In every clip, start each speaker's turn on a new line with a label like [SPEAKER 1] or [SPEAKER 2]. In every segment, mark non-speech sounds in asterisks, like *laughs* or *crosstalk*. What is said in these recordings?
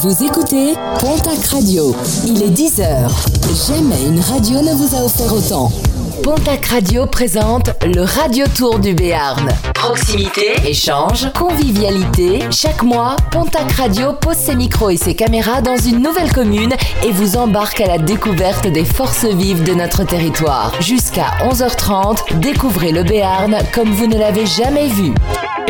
[SPEAKER 1] Vous écoutez Pontac Radio. Il est 10h. Jamais une radio ne vous a offert autant. Pontac Radio présente le Radio Tour du Béarn. Proximité, échange, convivialité. Chaque mois, Pontac Radio pose ses micros et ses caméras dans une nouvelle commune et vous embarque à la découverte des forces vives de notre territoire. Jusqu'à 11h30, découvrez le Béarn comme vous ne l'avez jamais vu.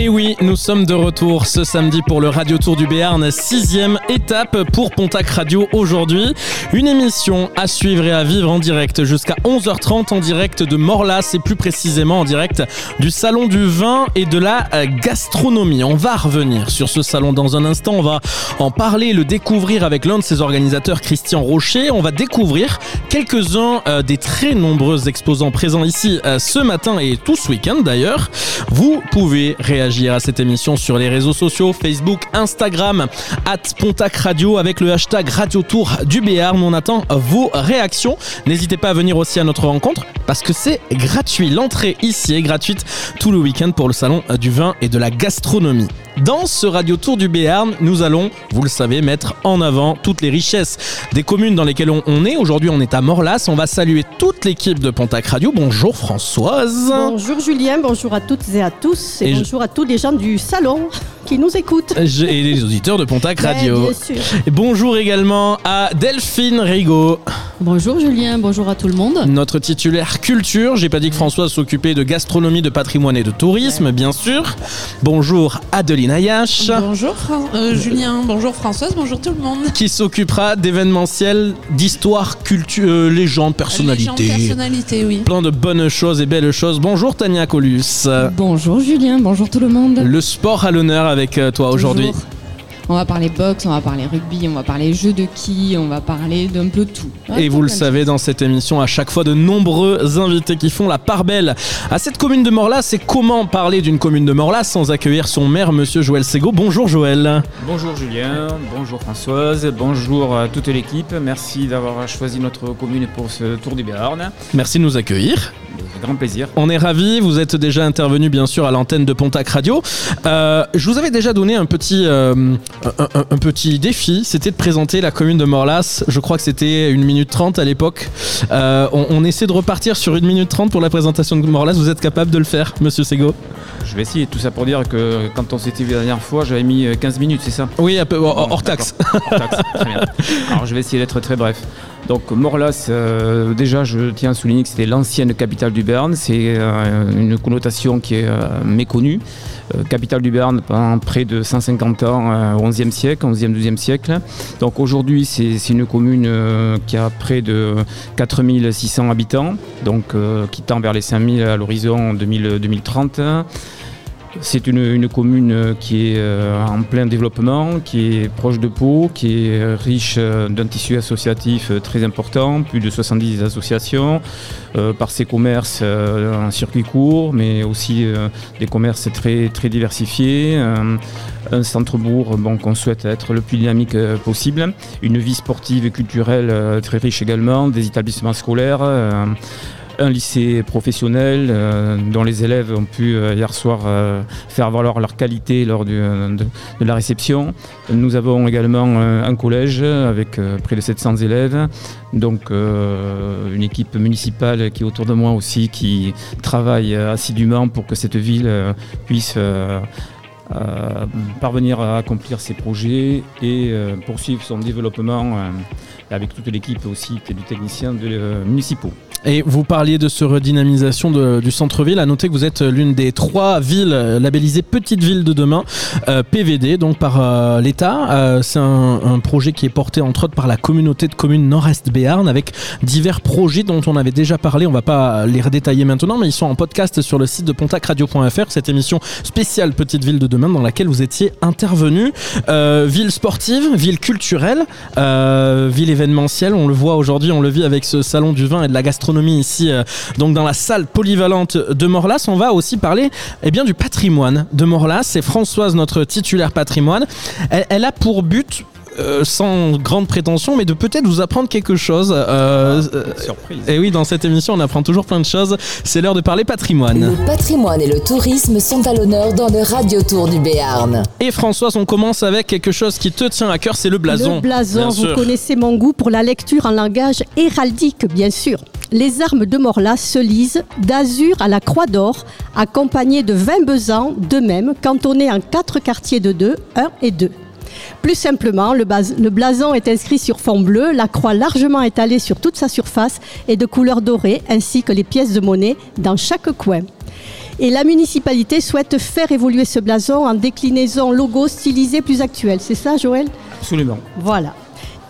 [SPEAKER 2] Et oui, nous sommes de retour ce samedi pour le Radio Tour du Béarn, sixième étape pour Pontac Radio aujourd'hui. Une émission à suivre et à vivre en direct jusqu'à 11h30 en direct de Morlas et plus précisément en direct du Salon du Vin et de la euh, Gastronomie. On va revenir sur ce salon dans un instant, on va en parler, le découvrir avec l'un de ses organisateurs, Christian Rocher. On va découvrir quelques-uns euh, des très nombreux exposants présents ici euh, ce matin et tout ce week-end d'ailleurs. Vous pouvez réagir à cette émission sur les réseaux sociaux, Facebook, Instagram, at Pontac Radio avec le hashtag Radio Tour du Béarn. On attend vos réactions. N'hésitez pas à venir aussi à notre rencontre parce que c'est gratuit. L'entrée ici est gratuite tout le week-end pour le salon du vin et de la gastronomie. Dans ce Radio Tour du Béarn, nous allons, vous le savez, mettre en avant toutes les richesses des communes dans lesquelles on, est. Aujourd'hui, on est à Morlas. On va saluer toute l'équipe de Pontac Radio. Bonjour Françoise.
[SPEAKER 3] Bonjour Julien, bonjour à toutes et à tous et, bonjour à tous les gens du salon qui nous écoutent.
[SPEAKER 2] Et les auditeurs de Pontac *laughs* Radio.
[SPEAKER 3] bien sûr.
[SPEAKER 2] Et bonjour également à Delphine Rigaud.
[SPEAKER 4] Bonjour Julien, bonjour à tout le monde.
[SPEAKER 2] Notre titulaire culture. J'ai pas dit que Françoise s'occupait de gastronomie, de patrimoine et de tourisme, bien sûr. Bonjour Adeline Ayache.
[SPEAKER 5] Bonjour euh, Julien, bonjour Françoise, bonjour tout le monde.
[SPEAKER 2] Qui s'occupera d'événementiel, d'histoire, culture, euh.
[SPEAKER 5] Légende, personnalité, oui.
[SPEAKER 2] Plein de bonnes choses et belles choses. Bonjour Tania Colus.
[SPEAKER 4] Bonjour Julien, bonjour tout le monde.
[SPEAKER 2] Le sport à l'honneur avec euh, toi aujourd'hui.
[SPEAKER 4] On va parler boxe, on va parler rugby, on va parler jeux de qui, on va parler d'un peu tout.
[SPEAKER 2] Et vous le savez, dans cette émission, à chaque fois, de nombreux invités qui font la part belle à cette commune de Morlas. C'est comment parler d'une commune de Morlas sans accueillir son maire, monsieur Joël Sego? Bonjour Joël.
[SPEAKER 6] Bonjour Julien, bonjour Françoise, bonjour à toute l'équipe. Merci d'avoir choisi notre commune pour ce Tour du Béarn.
[SPEAKER 2] Merci de nous accueillir.
[SPEAKER 6] Grand plaisir.
[SPEAKER 2] On est ravis, vous êtes déjà intervenu bien sûr à l'antenne de Pontac Radio. Euh, je vous avais déjà donné un petit, euh, un, un- un petit défi, c'était de présenter la commune de Morlas. Je crois que c'était une minute 30 à l'époque. Euh, on, on essaie de repartir sur une minute 30 pour la présentation de Morlas. Vous êtes capable de le faire, monsieur Sego
[SPEAKER 6] Je vais essayer tout ça pour dire que quand on s'était vu la dernière fois, j'avais mis euh, 15 minutes, c'est ça?
[SPEAKER 2] Oui, un peu, hors, taxe.
[SPEAKER 6] Hors taxe, très bien. Alors je vais essayer d'être très bref. Donc Morlas, euh, déjà je tiens à souligner que c'était l'ancienne capitale du Béarn. C'est euh, une connotation qui est euh, méconnue. Euh, capitale du Béarn pendant près de 150 ans euh, au XIe siècle, 11e, 12e siècle. Donc aujourd'hui c'est une commune euh, qui a près de 4600 habitants, donc euh, qui tend vers les 5000 à l'horizon 2000 2030. C'est une, une commune euh, qui est euh, en plein développement, qui est proche de Pau, qui est euh, riche d'un tissu associatif très important, plus de 70 associations, par ses commerces euh, en circuit court, mais aussi des commerces très, diversifiés, un centre-bourg qu'on souhaite être le plus dynamique possible, une vie sportive et culturelle très riche également, des établissements scolaires. Un lycée professionnel euh, dont les élèves ont pu euh, hier soir euh, faire valoir leur qualité lors de, la réception. Nous avons également un collège avec près de 700 élèves, donc une équipe municipale qui est autour de moi aussi qui travaille assidûment pour que cette ville puisse parvenir à accomplir ses projets et poursuivre son développement avec toute l'équipe aussi du technicien de, municipaux.
[SPEAKER 2] Et vous parliez de ce redynamisation du centre-ville. À noter que vous êtes l'une des trois villes labellisées Petite Ville de demain, euh, PVD, donc par euh, l'État. Euh, c'est un, projet qui est porté entre autres par la communauté de communes Nord-Est Béarn avec divers projets dont on avait déjà parlé. On va pas les redétailler maintenant, mais ils sont en podcast sur le site de pontacradio.fr. Cette émission spéciale Petite Ville de demain dans laquelle vous étiez intervenu. Ville sportive, ville culturelle, ville événementielle. On le voit aujourd'hui, on le vit avec ce salon du vin et de la gastronomie ici, euh, donc dans la salle polyvalente de Morlas. On va aussi parler eh bien, du patrimoine de Morlas. C'est Françoise, notre titulaire patrimoine. Elle, elle a pour but euh, sans grande prétention, mais de peut-être vous apprendre quelque chose. Euh,
[SPEAKER 6] Ah, surprise.
[SPEAKER 2] Et oui, dans cette émission, on apprend toujours plein de choses. C'est l'heure de parler patrimoine.
[SPEAKER 1] Le patrimoine et le tourisme sont à l'honneur dans le Radio Tour du Béarn.
[SPEAKER 2] Et Françoise, on commence avec quelque chose qui te tient à cœur, c'est le blason.
[SPEAKER 3] Le blason,
[SPEAKER 2] Bien
[SPEAKER 3] vous
[SPEAKER 2] sûr.
[SPEAKER 3] connaissez mon goût pour la lecture en langage héraldique, bien sûr. Les armes de Morlas se lisent d'azur à la croix d'or, accompagnées de 20 besants, de même, cantonnés en quatre quartiers de 2, 1 et 2. Plus simplement, le, bas- le blason est inscrit sur fond bleu, la croix largement étalée sur toute sa surface et de couleur dorée, ainsi que les pièces de monnaie dans chaque coin. Et la municipalité souhaite faire évoluer ce blason en déclinaison logo stylisée plus actuelle. C'est ça, Joël?
[SPEAKER 6] Absolument.
[SPEAKER 3] voilà.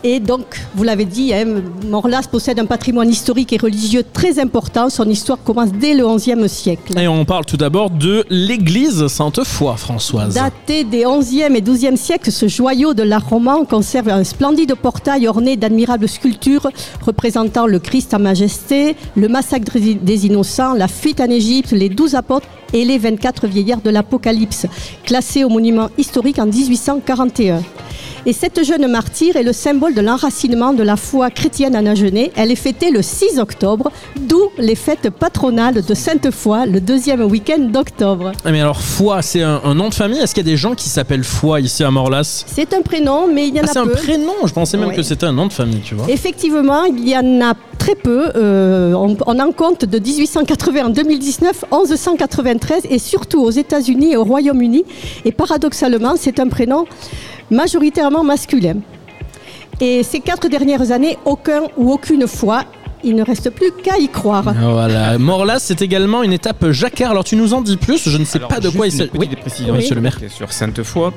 [SPEAKER 3] Et donc, vous l'avez dit, hein, Morlas possède un patrimoine historique et religieux très important. Son histoire commence dès le XIe siècle.
[SPEAKER 2] Et on parle tout d'abord de l'église Sainte-Foy, Françoise.
[SPEAKER 3] Daté des 11e et 12e siècles, ce joyau de l'art roman conserve un splendide portail orné d'admirables sculptures représentant le Christ en majesté, le massacre des innocents, la fuite en Égypte, les douze apôtres et les 24 vieillards de l'Apocalypse, classés au monument historique en 1841. Et cette jeune martyre est le symbole de l'enracinement de la foi chrétienne en Agenais. Elle est fêtée le 6 octobre, d'où les fêtes patronales de Sainte-Foy le deuxième week-end d'octobre.
[SPEAKER 2] Ah, Mais alors, Foy, c'est un, un nom de famille? Est-ce qu'il y a des gens qui s'appellent Foy ici à Morlas
[SPEAKER 3] C'est un prénom, mais il y en
[SPEAKER 2] Ah,
[SPEAKER 3] a
[SPEAKER 2] c'est un
[SPEAKER 3] peu.
[SPEAKER 2] prénom Je pensais même
[SPEAKER 3] Ouais.
[SPEAKER 2] que c'était un nom de famille, tu vois.
[SPEAKER 3] Effectivement, il y en a très peu. Euh, on, on en compte de 1880 en 2019, 1193, et surtout aux États-Unis et au Royaume-Uni. Et paradoxalement, c'est un prénom majoritairement masculin. Et ces quatre dernières années, aucun ou aucune fois, il ne reste plus qu'à y croire.
[SPEAKER 2] Voilà. Morlas, c'est également une étape jacquard. Alors, tu nous en dis plus Je ne sais
[SPEAKER 6] Alors,
[SPEAKER 2] pas de quoi il s'agit. Oui,
[SPEAKER 6] précision
[SPEAKER 2] monsieur le maire.
[SPEAKER 6] Sur Sainte-Foy,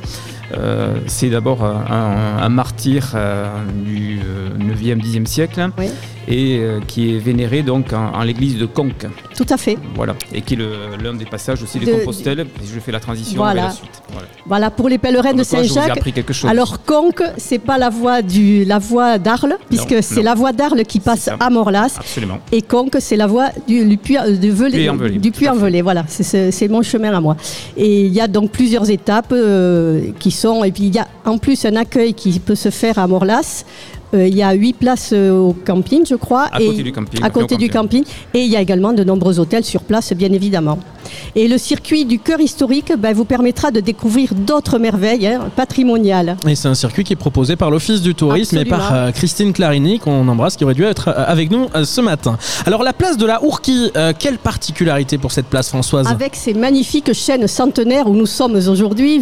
[SPEAKER 6] euh, c'est d'abord un, un- martyr euh, du euh, 9e, 10e siècle
[SPEAKER 3] Oui.
[SPEAKER 6] Et euh, qui est vénéré donc en, en l'église de Conques.
[SPEAKER 3] Tout à fait.
[SPEAKER 6] Voilà. Et qui est l'un des passages aussi de,
[SPEAKER 3] De-
[SPEAKER 6] Compostelle. Et je fais la transition
[SPEAKER 3] Voilà.
[SPEAKER 6] la suite. Voilà.
[SPEAKER 3] Voilà, pour les pèlerins de Saint-Jacques. Alors Conques, c'est pas la voie du la voie d'Arles, puisque c'est la voie d'Arles qui passe à Morlas.
[SPEAKER 6] Absolument.
[SPEAKER 3] Et Conques, c'est la voie du, du puits euh, du Velay-
[SPEAKER 6] Puy-en-Velay,
[SPEAKER 3] du Puy-en-Velay. Voilà, c'est mon chemin à moi. Et il y a donc plusieurs étapes euh, qui sont. Et puis il y a en plus un accueil qui peut se faire à Morlas. Euh, il y a huit places euh, au camping, je crois.
[SPEAKER 6] À
[SPEAKER 3] et-
[SPEAKER 6] côté du camping,
[SPEAKER 3] À côté du camping. Et il y a également de nombreux hôtels sur place, bien évidemment. Et le circuit du cœur historique ben, vous permettra de découvrir d'autres merveilles hein, patrimoniales.
[SPEAKER 2] Et c'est un circuit qui est proposé par l'Office du tourisme et par euh, Christine Clarini, qu'on embrasse, qui aurait dû être euh, avec nous euh, ce matin. Alors, la place de la Ourki, euh, quelle particularité pour cette place, Françoise?
[SPEAKER 3] Avec ces magnifiques chaînes centenaires où nous sommes aujourd'hui,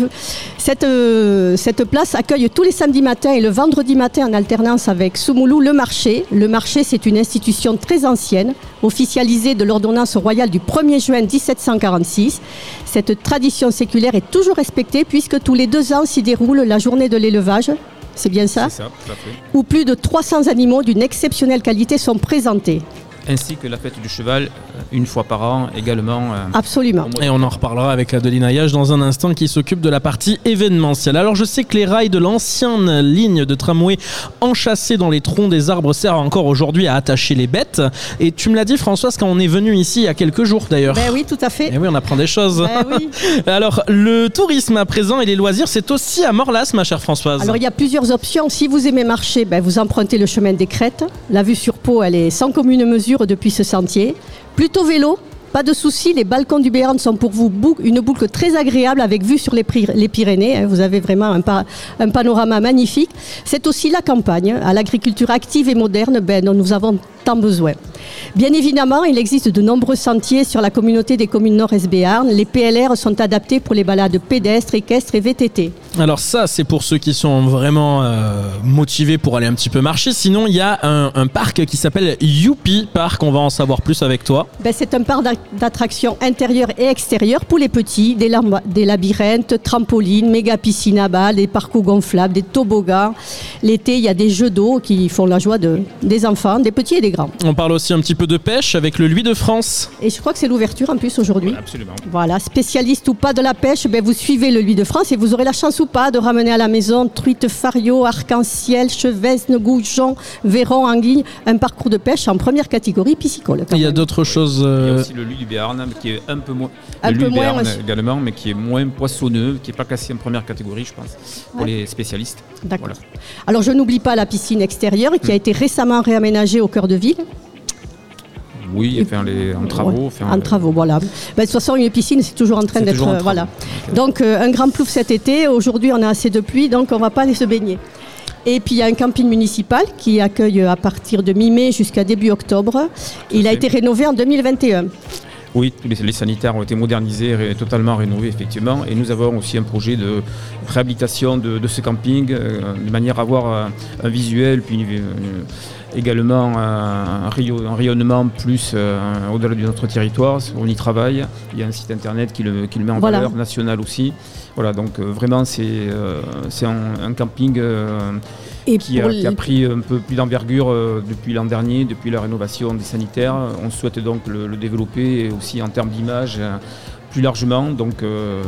[SPEAKER 3] cette, euh, cette place accueille tous les samedis matins et le vendredi matin en alternance avec Soumoulou le marché. Le marché, c'est une institution très ancienne, officialisée de l'ordonnance royale du 1er juin 1746. Cette tradition séculaire est toujours respectée puisque tous les deux ans s'y déroule la journée de l'élevage. C'est bien ça
[SPEAKER 6] C'est ça, tout à fait.
[SPEAKER 3] Où plus de 300 animaux d'une exceptionnelle qualité sont présentés.
[SPEAKER 6] Ainsi que la fête du cheval, euh, une fois par an également. euh,
[SPEAKER 3] Absolument.
[SPEAKER 2] Et on en reparlera avec Adeline Ayache dans un instant qui s'occupe de la partie événementielle. Alors je sais que les rails de l'ancienne ligne de tramway enchâssés dans les troncs des arbres servent encore aujourd'hui à attacher les bêtes. Et tu me l'as dit Françoise quand on est venu ici il y a quelques jours d'ailleurs.
[SPEAKER 3] Ben oui, tout à fait.
[SPEAKER 2] Et oui, on apprend des choses.
[SPEAKER 3] Ben oui. *laughs*
[SPEAKER 2] Alors le tourisme à présent et les loisirs, c'est aussi à Morlas, ma chère Françoise.
[SPEAKER 3] Alors il y a plusieurs options. Si vous aimez marcher, ben, vous empruntez le chemin des crêtes. La vue sur Pau, elle est sans commune mesure depuis ce sentier. Plutôt vélo, pas de souci, les balcons du Béarn sont pour vous une boucle très agréable avec vue sur les, Pyrénées. hein. Vous avez vraiment un, pa- un panorama magnifique. C'est aussi la campagne, à l'agriculture active et moderne ben, dont nous avons tant besoin. Bien évidemment, il existe de nombreux sentiers sur la communauté des communes Nord-Est Béarn. Les PLR sont adaptés pour les balades pédestres, équestres et VTT.
[SPEAKER 2] Alors ça, c'est pour ceux qui sont vraiment euh, motivés pour aller un petit peu marcher. Sinon, il y a un, un parc qui s'appelle Youpi Park. On va en savoir plus avec toi.
[SPEAKER 3] Ben, c'est un parc d'a- d'attractions intérieures et extérieures pour les petits, des labyrinthes, trampolines, méga piscines à balles, des parcours gonflables, des toboggans. L'été, il y a des jeux d'eau qui font la joie de, des enfants, des petits et des grands.
[SPEAKER 2] On parle aussi un petit peu de pêche avec le Lui de France.
[SPEAKER 3] Et je crois que c'est l'ouverture en plus aujourd'hui.
[SPEAKER 6] Absolument.
[SPEAKER 3] Voilà, spécialiste ou pas de la pêche, ben vous suivez le Lui de France et vous aurez la chance ou pas de ramener à la maison truite, fario, arc-en-ciel, chevesne, goujon, verron, anguille, un parcours de pêche en première catégorie piscicole.
[SPEAKER 2] Il y a d'autres choses.
[SPEAKER 6] Il y a
[SPEAKER 2] euh,
[SPEAKER 6] aussi le l'huile du Béarn, qui est un peu moins.
[SPEAKER 3] Un peu moins,
[SPEAKER 6] également, mais qui est moins poissonneux, qui n'est pas classé en première catégorie, je pense, pour
[SPEAKER 3] Ouais.
[SPEAKER 6] les spécialistes.
[SPEAKER 3] D'accord.
[SPEAKER 6] Voilà.
[SPEAKER 3] Alors je n'oublie pas la piscine extérieure qui a été récemment réaménagée au cœur de ville.
[SPEAKER 6] Oui, enfin, les, en travaux.
[SPEAKER 3] Ouais, en travaux, voilà. Ben, de toute façon, une piscine, c'est toujours en train d'être. euh, voilà. Donc, euh, un grand plouf cet été. Aujourd'hui, on a assez de pluie, donc on ne va pas aller se baigner. Et puis, il y a un camping municipal qui accueille à partir de mi-mai jusqu'à début octobre. Il a été rénové en 2021.
[SPEAKER 6] Oui, tous les, les sanitaires ont été modernisés, ré- totalement rénovés effectivement. Et nous avons aussi un projet de réhabilitation de, de ce camping, euh, de manière à avoir un, un visuel, puis euh, également un, un rayon- un rayonnement plus euh, au-delà de notre territoire. On y travaille. Il y a un site internet qui le, qui le met en
[SPEAKER 3] Voilà.
[SPEAKER 6] valeur, national aussi. Voilà, donc euh, vraiment c'est euh, c'est un, un camping euh,
[SPEAKER 3] Et
[SPEAKER 6] qui, a, qui pris un peu plus d'envergure euh, depuis l'an dernier, depuis la rénovation des sanitaires. On souhaite donc le, le développer aussi en termes d'image euh, plus largement. Donc, euh,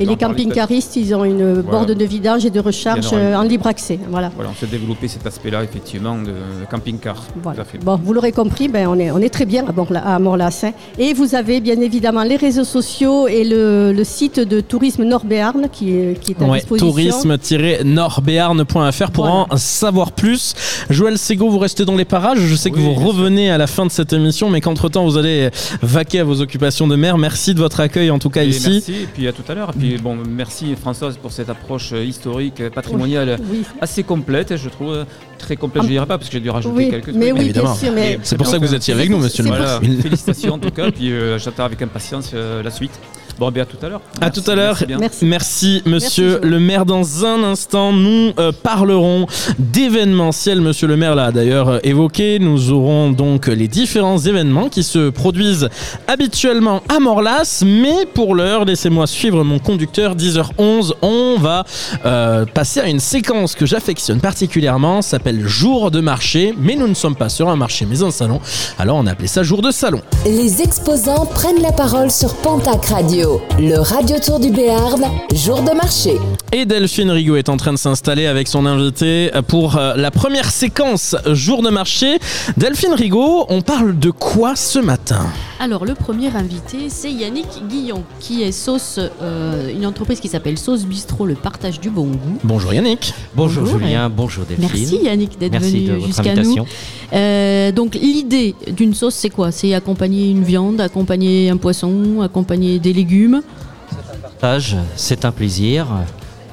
[SPEAKER 3] et les camping-caristes, ils ont une borne de vidange et de recharge euh,
[SPEAKER 6] une.
[SPEAKER 3] en libre accès. Voilà.
[SPEAKER 6] Voilà, on souhaite développer cet aspect-là effectivement de, de camping-car.
[SPEAKER 3] Voilà. Bon, vous l'aurez compris, ben, on, est, on est très bien à, Morla- à Morlas. hein. Et vous avez bien évidemment les réseaux sociaux et le, le site de Tourisme Nord-Béarn qui, est- qui est à
[SPEAKER 2] Ouais,
[SPEAKER 3] disposition.
[SPEAKER 2] tourisme-nordbéarn.fr pour
[SPEAKER 3] Voilà.
[SPEAKER 2] en savoir plus. Joël Sego, vous restez dans les parages. Je sais que
[SPEAKER 6] Oui,
[SPEAKER 2] vous
[SPEAKER 6] bien sûr.
[SPEAKER 2] revenez à la fin de cette émission, mais qu'entre-temps, vous allez vaquer à vos occupations de mer. Merci de votre accueil, en tout cas
[SPEAKER 6] Et
[SPEAKER 2] ici.
[SPEAKER 6] Merci, et puis à tout à l'heure. Et puis bon, merci Françoise pour cette approche euh, historique, euh, patrimoniale
[SPEAKER 3] Oui,
[SPEAKER 6] assez complète, je trouve euh, très complète. Je dirais pas parce que j'ai dû rajouter
[SPEAKER 3] oui,
[SPEAKER 6] quelques
[SPEAKER 3] mais
[SPEAKER 6] trucs.
[SPEAKER 3] oui,
[SPEAKER 2] évidemment.
[SPEAKER 3] bien sûr. Mais
[SPEAKER 6] Et-
[SPEAKER 2] C'est pour ça que vous étiez avec nous, monsieur le.
[SPEAKER 6] Voilà, félicitations en tout cas, puis euh, j'attends avec impatience euh, la suite. Bon, bien à tout à l'heure.
[SPEAKER 2] À tout à l'heure.
[SPEAKER 6] merci.
[SPEAKER 3] Merci.
[SPEAKER 2] Merci, monsieur
[SPEAKER 3] Merci,
[SPEAKER 2] le maire. Dans un instant, nous euh, parlerons d'événementiel. Monsieur le maire l'a d'ailleurs euh, évoqué. Nous aurons donc les différents événements qui se produisent habituellement à Morlas. Mais pour l'heure, laissez-moi suivre mon conducteur. 10h11, on va euh, passer à une séquence que j'affectionne particulièrement. Ça s'appelle Jour de marché. Mais nous ne sommes pas sur un marché, mais un salon. Alors on a appelé ça Jour de salon.
[SPEAKER 1] Les exposants prennent la parole sur Pontac Radio. Le Radio Tour du Béarn, jour de marché.
[SPEAKER 2] Et Delphine Rigaud est en train de s'installer avec son invité pour euh, la première séquence jour de marché. Delphine Rigaud, on parle de quoi ce matin?
[SPEAKER 7] Alors le premier invité, c'est Yannick Guillon, qui est sauce, euh, une entreprise qui s'appelle Sauce Bistrot, le partage du bon goût.
[SPEAKER 2] Bonjour Yannick.
[SPEAKER 8] Bonjour,
[SPEAKER 7] Bonjour,
[SPEAKER 8] Julien, bonjour Delphine.
[SPEAKER 7] Merci Yannick d'être
[SPEAKER 8] Merci de
[SPEAKER 7] venu
[SPEAKER 8] votre
[SPEAKER 7] jusqu'à nous.
[SPEAKER 8] invitation.
[SPEAKER 7] Euh, donc l'idée d'une sauce, c'est quoi? C'est accompagner une viande, accompagner un poisson, accompagner des légumes?
[SPEAKER 8] Partage, C'est un plaisir,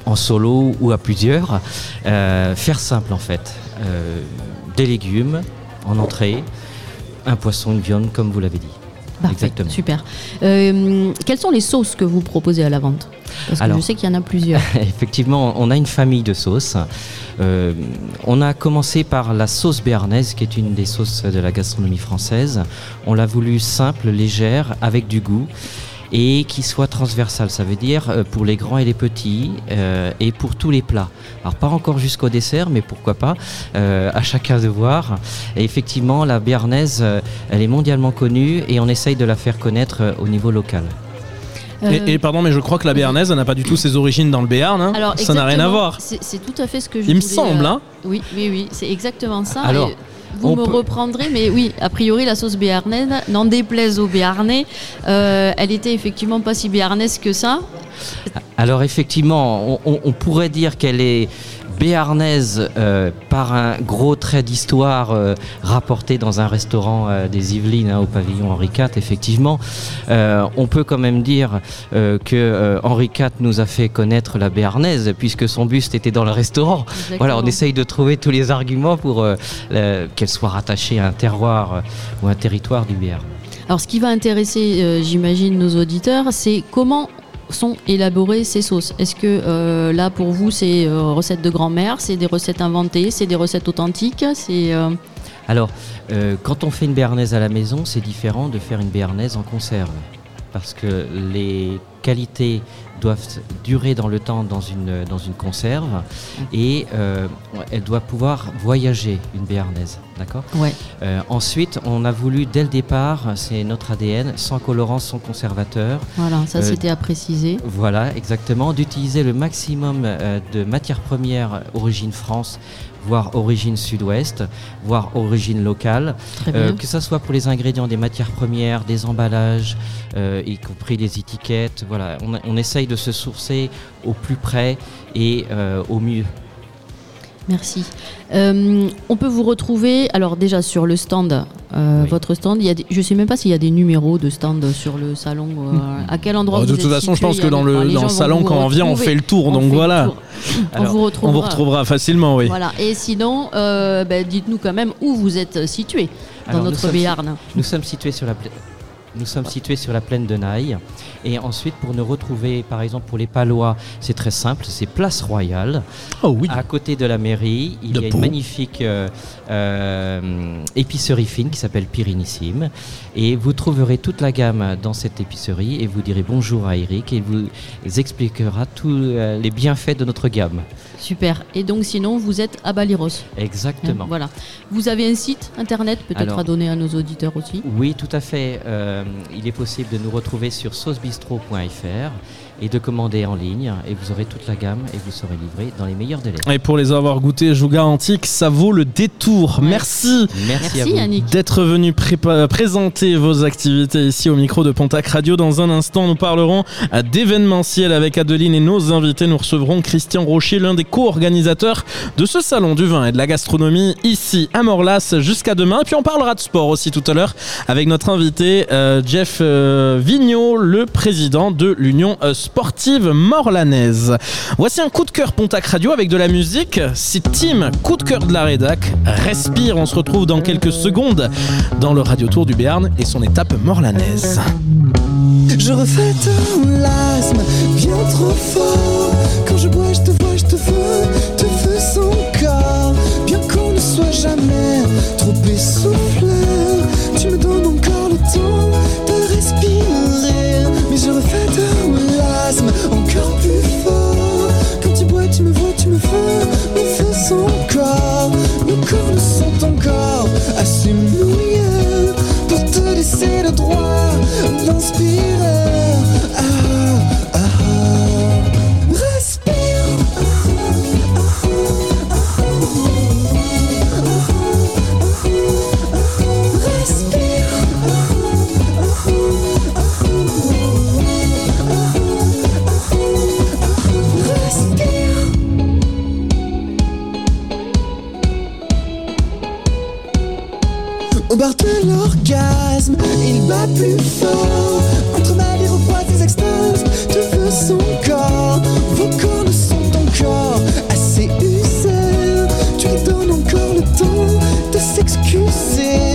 [SPEAKER 8] en solo ou à plusieurs. Euh, faire simple en fait. Euh, des légumes en entrée, un poisson, une viande, comme vous l'avez dit.
[SPEAKER 7] Parfait,
[SPEAKER 8] Exactement.
[SPEAKER 7] super. Euh, quelles sont les sauces que vous proposez à la vente? Parce que
[SPEAKER 8] Alors-
[SPEAKER 7] je sais qu'il y en a plusieurs. *laughs*
[SPEAKER 8] Effectivement, on a une famille de sauces. Euh, on a commencé par la sauce béarnaise, qui est une des sauces de la gastronomie française. On l'a voulu simple, légère, avec du goût et qui soit transversale. Ça veut dire euh, pour les grands et les petits euh, et pour tous les plats. Alors pas encore jusqu'au dessert, mais pourquoi pas euh, À chacun de voir. Et effectivement, la béarnaise, elle est mondialement connue et on essaye de la faire connaître au niveau local.
[SPEAKER 2] Et, et pardon, mais je crois que la béarnaise, elle n'a pas du tout ses origines dans le Béarn. hein.
[SPEAKER 7] alors,
[SPEAKER 2] ça n'a rien à voir.
[SPEAKER 7] C'est tout à fait ce que je
[SPEAKER 2] Il me semble,
[SPEAKER 7] euh,
[SPEAKER 2] hein.
[SPEAKER 7] Oui, oui, oui, c'est exactement ça.
[SPEAKER 8] Alors,
[SPEAKER 7] Et vous
[SPEAKER 8] on
[SPEAKER 7] me
[SPEAKER 8] peut-
[SPEAKER 7] reprendrez, mais oui, a priori, la sauce béarnaise, n'en déplaise aux béarnais, euh, elle était effectivement pas si béarnaise que ça.
[SPEAKER 8] Alors effectivement, on, on- on pourrait dire qu'elle est béarnaise euh, par un gros trait d'histoire euh, rapporté dans un restaurant euh, des Yvelines hein, au pavillon Henri IV. Effectivement, on peut quand même dire que Henri IV nous a fait connaître la béarnaise puisque son buste était dans le restaurant. Voilà, on essaye de trouver tous les arguments pour qu'elle soit rattachée à un terroir ou un territoire du Béarn.
[SPEAKER 7] Alors, ce qui va intéresser, j'imagine, nos auditeurs, c'est comment sont élaborées ces sauces. Est-ce que euh, là, pour vous, c'est euh, recettes de grand-mère, c'est des recettes inventées, c'est des recettes authentiques, c'est euh,
[SPEAKER 8] Alors, quand on fait une béarnaise à la maison, c'est différent de faire une béarnaise en conserve. Parce que les qualité doivent durer dans le temps dans une, dans une conserve et euh, elle doit pouvoir voyager, une béarnaise. D'accord?
[SPEAKER 7] Ouais.
[SPEAKER 8] Euh, Ensuite, on a voulu dès le départ, c'est notre ADN, sans colorant, sans conservateur.
[SPEAKER 7] Voilà, ça
[SPEAKER 8] Euh,
[SPEAKER 7] c'était à préciser.
[SPEAKER 8] Voilà, exactement, d'utiliser le maximum euh, de matières premières origine France, voire origine sud-ouest, voire origine locale. Euh, que ce soit pour les ingrédients des matières premières, des emballages, euh, y compris les étiquettes. Voilà, on, on essaye de se sourcer au plus près et euh, au mieux.
[SPEAKER 7] Merci. Euh, on peut vous retrouver, alors déjà sur le stand, euh,
[SPEAKER 8] Oui.
[SPEAKER 7] votre stand, il y a des- je ne sais même pas s'il y a des numéros de stand sur le salon. euh, *laughs* à quel endroit
[SPEAKER 2] Oh, de
[SPEAKER 7] vous
[SPEAKER 2] toute
[SPEAKER 7] êtes
[SPEAKER 2] façon, je pense que dans le, dans salon, quand on vient, on fait le tour.
[SPEAKER 7] On
[SPEAKER 2] donc voilà,
[SPEAKER 7] tour. on vous
[SPEAKER 2] on
[SPEAKER 7] retrouvera.
[SPEAKER 2] vous retrouvera facilement, oui.
[SPEAKER 7] Voilà. Et sinon, euh, ben, dites-nous quand même où vous êtes situé dans
[SPEAKER 8] Alors, nous
[SPEAKER 7] notre
[SPEAKER 8] sommes-
[SPEAKER 7] Béarn.
[SPEAKER 8] Nous sommes situés sur la Nous sommes situés sur la plaine de Naï. Et ensuite, pour nous retrouver, par exemple, pour les Palois, c'est très simple, c'est Place Royale.
[SPEAKER 2] Oh oui.
[SPEAKER 8] À côté de la mairie, il
[SPEAKER 2] De
[SPEAKER 8] y a
[SPEAKER 2] Pau.
[SPEAKER 8] une magnifique euh, euh, épicerie fine qui s'appelle Pyrénissime. Et vous trouverez toute la gamme dans cette épicerie et vous direz bonjour à Eric et vous expliquera tous euh, les bienfaits de notre gamme.
[SPEAKER 7] Super. Et donc sinon, vous êtes à Baliros.
[SPEAKER 8] Exactement.
[SPEAKER 7] Voilà. Vous avez un site internet peut-être à donner à nos auditeurs aussi?
[SPEAKER 8] Oui, tout à fait. Euh, il est possible de nous retrouver sur saucebistro.fr et de commander en ligne. Et vous aurez toute la gamme et vous serez livré dans les meilleurs délais.
[SPEAKER 2] Et pour les avoir goûtés, je vous garantis que ça vaut le détour.
[SPEAKER 7] Ouais.
[SPEAKER 2] Merci
[SPEAKER 8] Merci, à
[SPEAKER 7] Merci
[SPEAKER 8] vous.
[SPEAKER 7] Yannick.
[SPEAKER 2] d'être venu présenter vos activités ici au micro de Pontac Radio. Dans un instant, nous parlerons euh, d'événementiel avec Adeline et nos invités. Nous recevrons Christian Rocher, l'un des co-organisateurs de ce salon du vin et de la gastronomie ici à Morlas jusqu'à demain. Et puis on parlera de sport aussi tout à l'heure avec notre invité euh, Jeff euh, Vigneault, le président de l'Union euh, sportive morlanaise. Voici un coup de cœur Pontac Radio avec de la musique. C'est Tim, coup de cœur de la rédac. Respire, on se retrouve dans quelques secondes dans le Radio Tour du Béarn et son étape morlanaise.
[SPEAKER 9] Je refais ton l'asthme bien trop fort. Quand je bois, je te vois, je te veux, te veux son corps. Bien qu'on ne soit jamais trop essouffleur, tu me donnes encore le temps Corps ne sont encore assez mouillés pour te laisser le droit Au bar de l'orgasme, il bat plus fort. Entre ma voix des extases, tu veux son corps. Vos corps ne sont encore assez usés. Tu lui donnes encore le temps de s'excuser.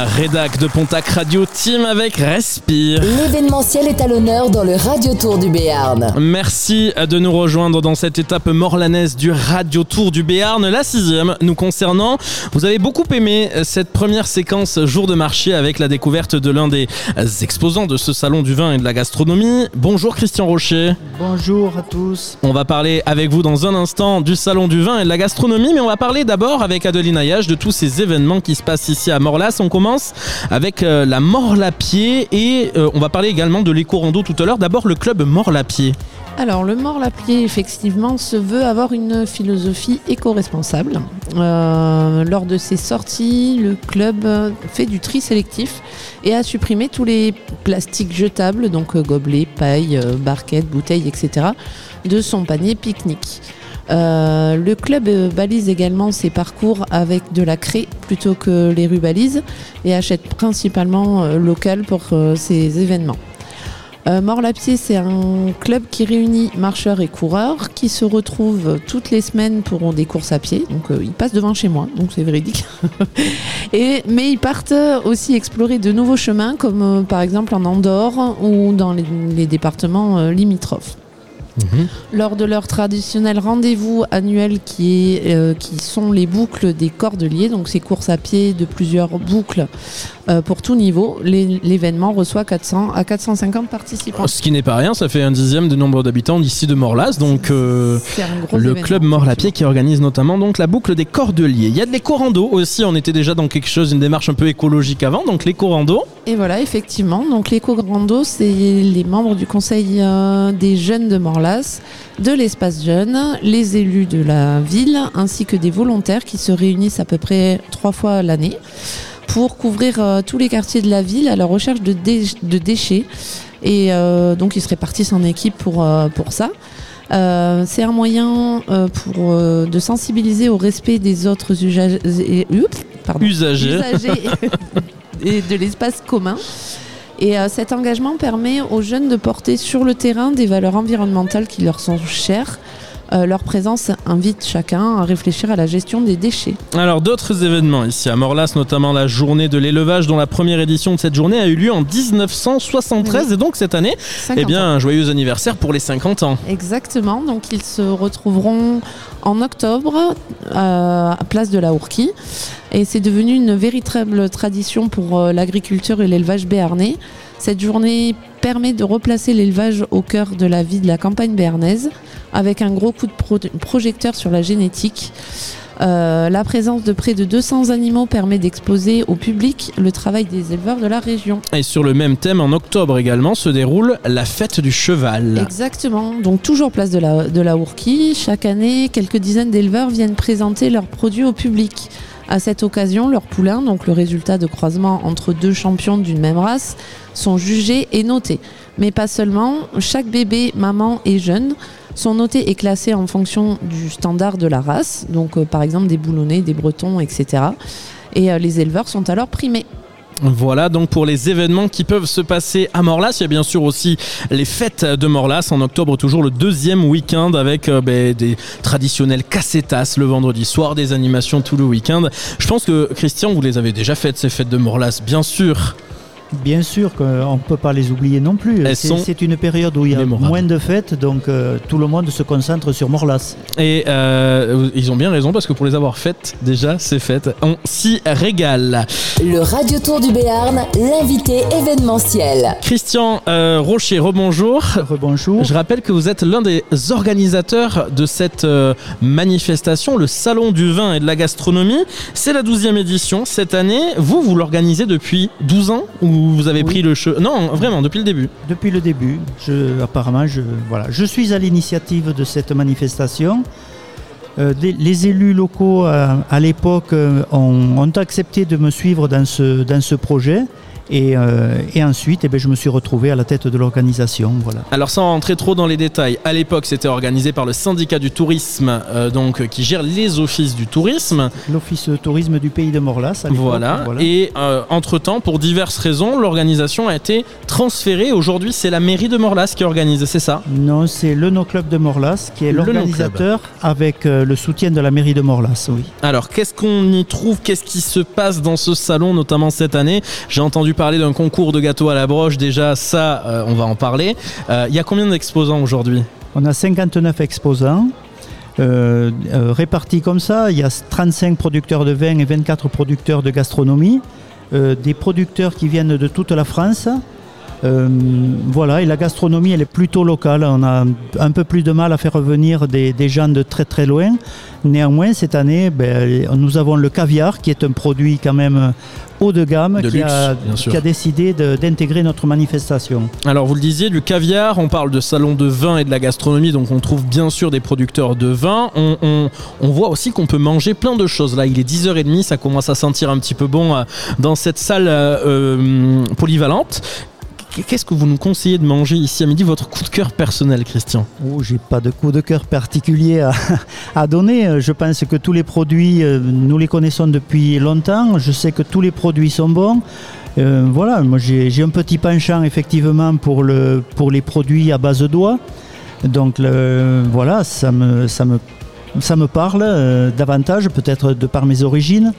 [SPEAKER 9] La
[SPEAKER 2] rédac de Pontac Radio Team avec Respire.
[SPEAKER 1] L'événementiel est à l'honneur dans le Radio Tour du Béarn.
[SPEAKER 2] Merci de nous rejoindre dans cette étape morlanaise du Radio Tour du Béarn, la sixième nous concernant. Vous avez beaucoup aimé cette première séquence jour de marché avec la découverte de l'un des exposants de ce salon du vin et de la gastronomie. Bonjour Christian Rocher.
[SPEAKER 10] Bonjour à tous.
[SPEAKER 2] On va parler avec vous dans un instant du salon du vin et de la gastronomie, mais on va parler d'abord avec Adeline Ayage de tous ces événements qui se passent ici à Morlas. On commence avec euh, la Morlapied et euh, on va parler également de l'éco-rando tout à l'heure. D'abord le club Morlapied.
[SPEAKER 5] Alors, le Mort-Lapier, effectivement, se veut avoir une philosophie éco-responsable. Euh, lors de ses sorties, le club fait du tri sélectif et a supprimé tous les plastiques jetables, donc euh, gobelets, pailles, barquettes, bouteilles, etc., de son panier pique-nique. Euh, le club euh, balise également ses parcours avec de la craie plutôt que les rubalises et achète principalement euh, local pour ses événements. Euh, Mort-Lapier, c'est un club qui réunit marcheurs et coureurs qui se retrouvent toutes les semaines pour des courses à pied. Donc, ils passent devant chez moi, donc c'est véridique. *laughs* et, mais ils partent aussi explorer de nouveaux chemins, comme par exemple en Andorre ou dans les, départements euh, limitrophes. Lors de leur traditionnel rendez-vous annuel qui, est, euh, qui sont les boucles des cordeliers, donc ces courses à pied de plusieurs boucles euh, pour tout niveau, les- l'événement reçoit 400 à 450 participants.
[SPEAKER 2] Ce qui n'est pas rien, ça fait un dixième du nombre d'habitants d'ici de Morlas. Donc euh, le club Morlapied qui organise notamment donc la boucle des Cordeliers. Il y a de l'éco-rando aussi, on était déjà dans quelque chose, une démarche un peu écologique avant, donc l'éco-rando.
[SPEAKER 5] Et voilà, effectivement. Donc l'éco-grando, c'est les membres du conseil des jeunes de Morlas, de l'espace jeune, les élus de la ville, ainsi que des volontaires qui se réunissent à peu près trois fois l'année pour couvrir euh, tous les quartiers de la ville à la recherche de, dé- de déchets. Et euh, donc ils se répartissent en équipe pour, euh, pour ça. C'est un moyen pour, de sensibiliser au respect des autres pardon,
[SPEAKER 2] usagers *laughs*
[SPEAKER 5] et de l'espace commun. Et euh, cet engagement permet aux jeunes de porter sur le terrain des valeurs environnementales qui leur sont chères. Euh, leur présence invite chacun à réfléchir à la gestion des déchets.
[SPEAKER 2] Alors d'autres événements ici à Morlas, notamment la journée de l'élevage dont la première édition de cette journée a eu lieu en 1973 et donc cette année,
[SPEAKER 5] 50
[SPEAKER 2] eh bien un joyeux anniversaire pour les 50 ans.
[SPEAKER 5] Exactement, donc ils se retrouveront en octobre euh, à Place de la Hourquie. Et c'est devenu une véritable tradition pour euh, l'agriculture et l'élevage béarnais. Cette journée permet de replacer l'élevage au cœur de la vie de la campagne béarnaise, avec un gros coup de pro- projecteur sur la génétique. Euh, la présence de près de 200 animaux permet d'exposer au public le travail des éleveurs de la région.
[SPEAKER 2] Et sur le même thème, en octobre également, se déroule la fête du cheval.
[SPEAKER 5] Exactement. Donc toujours place de la, de la Ourquie. Chaque année, quelques dizaines d'éleveurs viennent présenter leurs produits au public. À cette occasion, leurs poulains, donc le résultat de croisement entre deux champions d'une même race, sont jugés et notés. Mais pas seulement, chaque bébé, maman et jeune sont notés et classés en fonction du standard de la race, donc euh, par exemple des boulonnais, des bretons, etc. Et euh, les éleveurs sont alors primés.
[SPEAKER 2] Voilà donc pour les événements qui peuvent se passer à Morlas. Il y a bien sûr aussi les fêtes de Morlas en octobre, toujours le deuxième week-end avec euh, ben, des traditionnels cassetas le vendredi soir, des animations tout le week-end. Je pense que Christian, vous les avez déjà faites ces fêtes de Morlas, bien sûr.
[SPEAKER 10] Bien sûr qu'on ne peut pas les oublier non plus. C'est
[SPEAKER 2] sont
[SPEAKER 10] une période où il y a
[SPEAKER 2] mémorables.
[SPEAKER 10] moins de fêtes, donc euh, tout le monde se concentre sur Morlas.
[SPEAKER 2] Et euh, ils ont bien raison parce que pour les avoir faites, déjà c'est fait, on s'y régale.
[SPEAKER 1] Le Radio Tour du Béarn, l'invité événementiel.
[SPEAKER 2] Christian euh, Rocher, rebonjour.
[SPEAKER 10] Rebonjour.
[SPEAKER 2] Je rappelle que vous êtes l'un des organisateurs de cette euh, manifestation, le Salon du vin et de la gastronomie. C'est la 12e édition cette année. Vous, vous l'organisez depuis 12 ans ou vous avez
[SPEAKER 10] Oui.
[SPEAKER 2] pris le che... Non, vraiment, depuis le début.
[SPEAKER 10] Depuis le début, je, apparemment, je, voilà, je suis à l'initiative de cette manifestation. Euh, les, les élus locaux, euh, à l'époque, euh, ont, ont accepté de me suivre dans ce, dans ce projet. Et, euh, et ensuite, eh ben, je me suis retrouvé à la tête de l'organisation. Voilà.
[SPEAKER 2] Alors sans rentrer trop dans les détails, à l'époque c'était organisé par le syndicat du tourisme, euh, donc qui gère les offices du tourisme.
[SPEAKER 10] L'office tourisme du pays de Morlas. à l'époque,
[SPEAKER 2] Voilà. Et entre temps, pour diverses raisons, l'organisation a été transférée. Aujourd'hui, c'est la mairie de Morlas qui organise, c'est ça?
[SPEAKER 10] Non, c'est le No Club de Morlas qui est l'organisateur avec euh, le soutien de la mairie de Morlas. Oui.
[SPEAKER 2] Alors, qu'est-ce qu'on y trouve? Qu'est-ce qui se passe dans ce salon, notamment cette année? J'ai entendu parler d'un concours de gâteaux à la broche. Déjà, ça, euh, on va en parler. Euh, Il y a combien d'exposants aujourd'hui?
[SPEAKER 10] On a 59 exposants. euh, répartis comme ça, il y a 35 producteurs de vin et 24 producteurs de gastronomie, des producteurs qui viennent de toute la France. Voilà, et la gastronomie, elle est plutôt locale. On a un peu plus de mal à faire revenir des, des gens de très très loin. Néanmoins, cette année, ben, nous avons le caviar, qui est un produit quand même haut de gamme,
[SPEAKER 2] De
[SPEAKER 10] qui,
[SPEAKER 2] luxe,
[SPEAKER 10] a, qui décidé d'intégrer notre manifestation.
[SPEAKER 2] Alors vous le disiez, du caviar, on parle de salon de vin et de la gastronomie, donc on trouve bien sûr des producteurs de vin. On, on- on voit aussi qu'on peut manger plein de choses. Là, il est 10h30, ça commence à sentir un petit peu bon euh, dans cette salle euh, euh, polyvalente. Qu'est-ce que vous nous conseillez de manger ici à midi Votre coup de cœur personnel, Christian?
[SPEAKER 10] Oh, j'ai pas de coup de cœur particulier *laughs* à, donner. Euh, Je pense que tous les produits, euh, nous les connaissons depuis longtemps. Je sais que tous les produits sont bons. Euh, voilà, moi j'ai un petit penchant effectivement pour, le, pour les produits à base d'oie. Donc voilà, ça me, ça me, ça me parle davantage, peut-être de par mes origines.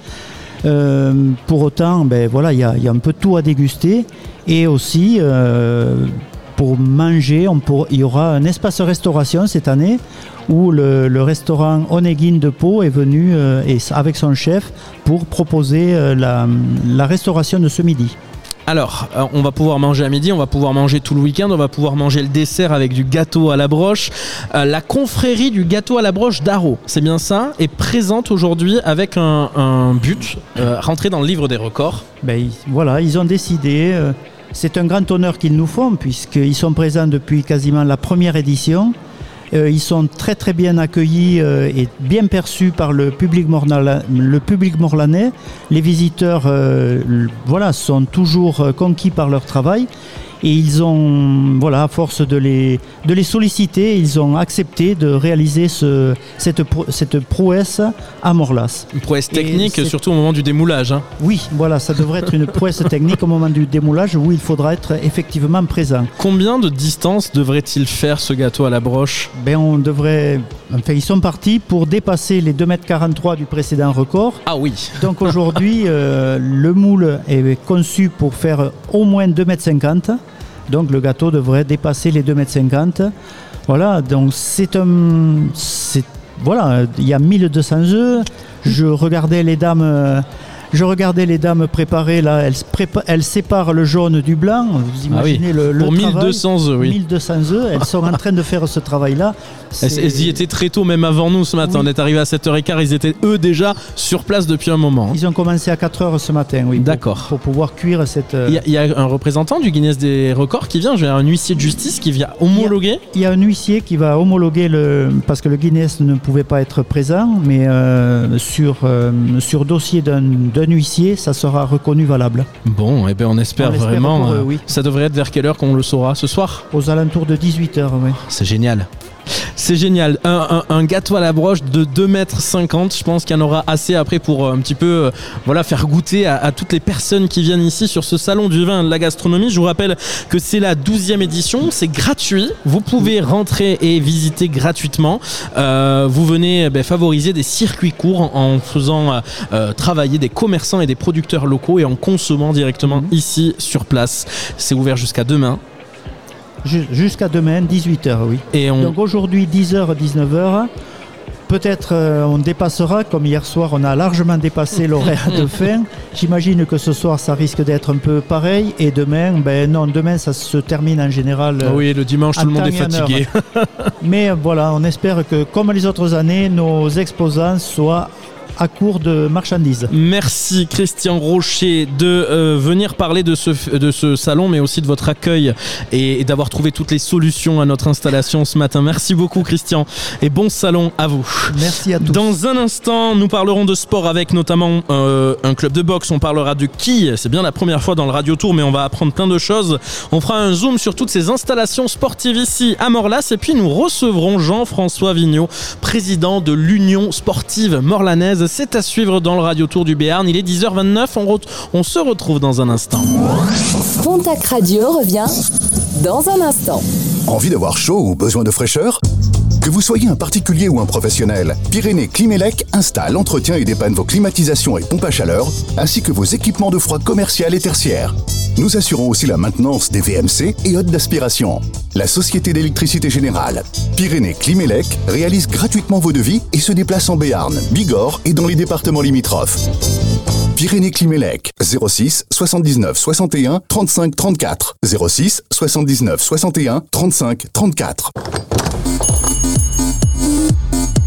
[SPEAKER 10] Euh, pour autant, ben, voilà, il y, a- un peu tout à déguster. Et aussi, euh, pour manger, il y aura un espace restauration cette année où le, restaurant Onegin de Pau est venu euh, et, avec son chef pour proposer la restauration de ce midi.
[SPEAKER 2] Alors, euh, on va pouvoir manger à midi, on va pouvoir manger tout le week-end, on va pouvoir manger le dessert avec du gâteau à la broche. Euh, la confrérie du gâteau à la broche d'Aro, c'est bien ça, est présente aujourd'hui avec un, but, euh, rentrer dans le livre des records.
[SPEAKER 10] Ben, voilà, ils ont décidé. c'est un grand honneur qu'ils nous font puisqu'ils sont présents depuis quasiment la première édition. Euh, ils sont très bien accueillis euh, et bien perçus par le public, morlanais. Les visiteurs euh, sont toujours conquis par leur travail. Et ils ont, voilà, à force de les, de les solliciter, ils ont accepté de réaliser ce, cette, pro- cette prouesse à Morlas.
[SPEAKER 2] Une prouesse technique, surtout au moment du démoulage. hein.
[SPEAKER 10] oui, voilà, ça devrait être une prouesse technique au moment du démoulage où il faudra être effectivement présent.
[SPEAKER 2] Combien de distance devrait-il faire ce gâteau à la broche?
[SPEAKER 10] Ben, on devrait. Enfin, ils sont partis pour dépasser les 2,43 m du précédent record.
[SPEAKER 2] Ah oui
[SPEAKER 10] Donc aujourd'hui, euh, le moule est conçu pour faire au moins 2,50 m. Donc le gâteau devrait dépasser les 2,50 m. Voilà, donc c'est un. Voilà, il y a 1200 œufs. Je regardais les dames. Je regardais les dames préparer là, elles, se prépa- elles séparent le jaune du blanc. Vous
[SPEAKER 2] Ah oui,
[SPEAKER 10] imaginez le, le
[SPEAKER 2] Pour
[SPEAKER 10] travail.
[SPEAKER 2] 1200 œufs, oui.
[SPEAKER 10] 1200 œufs, elles sont en train de faire ce travail-là.
[SPEAKER 2] Elles, y étaient très tôt, même avant nous ce matin.
[SPEAKER 10] Oui.
[SPEAKER 2] On est arrivé à 7h15, ils étaient eux déjà sur place depuis un moment. hein.
[SPEAKER 10] Ils ont commencé à 4 heures ce matin, oui.
[SPEAKER 2] D'accord.
[SPEAKER 10] Pour, pouvoir cuire cette. euh,
[SPEAKER 2] Il y, a- il y a un représentant du Guinness des records qui vient, j'ai un huissier de justice qui vient homologuer.
[SPEAKER 10] Il y a un huissier qui va homologuer le. Parce que le Guinness ne pouvait pas être présent, mais euh, sur, euh, sur dossier d'un d'un huissier, ça sera reconnu valable.
[SPEAKER 2] Bon, et ben on espère
[SPEAKER 10] On
[SPEAKER 2] vraiment.
[SPEAKER 10] eux,
[SPEAKER 2] euh,
[SPEAKER 10] oui.
[SPEAKER 2] Ça devrait être vers quelle heure qu'on le saura ce soir?
[SPEAKER 10] Aux alentours de 18h, oui.
[SPEAKER 2] C'est génial. C'est génial. Un, un- un gâteau à la broche de 2,50 m. Je pense qu'il y en aura assez après pour euh, un petit peu euh, voilà, faire goûter à, à toutes les personnes qui viennent ici sur ce salon du vin et de la gastronomie. Je vous rappelle que c'est la 12e édition. C'est gratuit. Vous pouvez rentrer et visiter gratuitement. Euh, vous venez eh ben, favoriser des circuits courts en, en faisant euh, travailler des commerçants et des producteurs locaux et en consommant directement ici sur place. C'est ouvert jusqu'à demain.
[SPEAKER 10] Ju- Jusqu'à demain, 18h, oui.
[SPEAKER 2] Et on,
[SPEAKER 10] Donc aujourd'hui, 10h, 19h. Peut-être euh, on dépassera, comme hier soir, on a largement dépassé l'horaire de *laughs* fin. J'imagine que ce soir, ça risque d'être un peu pareil. Et demain, ben non, demain, ça se termine en général. euh,
[SPEAKER 2] Ah oui, le dimanche, tout le monde est fatigué. *laughs*
[SPEAKER 10] Mais voilà, on espère que, comme les autres années, nos exposants soient à court de marchandises.
[SPEAKER 2] Merci Christian Rocher de euh, venir parler de ce, de ce salon, mais aussi de votre accueil et, et d'avoir trouvé toutes les solutions à notre installation ce matin. Merci beaucoup Christian et bon salon à vous.
[SPEAKER 10] Merci à tous.
[SPEAKER 2] Dans un instant, nous parlerons de sport avec notamment euh, un club de boxe. On parlera de qui C'est bien la première fois dans le Radio Tour, mais on va apprendre plein de choses. On fera un zoom sur toutes ces installations sportives ici à Morlas. Et puis nous recevrons Jean-François Vigneault, président de l'Union sportive morlanaise. C'est à suivre dans le Radio Tour du Béarn. Il est 10h29. On, on se retrouve dans un instant.
[SPEAKER 1] Pontac Radio revient dans un instant.
[SPEAKER 11] Envie d'avoir chaud ou besoin de fraîcheur? Que vous soyez un particulier ou un professionnel, Pyrénées Climelec installe, entretient et dépanne vos climatisations et pompes à chaleur, ainsi que vos équipements de froid commercial et tertiaire. Nous assurons aussi la maintenance des VMC et hôtes d'aspiration. La Société d'électricité générale, Pyrénées Climelec, réalise gratuitement vos devis et se déplace en Béarn, Bigorre et dans les départements limitrophes. Pyrénées Climelec, 06 79 61 35 34. 06 79 61 35 34.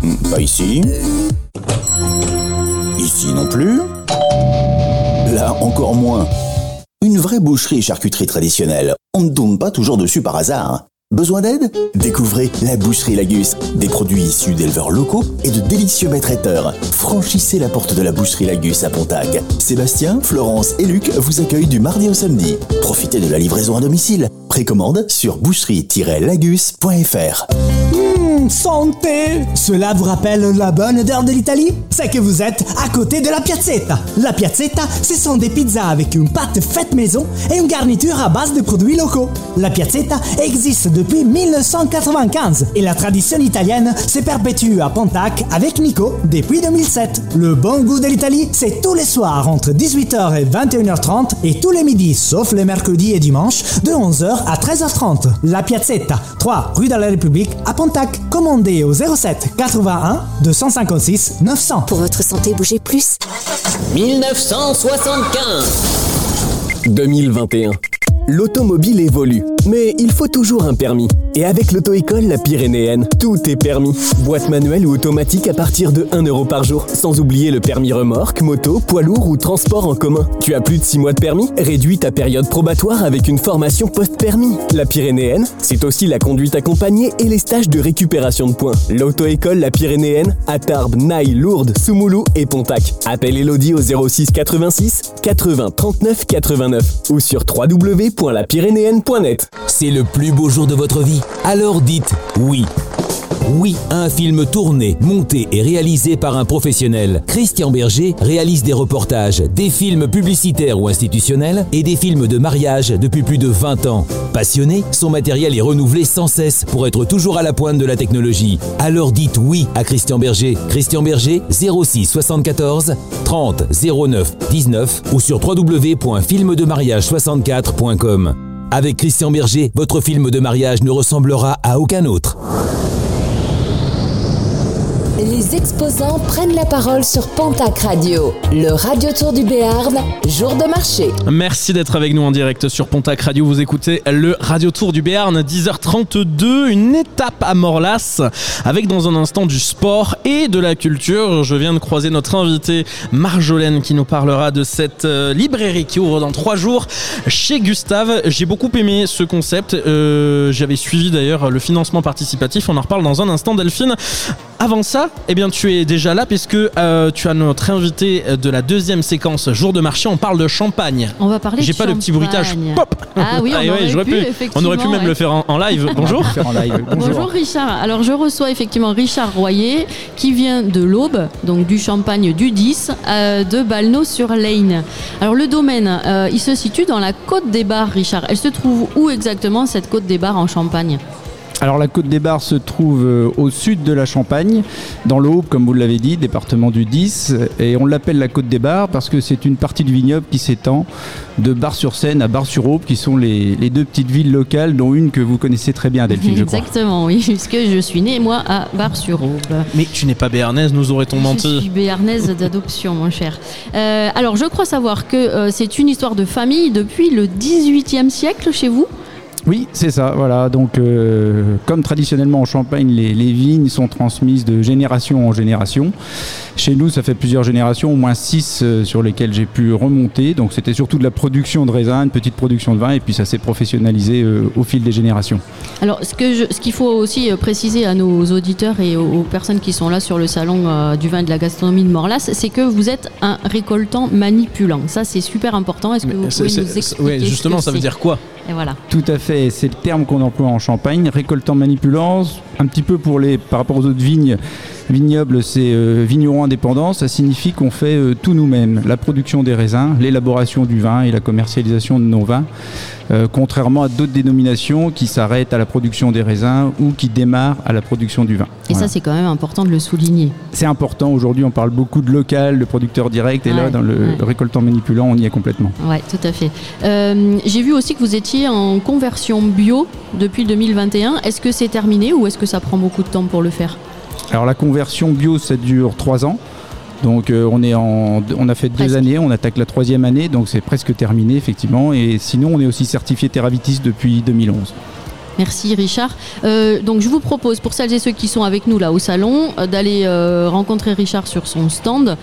[SPEAKER 12] Hmm, Pas ici. Ici non plus. Là encore moins. Une vraie boucherie et charcuterie traditionnelle. On ne tombe pas toujours dessus par hasard. Besoin d'aide Découvrez la Boucherie Lagus. Des produits issus d'éleveurs locaux et de délicieux maîtres traiteurs. Franchissez la porte de la Boucherie Lagus à Pontac. Sébastien, Florence et Luc vous accueillent du mardi au samedi. Profitez de la livraison à domicile. Précommande sur boucherie-lagus.fr.
[SPEAKER 13] Santé Cela vous rappelle la bonne odeur de l'Italie? C'est que vous êtes à côté de la piazzetta. La piazzetta, ce sont des pizzas avec une pâte faite maison et une garniture à base de produits locaux. La piazzetta existe depuis 1995 et la tradition italienne se perpétue à Pontac avec Nico depuis 2007. Le bon goût de l'Italie, c'est tous les soirs entre 18h et 21h30 et tous les midis, sauf les mercredis et dimanches, de 11h à 13h30. La Piazzetta, 3 rue de la République à Pontac. Commandez au 07 81 256 900.
[SPEAKER 14] Pour votre santé, bougez plus.
[SPEAKER 15] 1975 2021 L'automobile évolue, mais il faut toujours un permis. Et avec l'auto-école La Pyrénéenne, tout est permis. Boîte manuelle ou automatique à partir de 1 euro par jour. Sans oublier le permis remorque, moto, poids lourd ou transport en commun. Tu as plus de 6 mois de permis? Réduis ta période probatoire avec une formation post-permis. La Pyrénéenne, c'est aussi la conduite accompagnée et les stages de récupération de points. L'auto-école La Pyrénéenne à Tarbes, Naï, Lourdes, Soumoulou et Pontac. Appelle Elodie au 06 86 80 39 89 ou sur www.lapyrénéenne.net.
[SPEAKER 16] C'est le plus beau jour de votre vie. Alors dites oui. Oui un film tourné, monté et réalisé par un professionnel. Christian Berger réalise des reportages, des films publicitaires ou institutionnels et des films de mariage depuis plus de 20 ans. Passionné, son matériel est renouvelé sans cesse pour être toujours à la pointe de la technologie. Alors dites oui à Christian Berger. Christian Berger 06 74 30 09 19 ou sur www.filmdemariage64.com. Avec Christian Berger, votre film de mariage ne ressemblera à aucun autre.
[SPEAKER 1] Les exposants prennent la parole sur Pontac Radio, le radio tour du Béarn, jour de marché.
[SPEAKER 2] Merci d'être avec nous en direct sur Pontac Radio. Vous écoutez le Radio Tour du Béarn, 10h32, une étape à Morlas, avec dans un instant du sport et de la culture. Je viens de croiser notre invitée Marjolaine qui nous parlera de cette euh, librairie qui ouvre dans trois jours chez Gustave. J'ai beaucoup aimé ce concept. Euh, J'avais suivi d'ailleurs le financement participatif. On en reparle dans un instant, Delphine. Avant ça, eh bien, tu es déjà là puisque euh, tu as notre invité de la deuxième séquence jour de marché. On parle de champagne.
[SPEAKER 7] On va parler
[SPEAKER 2] J'ai pas le petit bruitage.
[SPEAKER 7] champagne.
[SPEAKER 2] Pop
[SPEAKER 7] Ah oui, *laughs* on
[SPEAKER 2] ouais,
[SPEAKER 7] aurait pu,
[SPEAKER 2] On aurait pu même
[SPEAKER 7] ouais.
[SPEAKER 2] le faire en, en live. Bonjour.
[SPEAKER 7] Bonjour. Richard. Alors je reçois effectivement Richard Royer qui vient de l'Aube, donc du Champagne du 10, euh, de Balneau-sur-Leyne. Alors le domaine, euh, il se situe dans la côte des Bars, Richard. Elle se trouve où exactement cette côte des Bars en Champagne?
[SPEAKER 17] Alors la Côte des Bars se trouve euh, au sud de la Champagne, dans l'Aube, comme vous l'avez dit, département du 10. Et on l'appelle la Côte des Bars parce que c'est une partie du vignoble qui s'étend de Bar-sur-Seine à Bar-sur-Aube, qui sont les, les deux petites villes locales, dont une que vous connaissez très bien, Delphine, je crois.
[SPEAKER 7] Exactement, oui, puisque je suis née moi à Bar-sur-Aube.
[SPEAKER 2] Mais tu n'es pas béarnaise, nous aurait-on
[SPEAKER 7] Je
[SPEAKER 2] menti
[SPEAKER 7] suis béarnaise d'adoption, mon cher. Euh, alors, je crois savoir que euh, c'est une histoire de famille depuis le 18e siècle chez vous?
[SPEAKER 17] Oui, c'est ça, voilà. Donc, euh, comme traditionnellement en Champagne, les, les vignes sont transmises de génération en génération. Chez nous, ça fait plusieurs générations, au moins six euh, sur lesquelles j'ai pu remonter. Donc, c'était surtout de la production de raisin, une petite production de vin, et puis ça s'est professionnalisé euh, au fil des générations.
[SPEAKER 7] Alors, ce qu'il faut aussi préciser à nos auditeurs et aux, aux personnes qui sont là sur le salon euh, du vin et de la gastronomie de Morlas, c'est que vous êtes un récoltant manipulant. Ça, c'est super important. Est-ce que vous pouvez nous expliquer ce
[SPEAKER 2] justement,
[SPEAKER 7] que
[SPEAKER 2] ça veut dire quoi?
[SPEAKER 17] Tout à fait, c'est le terme qu'on emploie en Champagne, récoltant manipulant, un petit peu pour les, par rapport aux autres vignes. Vignoble, c'est euh, vigneron indépendant, ça signifie qu'on fait euh, tout nous-mêmes, la production des raisins, l'élaboration du vin et la commercialisation de nos vins, euh, contrairement à d'autres dénominations qui s'arrêtent à la production des raisins ou qui démarrent à la production du vin.
[SPEAKER 7] Et
[SPEAKER 17] Voilà.
[SPEAKER 7] ça, c'est quand même important de le souligner.
[SPEAKER 17] C'est important, aujourd'hui on parle beaucoup de local, de producteur direct, et là dans le
[SPEAKER 7] ouais.
[SPEAKER 17] récoltant manipulant on y est complètement.
[SPEAKER 7] Ouais, tout à fait. J'ai vu aussi que vous étiez en conversion bio depuis 2021. Est-ce que c'est terminé ou est-ce que ça prend beaucoup de temps pour le faire?
[SPEAKER 17] Alors la conversion bio, ça dure trois ans. Donc euh, on, est en, on a fait deux années, on attaque la troisième année, donc c'est presque terminé effectivement. Et sinon, on est aussi certifié Terravitis depuis 2011.
[SPEAKER 7] Merci Richard. Euh, donc je vous propose pour celles et ceux qui sont avec nous là au salon euh, d'aller euh, rencontrer Richard sur son stand.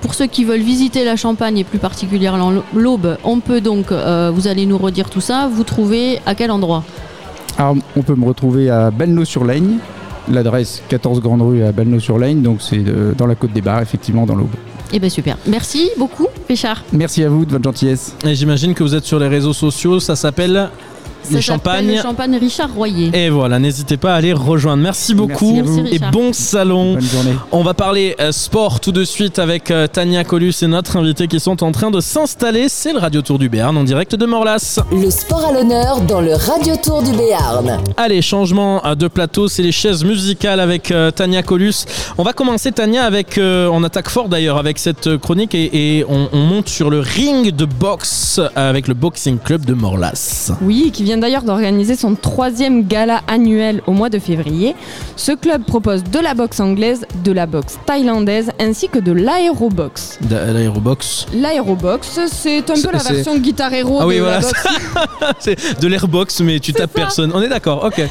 [SPEAKER 7] Pour ceux qui veulent visiter la Champagne et plus particulièrement l'Aube, on peut donc, vous allez nous redire tout ça, vous trouvez à quel endroit?
[SPEAKER 17] Alors on peut me retrouver à Balneau-sur-Laigne, l'adresse 14 Grande Rue à Balneau-sur-Laigne, donc c'est euh, dans la Côte des Bars, effectivement dans l'Aube.
[SPEAKER 7] Eh bien super. Merci beaucoup Richard.
[SPEAKER 17] Merci à vous de votre gentillesse.
[SPEAKER 2] Et j'imagine que vous êtes sur les réseaux sociaux, ça s'appelle
[SPEAKER 7] Ça
[SPEAKER 2] les
[SPEAKER 7] s'appelle
[SPEAKER 2] Champagnes.
[SPEAKER 7] le Champagne Richard Royer.
[SPEAKER 2] Et voilà, n'hésitez pas à aller rejoindre. Merci beaucoup
[SPEAKER 7] Merci
[SPEAKER 2] et bon salon.
[SPEAKER 17] Bonne journée.
[SPEAKER 2] On va parler euh, sport tout de suite avec euh, Tania Colus et notre invité qui sont en train de s'installer. C'est le Radio Tour du Béarn en direct de Morlas.
[SPEAKER 1] Le sport à l'honneur dans le Radio Tour du Béarn.
[SPEAKER 2] Allez, changement euh, de plateau, c'est les chaises musicales avec euh, Tania Colus. On va commencer Tania avec, on attaque fort d'ailleurs avec cette chronique et, et on, on monte sur le ring de boxe avec le Boxing Club de Morlas.
[SPEAKER 14] Oui, qui vient d'ailleurs d'organiser son troisième gala annuel au mois de février. Ce club propose de la boxe anglaise, de la boxe thaïlandaise ainsi que de l'aérobox.
[SPEAKER 2] L'aérobox.
[SPEAKER 14] L'aérobox, c'est un peu la version guitare héros
[SPEAKER 2] Ah oui,
[SPEAKER 14] de
[SPEAKER 2] voilà.
[SPEAKER 14] la boxe. *laughs*
[SPEAKER 2] c'est de l'airbox, mais tu tapes personne. On est d'accord, ok.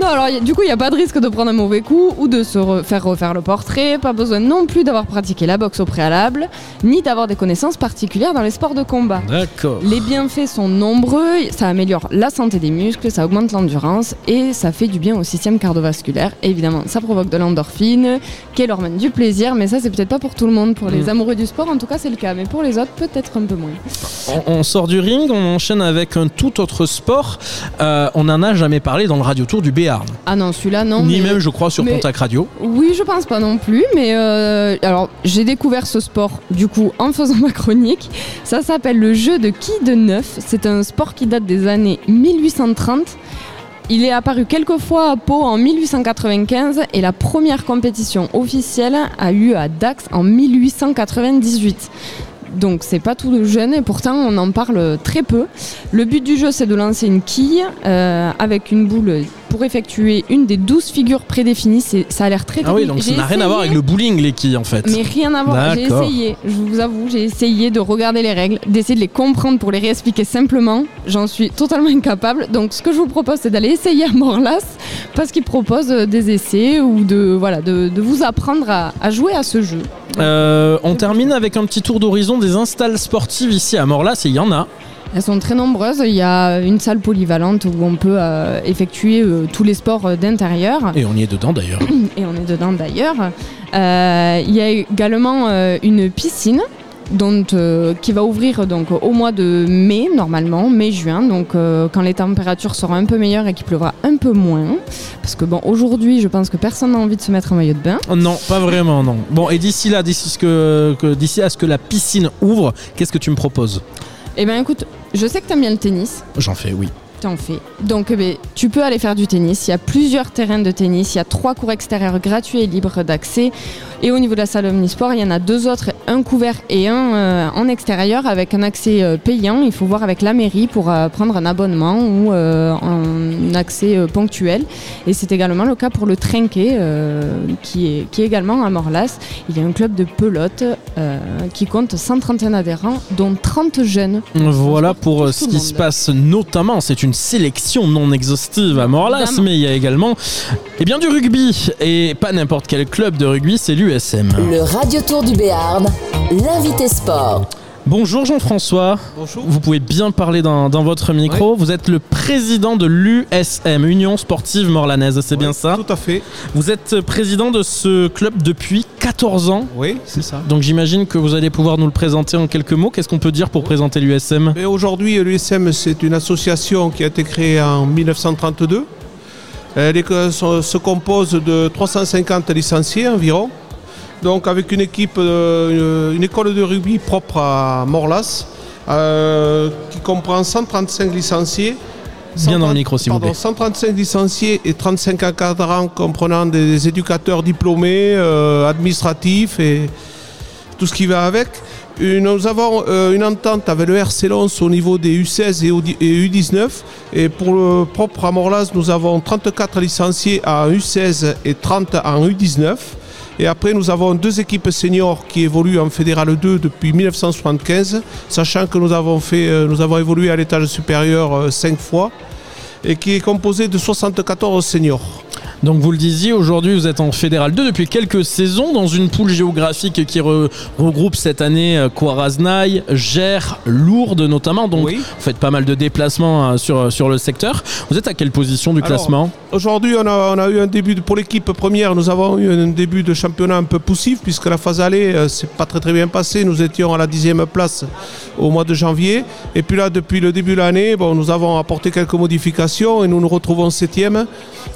[SPEAKER 14] Non, alors du coup, il n'y a pas de risque de prendre un mauvais coup ou de se re- faire refaire le portrait. Pas besoin non plus d'avoir pratiqué la boxe au préalable, ni d'avoir des connaissances particulières dans les sports de combat.
[SPEAKER 2] D'accord.
[SPEAKER 14] Les bienfaits sont nombreux, ça améliore la santé des muscles, ça augmente l'endurance et ça fait du bien au système cardiovasculaire. Et évidemment, ça provoque de l'endorphine, qui est l'hormone du plaisir, mais ça c'est peut-être pas pour tout le monde. Pour les
[SPEAKER 2] Mm.
[SPEAKER 14] amoureux du sport, en tout cas c'est le cas, mais pour les autres, peut-être un peu moins.
[SPEAKER 2] On, on sort du ring, on enchaîne avec un tout autre sport. Euh, on n'en a jamais parlé dans le Radio Tour du Béarn.
[SPEAKER 14] Ah non, celui-là non.
[SPEAKER 2] Ni
[SPEAKER 14] mais-
[SPEAKER 2] même, je crois, sur
[SPEAKER 14] mais-
[SPEAKER 2] Pontac Radio.
[SPEAKER 14] Oui, je pense pas non plus, mais euh, alors j'ai découvert ce sport du coup en faisant ma chronique. Ça s'appelle le jeu de qui de neuf. C'est un sport qui date des années 1830. Il est apparu quelques fois à Pau en 1895 et la première compétition officielle a eu à Dax en 1898. Donc c'est pas tout jeune et pourtant on en parle très peu. Le but du jeu c'est de lancer une quille euh, avec une boule pour effectuer une des 12 figures prédéfinies. Ça a l'air très
[SPEAKER 2] Ah oui,
[SPEAKER 14] technique.
[SPEAKER 2] donc ça n'a rien à voir avec le bowling, les quilles, en fait.
[SPEAKER 14] Mais rien à voir, j'ai essayé, je vous avoue, j'ai essayé de regarder les règles, d'essayer de les comprendre pour les réexpliquer simplement. J'en suis totalement incapable. Donc ce que je vous propose c'est d'aller essayer à Morlas parce qu'ils proposent euh, des essais ou de, voilà, de, de vous apprendre à, à jouer à ce jeu.
[SPEAKER 2] Euh, on termine avec un petit tour d'horizon des installs sportives ici à Morlas, et il y en a.
[SPEAKER 14] Elles sont très nombreuses. Il y a une salle polyvalente où on peut euh, effectuer euh, tous les sports euh, d'intérieur.
[SPEAKER 2] Et on y est dedans d'ailleurs. *clears throat*
[SPEAKER 14] Et on est dedans d'ailleurs. Il y a également une piscine. dont, euh, qui va ouvrir donc au mois de mai normalement, mai-juin, donc euh, quand les températures seront un peu meilleures et qu'il pleuvra un peu moins. Parce que bon, aujourd'hui, je pense que personne n'a envie de se mettre en maillot de bain.
[SPEAKER 2] Non, pas vraiment, non. Bon, et d'ici là, d'ici ce que, que- d'ici à ce que la piscine ouvre, qu'est-ce que tu me proposes?
[SPEAKER 14] Eh bien écoute, je sais que tu aimes bien le tennis.
[SPEAKER 2] J'en fais, oui.
[SPEAKER 14] T'en fais. Donc eh ben, tu peux aller faire du tennis. Il y a plusieurs terrains de tennis. Il y a trois cours extérieurs gratuits et libres d'accès. Et au niveau de la salle omnisport, il y en a deux autres, un couvert et un euh, en extérieur avec un accès euh, payant. Il faut voir avec la mairie pour euh, prendre un abonnement ou un accès ponctuel. Et c'est également le cas pour le Trinquet qui, est, qui est également à Morlas. Il y a un club de pelote qui compte 131 adhérents, dont 30 jeunes.
[SPEAKER 2] Voilà pour ce qui se passe notamment. C'est une une sélection non exhaustive à Morlas, mais il y a également eh bien, du rugby. Et pas n'importe quel club de rugby, c'est l'USM.
[SPEAKER 1] Le Radio Tour du Béarn, l'invité sport.
[SPEAKER 2] Bonjour Jean-François.
[SPEAKER 18] Bonjour.
[SPEAKER 2] Vous pouvez bien parler dans, dans votre micro. Vous êtes le président de l'USM, Union Sportive Morlanaise, c'est bien ça
[SPEAKER 18] Tout à fait.
[SPEAKER 2] Vous êtes président de ce club depuis 14 ans.
[SPEAKER 18] Oui, c'est ça.
[SPEAKER 2] Donc j'imagine que vous allez pouvoir nous le présenter en quelques mots. Qu'est-ce qu'on peut dire pour présenter l'USM
[SPEAKER 18] aujourd'hui, l'USM, c'est une association qui a été créée en 1932. Elle se se compose de 350 licenciés environ. Donc avec une équipe, euh, une école de rugby propre à Morlas, euh, qui comprend 135 licenciés.
[SPEAKER 2] Bien dans le micro, s'il vous
[SPEAKER 18] Pardon,
[SPEAKER 2] plaît.
[SPEAKER 18] 135 licenciés et 35 encadrants comprenant des éducateurs diplômés, euh, administratifs et tout ce qui va avec. Nous avons euh, une entente avec le RC Lens au niveau des U16 et et U19. Et pour le propre à Morlas, nous avons 34 licenciés en U16 et 30 en U19. Et après, nous avons deux équipes seniors qui évoluent en Fédéral 2 depuis 1975, sachant que nous avons, fait, euh, nous avons évolué à l'étage supérieur euh, cinq fois, et qui est composé de 74 seniors.
[SPEAKER 2] Donc vous le disiez, aujourd'hui vous êtes en Fédéral 2 depuis quelques saisons dans une poule géographique qui re- regroupe cette année euh, Coaraznaï, Gers, Lourdes notamment. Donc vous faites pas mal de déplacements euh, sur, sur le secteur. Vous êtes à quelle position du
[SPEAKER 18] Alors,
[SPEAKER 2] classement?
[SPEAKER 18] Aujourd'hui, on a, on a eu un début de- pour l'équipe première. Nous avons eu un début de championnat un peu poussif puisque la phase aller, euh, c'est pas très très bien passé. Nous étions à la dixième place au mois de janvier. Et puis là, depuis le début de l'année, bon, nous avons apporté quelques modifications et nous nous retrouvons septième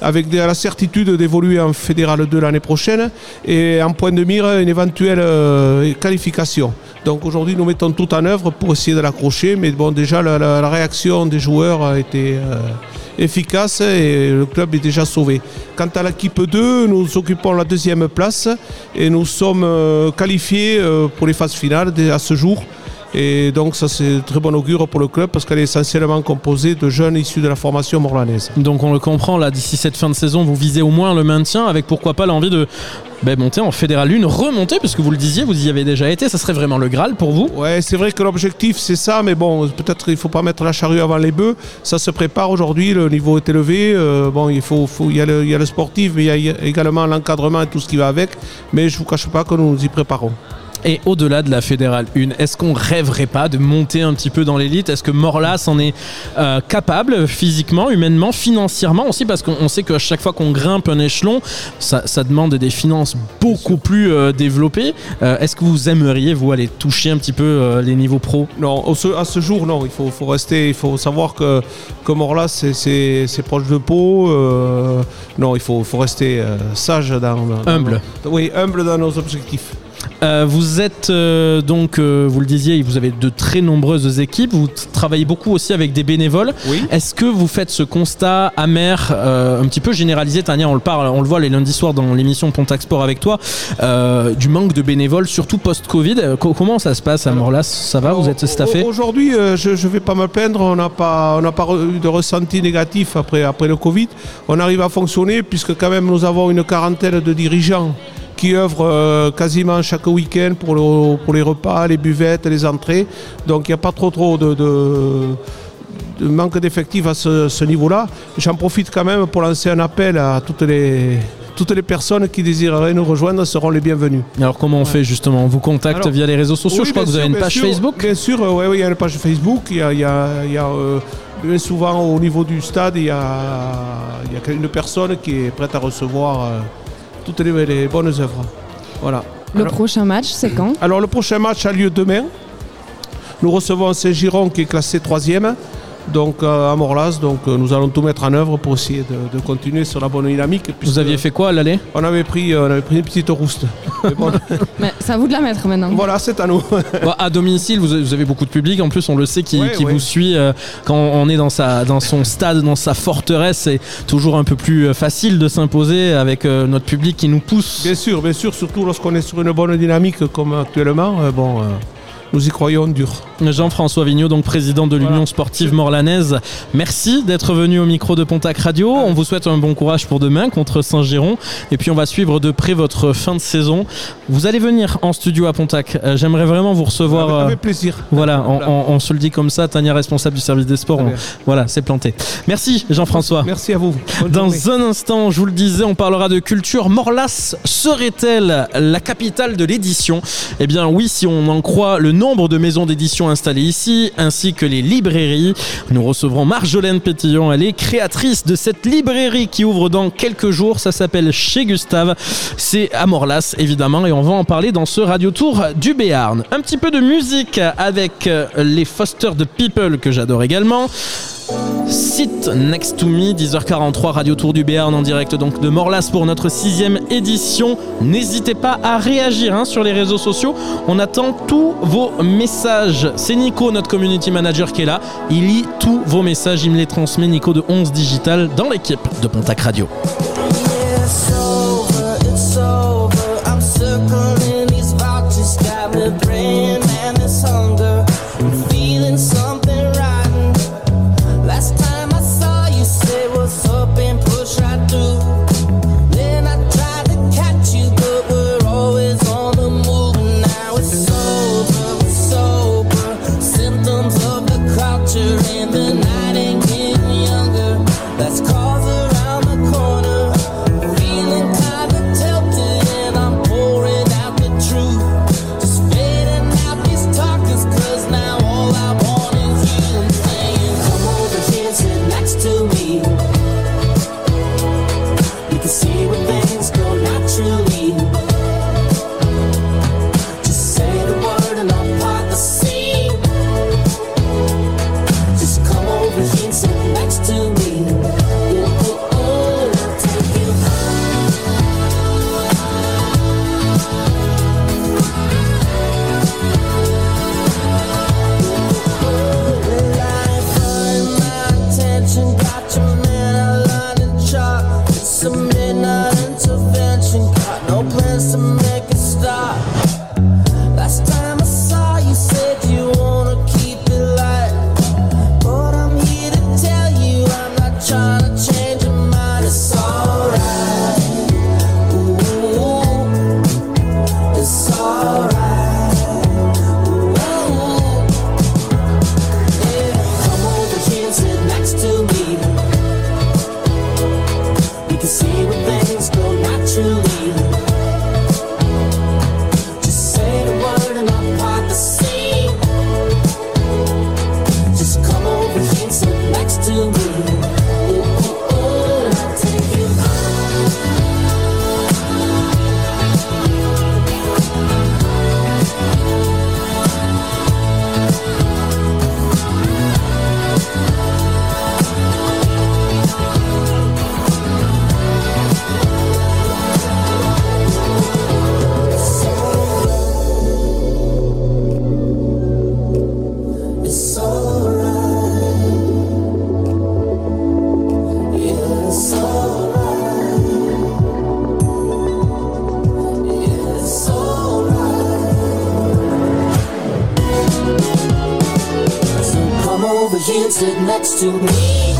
[SPEAKER 18] avec des- la d'évoluer en fédéral 2 l'année prochaine et en point de mire une éventuelle euh, qualification. Donc aujourd'hui, nous mettons tout en œuvre pour essayer de l'accrocher. Mais bon, déjà, la, réaction des joueurs a été euh, efficace et le club est déjà sauvé. Quant à l'équipe 2, nous occupons la deuxième place et nous sommes euh, qualifiés pour les phases finales à ce jour. Et donc ça c'est très bon augure pour le club parce qu'elle est essentiellement composée de jeunes issus de la formation morlanaise.
[SPEAKER 2] Donc on le comprend, là d'ici cette fin de saison, vous visez au moins le maintien avec pourquoi pas l'envie de ben, monter en Fédéral 1, remonter, puisque vous le disiez, vous y avez déjà été, ça serait vraiment le Graal pour vous
[SPEAKER 18] Ouais, c'est vrai que l'objectif c'est ça, mais bon, peut-être il ne faut pas mettre la charrue avant les bœufs. Ça se prépare aujourd'hui, le niveau est élevé. Euh, bon, il faut, faut- il y, a le, il y a le sportif, mais il y a également l'encadrement et tout ce qui va avec. Mais je ne vous cache pas que nous nous y préparons.
[SPEAKER 2] Et au-delà de la Fédérale 1, est-ce qu'on rêverait pas de monter un petit peu dans l'élite? Est-ce que Morlas en est euh, capable physiquement, humainement, financièrement aussi? Parce qu'on on sait qu'à chaque fois qu'on grimpe un échelon, ça, ça demande des finances beaucoup plus euh, développées. Euh, est-ce que vous aimeriez, vous, aller toucher un petit peu les niveaux pro?
[SPEAKER 18] Non, ce- à ce jour, non. Il faut, faut rester, il faut savoir que, que Morlas, c'est- proche de Pau. non, il faut, faut rester sage dans, dans-
[SPEAKER 2] Humble.
[SPEAKER 18] oui, humble dans nos objectifs.
[SPEAKER 2] Euh, vous êtes euh, donc, euh, vous le disiez, vous avez de très nombreuses équipes. Vous travaillez beaucoup aussi avec des bénévoles. Est-ce que vous faites ce constat amer, euh, un petit peu généralisé? Tania, on le parle, on le voit les lundis soirs dans l'émission Pontac Sport avec toi, euh, du manque de bénévoles, surtout post-Covid. Co- comment ça se passe à Morlas Ça va? Vous êtes staffé?
[SPEAKER 18] Au- Aujourd'hui, euh, je ne vais pas me plaindre, on n'a pas, on n'a pas eu de ressenti négatif après, après le Covid. On arrive à fonctionner puisque quand même nous avons une quarantaine de dirigeants qui œuvrent euh, quasiment chaque week-end pour, le- pour les repas, les buvettes, les entrées. Donc il n'y a pas trop trop de, de- de manque d'effectifs à ce, ce niveau-là. J'en profite quand même pour lancer un appel à toutes les, toutes les personnes qui désireraient nous rejoindre seront les bienvenues.
[SPEAKER 2] Alors comment on fait justement? On vous contacte
[SPEAKER 18] Alors,
[SPEAKER 2] via les réseaux sociaux
[SPEAKER 18] oui,
[SPEAKER 2] Je crois que vous avez une page
[SPEAKER 18] sûr.
[SPEAKER 2] Facebook
[SPEAKER 18] Bien sûr, euh, ouais, il y a une page Facebook. Il y a, il y a- il y a, euh, bien souvent au niveau du stade, il y a, il y a une personne qui est prête à recevoir euh, toutes les, les bonnes œuvres. Voilà.
[SPEAKER 14] Le
[SPEAKER 18] Alors-
[SPEAKER 14] prochain match, c'est quand
[SPEAKER 18] alors le prochain match a lieu demain. Nous recevons Saint-Giron qui est classé troisième. Donc euh, à Morlas, donc euh, nous allons tout mettre en œuvre pour essayer de, de continuer sur la bonne dynamique.
[SPEAKER 2] Vous aviez fait quoi à l'aller?
[SPEAKER 18] On avait pris, euh, on avait pris une petite rouste. *laughs* Mais bon,
[SPEAKER 14] Mais c'est à vous de la mettre maintenant.
[SPEAKER 18] voilà, c'est à nous.
[SPEAKER 2] Bon, à domicile, vous vous avez beaucoup de public. En plus, on le sait qui,
[SPEAKER 18] Ouais,
[SPEAKER 2] qui
[SPEAKER 18] ouais.
[SPEAKER 2] vous suit euh, quand on est dans, sa, dans son stade, dans sa forteresse. C'est toujours un peu plus facile de s'imposer avec euh, notre public qui nous pousse.
[SPEAKER 18] Bien sûr, bien sûr, surtout lorsqu'on est sur une bonne dynamique comme actuellement. euh, bon, euh, nous y croyons dur.
[SPEAKER 19] Jean-François Vigneault, donc président de l'Union sportive morlanaise, merci d'être venu au micro de Pontac Radio. On vous souhaite un bon courage pour demain contre Saint-Géron. Et puis on va suivre de près votre fin de saison. Vous allez venir en studio à Pontac. Euh, J'aimerais vraiment vous recevoir.
[SPEAKER 18] Avec,
[SPEAKER 19] euh,
[SPEAKER 18] avec plaisir.
[SPEAKER 19] Voilà, on, on- on se le dit comme ça, Tania, responsable du service des sports. On- voilà, c'est planté. Merci Jean-François.
[SPEAKER 18] Merci à vous. Bonne
[SPEAKER 19] Dans
[SPEAKER 18] journée.
[SPEAKER 19] un instant, je vous le disais, on parlera de culture. Morlas serait-elle la capitale de l'édition? Eh bien oui, si on en croit le nombre de maisons d'édition installées ici, ainsi que les librairies. Nous recevrons Marjolaine Pétillon, elle est créatrice de cette librairie qui ouvre dans quelques jours. Ça s'appelle Chez Gustave. C'est à Morlas, évidemment, et on va en parler dans ce Radio Tour du Béarn. Un petit peu de musique avec euh, les Foster de People que j'adore également. Sit Next to Me, 10h43, Radio Tour du Béarn en direct donc de Morlas pour notre sixième édition. N'hésitez pas à réagir hein, sur les réseaux sociaux. On attend tous vos messages. C'est Nico, notre community manager, qui est là. Il lit tous vos messages. Il me les transmet, Nico de 11 Digital, dans l'équipe de Pontac Radio.
[SPEAKER 20] To me.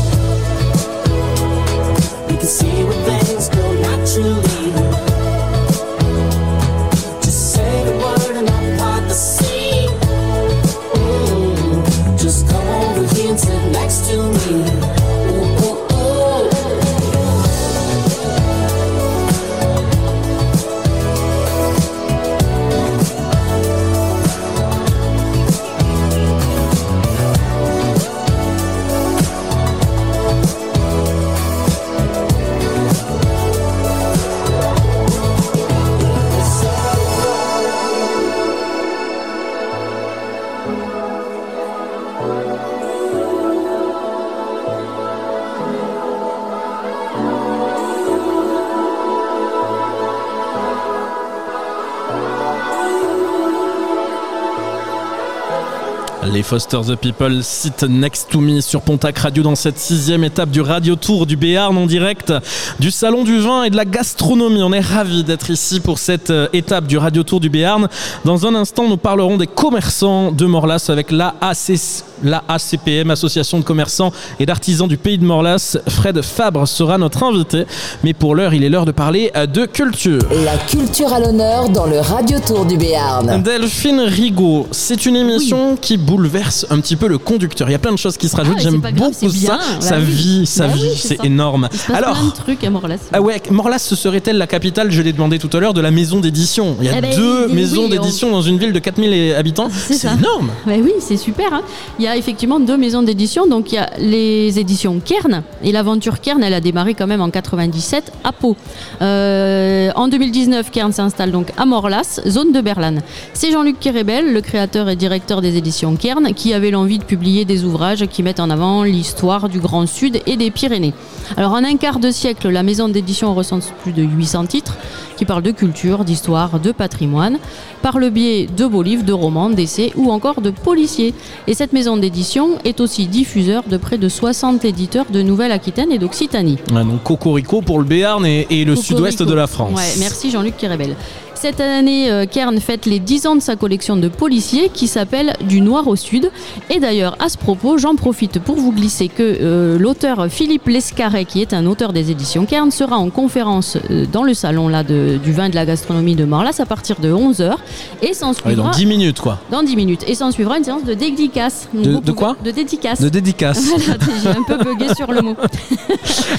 [SPEAKER 2] Foster the People sit next to me sur Pontac Radio dans cette sixième étape du Radio Tour du Béarn en direct du Salon du Vin et de la Gastronomie. On est ravis d'être ici pour cette euh, étape du Radio Tour du Béarn. Dans un instant, nous parlerons des commerçants de Morlas avec l'AAC, l'AACPM, Association de commerçants et d'artisans du pays de Morlas. Fred Fabre sera notre invité. Mais pour l'heure, il est l'heure de parler euh, de culture.
[SPEAKER 1] La culture à l'honneur dans le Radio Tour du Béarn.
[SPEAKER 2] Delphine Rigaud, c'est une émission qui bouleverse un petit peu le conducteur. Il y a plein de choses qui se rajoutent.
[SPEAKER 7] Ah,
[SPEAKER 2] J'aime
[SPEAKER 7] grave,
[SPEAKER 2] beaucoup
[SPEAKER 7] bien.
[SPEAKER 2] ça.
[SPEAKER 7] Bah
[SPEAKER 2] sa
[SPEAKER 7] oui.
[SPEAKER 2] vie, sa
[SPEAKER 7] Bah
[SPEAKER 2] vie,
[SPEAKER 7] c'est
[SPEAKER 2] énorme.
[SPEAKER 7] Il se passe
[SPEAKER 2] Alors,
[SPEAKER 7] plein de trucs à Morlas.
[SPEAKER 2] ah ouais, Morlas, ce serait-elle la capitale, je l'ai demandé tout à l'heure, de la maison d'édition Il y a
[SPEAKER 7] Eh ben,
[SPEAKER 2] deux
[SPEAKER 7] oui,
[SPEAKER 2] maisons
[SPEAKER 7] oui,
[SPEAKER 2] d'édition dans une ville de 4000 habitants. C'est énorme.
[SPEAKER 7] Ouais, oui, c'est super. hein. Il y a effectivement deux maisons d'édition. Donc il y a les éditions Kern et l'aventure Kern, elle a démarré quand même en 97 à Pau. Euh, en 2019, Kern s'installe donc à Morlas, zone de Berlane. C'est Jean-Luc Kérébel, le créateur et directeur des éditions Kern, qui avait l'envie de publier des ouvrages qui mettent en avant l'histoire du Grand Sud et des Pyrénées. Alors en un quart de siècle, la maison d'édition recense plus de 800 titres qui parlent de culture, d'histoire, de patrimoine, par le biais de beaux livres, de romans, d'essais ou encore de policiers. Et cette maison d'édition est aussi diffuseur de près de 60 éditeurs de Nouvelle-Aquitaine et d'Occitanie.
[SPEAKER 2] Ah, donc Cocorico pour le Béarn et, et le sud-ouest de la France.
[SPEAKER 7] Ouais, merci Jean-Luc Kérébel. Cette année, euh, Kern fête les 10 ans de sa collection de policiers qui s'appelle Du Noir au Sud. Et d'ailleurs, à ce propos, j'en profite pour vous glisser que euh, l'auteur Philippe Lescaret, qui est un auteur des éditions Kern, sera en conférence euh, dans le salon là, de- du vin et de la gastronomie de Morlas à partir de 11h. Et s'en
[SPEAKER 2] Ouais,
[SPEAKER 7] suivra.
[SPEAKER 2] dans 10 minutes, quoi.
[SPEAKER 7] Dans 10 minutes. Et s'en suivra une séance de dédicace.
[SPEAKER 2] De-
[SPEAKER 7] vous
[SPEAKER 2] de
[SPEAKER 7] pouvez-
[SPEAKER 2] quoi
[SPEAKER 7] De dédicace.
[SPEAKER 2] De dédicace. *laughs*
[SPEAKER 7] Voilà, j'ai un peu bugué sur le mot.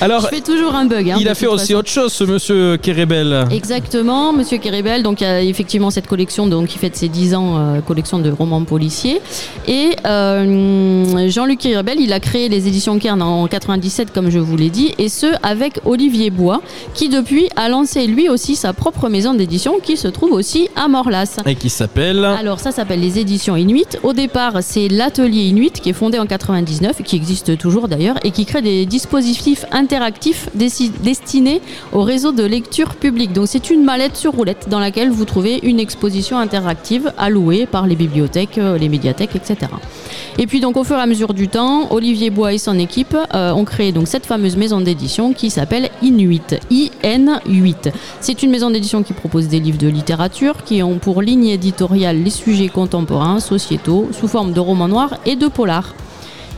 [SPEAKER 2] Alors,
[SPEAKER 7] Je fais toujours un bug. hein,
[SPEAKER 2] il a fait aussi
[SPEAKER 7] façon.
[SPEAKER 2] autre chose, ce monsieur Kérébel.
[SPEAKER 7] Exactement, Monsieur Kérébel, donc il y a effectivement cette collection donc qui fête ses 10 ans, euh, collection de romans policiers. Et euh, Jean-Luc Kérébel, il a créé les éditions Kern en 97, comme je vous l'ai dit, et ce avec Olivier Bois, qui depuis a lancé lui aussi sa propre maison d'édition, qui se trouve aussi à Morlas.
[SPEAKER 2] Et qui s'appelle.
[SPEAKER 7] Alors ça s'appelle les éditions Inuit. Au départ, c'est l'atelier Inuit qui est fondé en 99, qui existe toujours d'ailleurs, et qui crée des dispositifs interactifs destinés au réseau de lecture publique. Donc c'est une mallette sur roulette dans laquelle vous trouvez une exposition interactive louer par les bibliothèques, euh, les médiathèques, etc. Et puis donc au fur et à mesure du temps, Olivier Bois et son équipe euh, ont créé donc cette fameuse maison d'édition qui s'appelle Inuit, IN8. C'est une maison d'édition qui propose des livres de littérature qui ont pour ligne éditoriale les sujets contemporains, sociétaux, sous forme de romans noirs et de polars.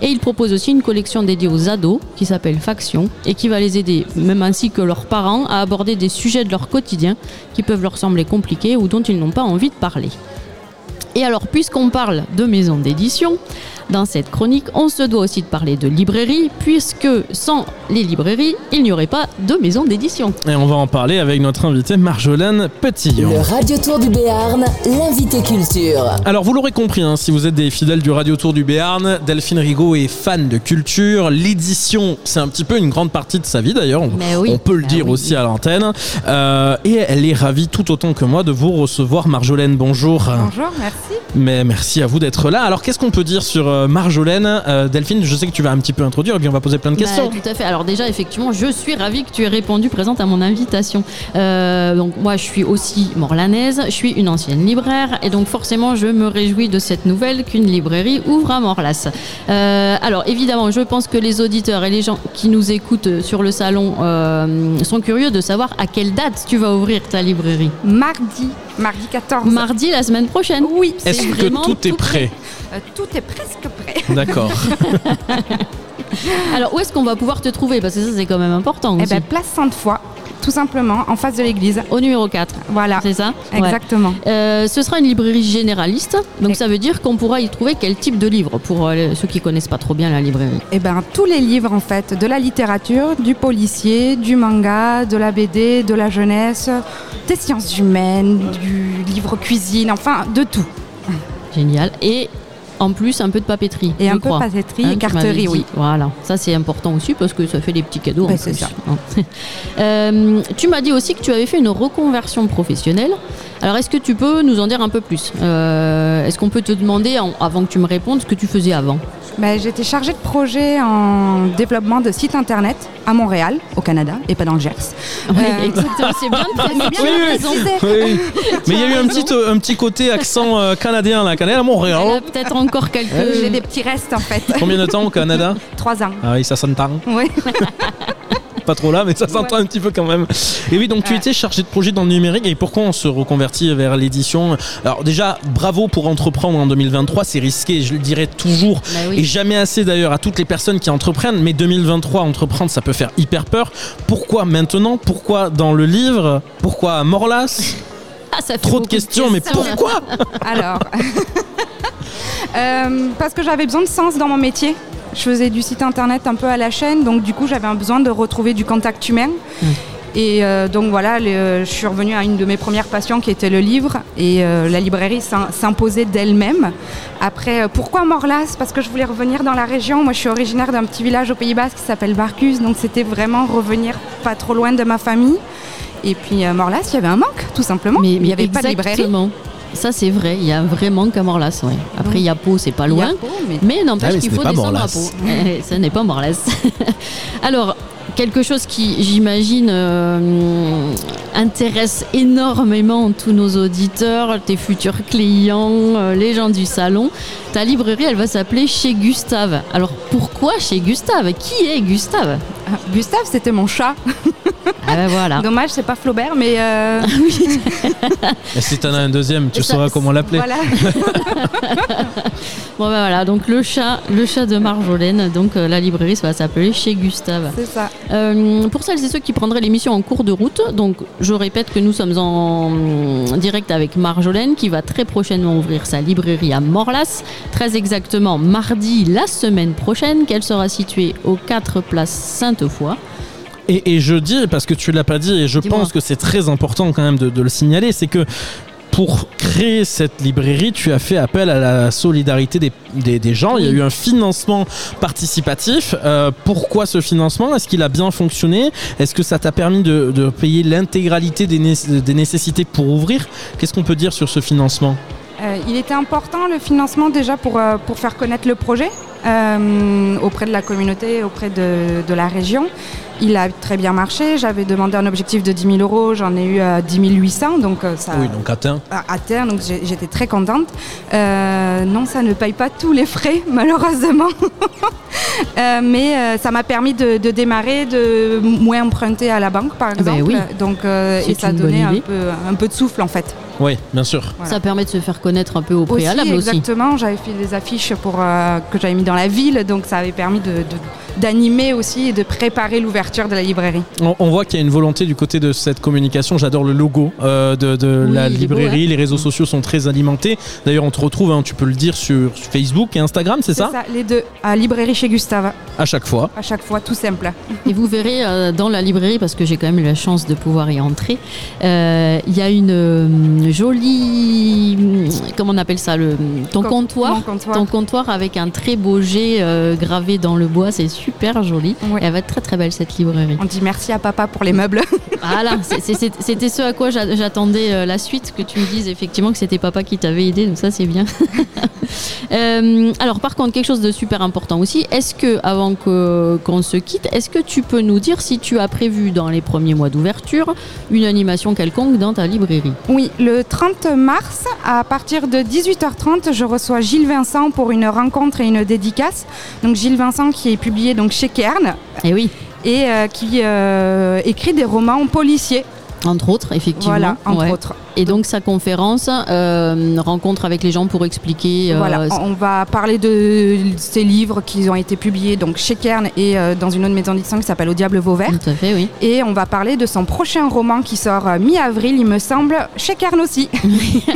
[SPEAKER 7] Et il propose aussi une collection dédiée aux ados qui s'appelle Faction et qui va les aider, même ainsi que leurs parents, à aborder des sujets de leur quotidien qui peuvent leur sembler compliqués ou dont ils n'ont pas envie de parler. Et alors, puisqu'on parle de maison d'édition, dans cette chronique, on se doit aussi de parler de librairie, puisque sans les librairies, il n'y aurait pas de maison d'édition.
[SPEAKER 2] Et on va en parler avec notre invité Marjolaine Petillon.
[SPEAKER 1] Le Radio Tour du Béarn, l'invité culture.
[SPEAKER 2] Alors vous l'aurez compris, hein, si vous êtes des fidèles du Radio Tour du Béarn, Delphine Rigaud est fan de culture. L'édition, c'est un petit peu une grande partie de sa vie d'ailleurs, on,
[SPEAKER 7] Mais oui.
[SPEAKER 2] on peut le
[SPEAKER 7] Ah
[SPEAKER 2] dire
[SPEAKER 7] oui.
[SPEAKER 2] aussi à l'antenne. Euh, et elle est ravie tout autant que moi de vous recevoir Marjolaine, bonjour.
[SPEAKER 21] Bonjour, merci.
[SPEAKER 2] Mais merci à vous d'être là. Alors qu'est-ce qu'on peut dire sur euh, Marjolaine Euh, Delphine, je sais que tu vas un petit peu introduire et puis on va poser plein de questions.
[SPEAKER 7] Bah, tout à fait. Alors déjà, effectivement, je suis ravie que tu aies répondu présente à mon invitation. Euh, donc moi, je suis aussi morlanaise, je suis une ancienne libraire et donc forcément, je me réjouis de cette nouvelle qu'une librairie ouvre à Morlas. Euh, alors évidemment, je pense que les auditeurs et les gens qui nous écoutent sur le salon euh, sont curieux de savoir à quelle date tu vas ouvrir ta librairie.
[SPEAKER 21] Mardi, mardi 14.
[SPEAKER 7] Mardi la semaine prochaine.
[SPEAKER 21] Oui.
[SPEAKER 2] Est-ce que tout est prêt
[SPEAKER 21] Euh, tout est presque prêt. *laughs*
[SPEAKER 2] D'accord. *laughs*
[SPEAKER 7] Alors où est-ce qu'on va pouvoir te trouver? Parce que ça, c'est quand même important.
[SPEAKER 21] Eh ben, place Sainte-Foy, tout simplement, en face de l'église.
[SPEAKER 7] Au numéro 4.
[SPEAKER 21] Voilà.
[SPEAKER 7] C'est ça Ouais.
[SPEAKER 21] Exactement.
[SPEAKER 7] Euh, ce sera une librairie généraliste, donc ça veut dire qu'on pourra y trouver quel type de livre pour euh, ceux qui connaissent pas trop bien la librairie.
[SPEAKER 21] Eh ben, tous les livres, en fait, de la littérature, du policier, du manga, de la BD, de la jeunesse, des sciences humaines, du livre cuisine, enfin, de tout.
[SPEAKER 7] Génial. Et en plus, un peu de papeterie.
[SPEAKER 21] Et un peu de papeterie
[SPEAKER 7] Hein,
[SPEAKER 21] et carterie, oui.
[SPEAKER 7] Voilà, ça c'est important aussi parce que ça fait des petits cadeaux. en
[SPEAKER 21] Ben, c'est
[SPEAKER 7] plus,
[SPEAKER 21] ça.
[SPEAKER 7] hein. *laughs* Euh, tu m'as dit aussi que tu avais fait une reconversion professionnelle. Alors, est-ce que tu peux nous en dire un peu plus? Euh, Est-ce qu'on peut te demander, en- avant que tu me répondes, ce que tu faisais avant?
[SPEAKER 21] Ben, J'étais chargée de projet en développement de sites internet à Montréal, au Canada, et pas dans le Gers. *laughs*
[SPEAKER 7] Oui, exactement, c'est bien de *laughs*
[SPEAKER 21] c'est bien
[SPEAKER 2] Oui,
[SPEAKER 21] de
[SPEAKER 2] oui.
[SPEAKER 21] préciser.
[SPEAKER 2] Oui. Mais il y a eu un petit, euh, un petit côté accent euh, canadien là, Canada, Montréal.
[SPEAKER 7] Peut-être encore quelques.
[SPEAKER 21] J'ai des petits restes en fait.
[SPEAKER 2] Combien de temps au Canada *laughs*
[SPEAKER 21] Trois ans.
[SPEAKER 2] Ah oui, ça s'entend.
[SPEAKER 21] Oui. *laughs*
[SPEAKER 2] Pas trop là, mais ça s'entend un petit peu quand même. Et oui, donc tu étais chargé de projet dans le numérique. Et pourquoi on se reconvertit vers l'édition Alors déjà, bravo pour entreprendre en 2023. C'est risqué, je le dirais toujours.
[SPEAKER 7] Bah oui.
[SPEAKER 2] Et jamais assez d'ailleurs à toutes les personnes qui entreprennent. Mais 2023, entreprendre, ça peut faire hyper peur. Pourquoi maintenant? Pourquoi dans le livre? Pourquoi à Morlas?
[SPEAKER 7] Ah, ça fait
[SPEAKER 2] Trop de questions, mais pourquoi? *laughs*
[SPEAKER 21] Alors, Euh, parce que j'avais besoin de sens dans mon métier. Je faisais du site internet un peu à la chaîne, donc du coup j'avais un besoin de retrouver du contact humain. Et euh, donc voilà, le- je suis revenue à une de mes premières passions qui était le livre et euh, la librairie s'im- s'imposait d'elle-même. Après, pourquoi Morlas? Parce que je voulais revenir dans la région. Moi je suis originaire d'un petit village au Pays Basque qui s'appelle Barcus, donc c'était vraiment revenir pas trop loin de ma famille. Et puis euh, Morlas, il y avait un manque tout simplement. il n'y avait pas de librairie.
[SPEAKER 7] Ça, c'est vrai, il y a vraiment qu'à Morlas. Ouais. Après, il y a Pau, c'est pas loin.
[SPEAKER 21] Pau, mais-
[SPEAKER 7] mais n'empêche
[SPEAKER 2] Ah
[SPEAKER 7] qu'il faut descendre à. Pau. Eh, Ce n'est pas Morlas. *laughs* Alors, quelque chose qui, j'imagine, euh, intéresse énormément tous nos auditeurs, tes futurs clients, euh, les gens du salon. Ta librairie, elle va s'appeler Chez Gustave. Alors, pourquoi chez Gustave? Qui est Gustave?
[SPEAKER 21] Gustave, c'était mon chat.
[SPEAKER 7] Ah ben voilà. *laughs*
[SPEAKER 21] Dommage, c'est pas Flaubert, mais. euh, *laughs*
[SPEAKER 2] Et si t'en as un deuxième, tu
[SPEAKER 7] Ça-
[SPEAKER 2] sauras comment l'appeler.
[SPEAKER 21] voilà. *laughs*
[SPEAKER 7] Bon ben voilà, donc le chat, le chat de Marjolaine, donc euh, la librairie ça va s'appeler chez Gustave.
[SPEAKER 21] C'est ça.
[SPEAKER 7] Euh, pour celles et ceux qui prendraient l'émission en cours de route, donc je répète que nous sommes en en direct avec Marjolaine qui va très prochainement ouvrir sa librairie à Morlas, très exactement mardi la semaine prochaine, qu'elle sera située aux 4 places Sainte-Foy.
[SPEAKER 2] Et, et je dis, parce que tu l'as pas dit, et je pense que c'est très important quand même de, de le signaler, c'est que pour créer cette librairie, tu as fait appel à la solidarité des, des- des gens. Il y a eu un financement participatif. Euh, pourquoi ce financement? Est-ce qu'il a bien fonctionné? Est-ce que ça t'a permis de, de payer l'intégralité des, né- des nécessités pour ouvrir? Qu'est-ce qu'on peut dire sur ce financement?
[SPEAKER 21] Euh, il était important le financement déjà pour, euh, pour faire connaître le projet euh, auprès de la communauté, auprès de, de la région. Il a très bien marché. J'avais demandé un objectif de 10 000 euros, j'en ai eu à 10 800, donc ça
[SPEAKER 2] Oui, donc atteint.
[SPEAKER 21] terre, donc j'étais très contente. Non, ça ne paye pas tous les frais, *laughs* malheureusement. *laughs* Mais ça m'a permis de, de démarrer, de moins emprunter à la banque, par
[SPEAKER 7] ben
[SPEAKER 21] exemple.
[SPEAKER 7] oui.
[SPEAKER 21] Donc, et ça donnait un peu, un peu de souffle, en fait.
[SPEAKER 2] Oui, bien sûr.
[SPEAKER 7] Ça permet de se faire connaître un peu au préalable aussi.
[SPEAKER 21] Exactement, j'avais fait des affiches pour, euh, que j'avais mis dans la ville, donc ça avait permis de- de- d'animer aussi et de préparer l'ouverture de la librairie.
[SPEAKER 2] On, on voit qu'il y a une volonté du côté de cette communication. J'adore le logo euh, de, de
[SPEAKER 21] Oui,
[SPEAKER 2] la
[SPEAKER 21] beau,
[SPEAKER 2] librairie.
[SPEAKER 21] ouais.
[SPEAKER 2] Les réseaux sociaux sont très alimentés. D'ailleurs, on te retrouve, hein, tu peux le dire, sur Facebook et Instagram, c'est ça,
[SPEAKER 21] Les deux, à librairie chez Gustave,
[SPEAKER 2] À chaque fois.
[SPEAKER 21] à chaque fois, tout simple.
[SPEAKER 7] Et vous verrez euh, dans la librairie, parce que j'ai quand même eu la chance de pouvoir y entrer, euh, il y a une euh, jolie. Comment on appelle ça le, Ton
[SPEAKER 21] Com-
[SPEAKER 7] comptoir. Ton comptoir avec un très beau jet euh, gravé dans le bois. C'est super joli. Et elle va être très très belle cette librairie.
[SPEAKER 21] On dit merci à papa pour les meubles. *laughs*
[SPEAKER 7] Voilà, c'était ce à quoi j'a- j'attendais euh, la suite, que tu me dises effectivement que c'était papa qui t'avait aidé, donc ça c'est bien. *laughs* Euh, alors par contre, quelque chose de super important aussi, est-ce que, avant que- qu'on se quitte, est-ce que tu peux nous dire si tu as prévu dans les premiers mois d'ouverture une animation quelconque dans ta librairie?
[SPEAKER 21] Oui, le 30 mars, à partir de 18h30, je reçois Gilles Vincent pour une rencontre et une dédicace. Donc Gilles Vincent qui est publié donc chez Kern.
[SPEAKER 7] Et oui.
[SPEAKER 21] Et euh, qui euh, écrit des romans policiers.
[SPEAKER 7] Entre autres, effectivement.
[SPEAKER 21] Voilà, entre
[SPEAKER 7] Ouais.
[SPEAKER 21] autres.
[SPEAKER 7] Et donc sa conférence, euh, rencontre avec les gens pour expliquer. euh,
[SPEAKER 21] Voilà, on va parler de ces livres qui ont été publiés donc chez Kern et euh, dans une autre maison d'édition qui s'appelle Au Diable Vauvert.
[SPEAKER 7] Tout à fait, oui.
[SPEAKER 21] Et on va parler de son prochain roman qui sort mi-avril, il me semble, chez Kern aussi. *laughs*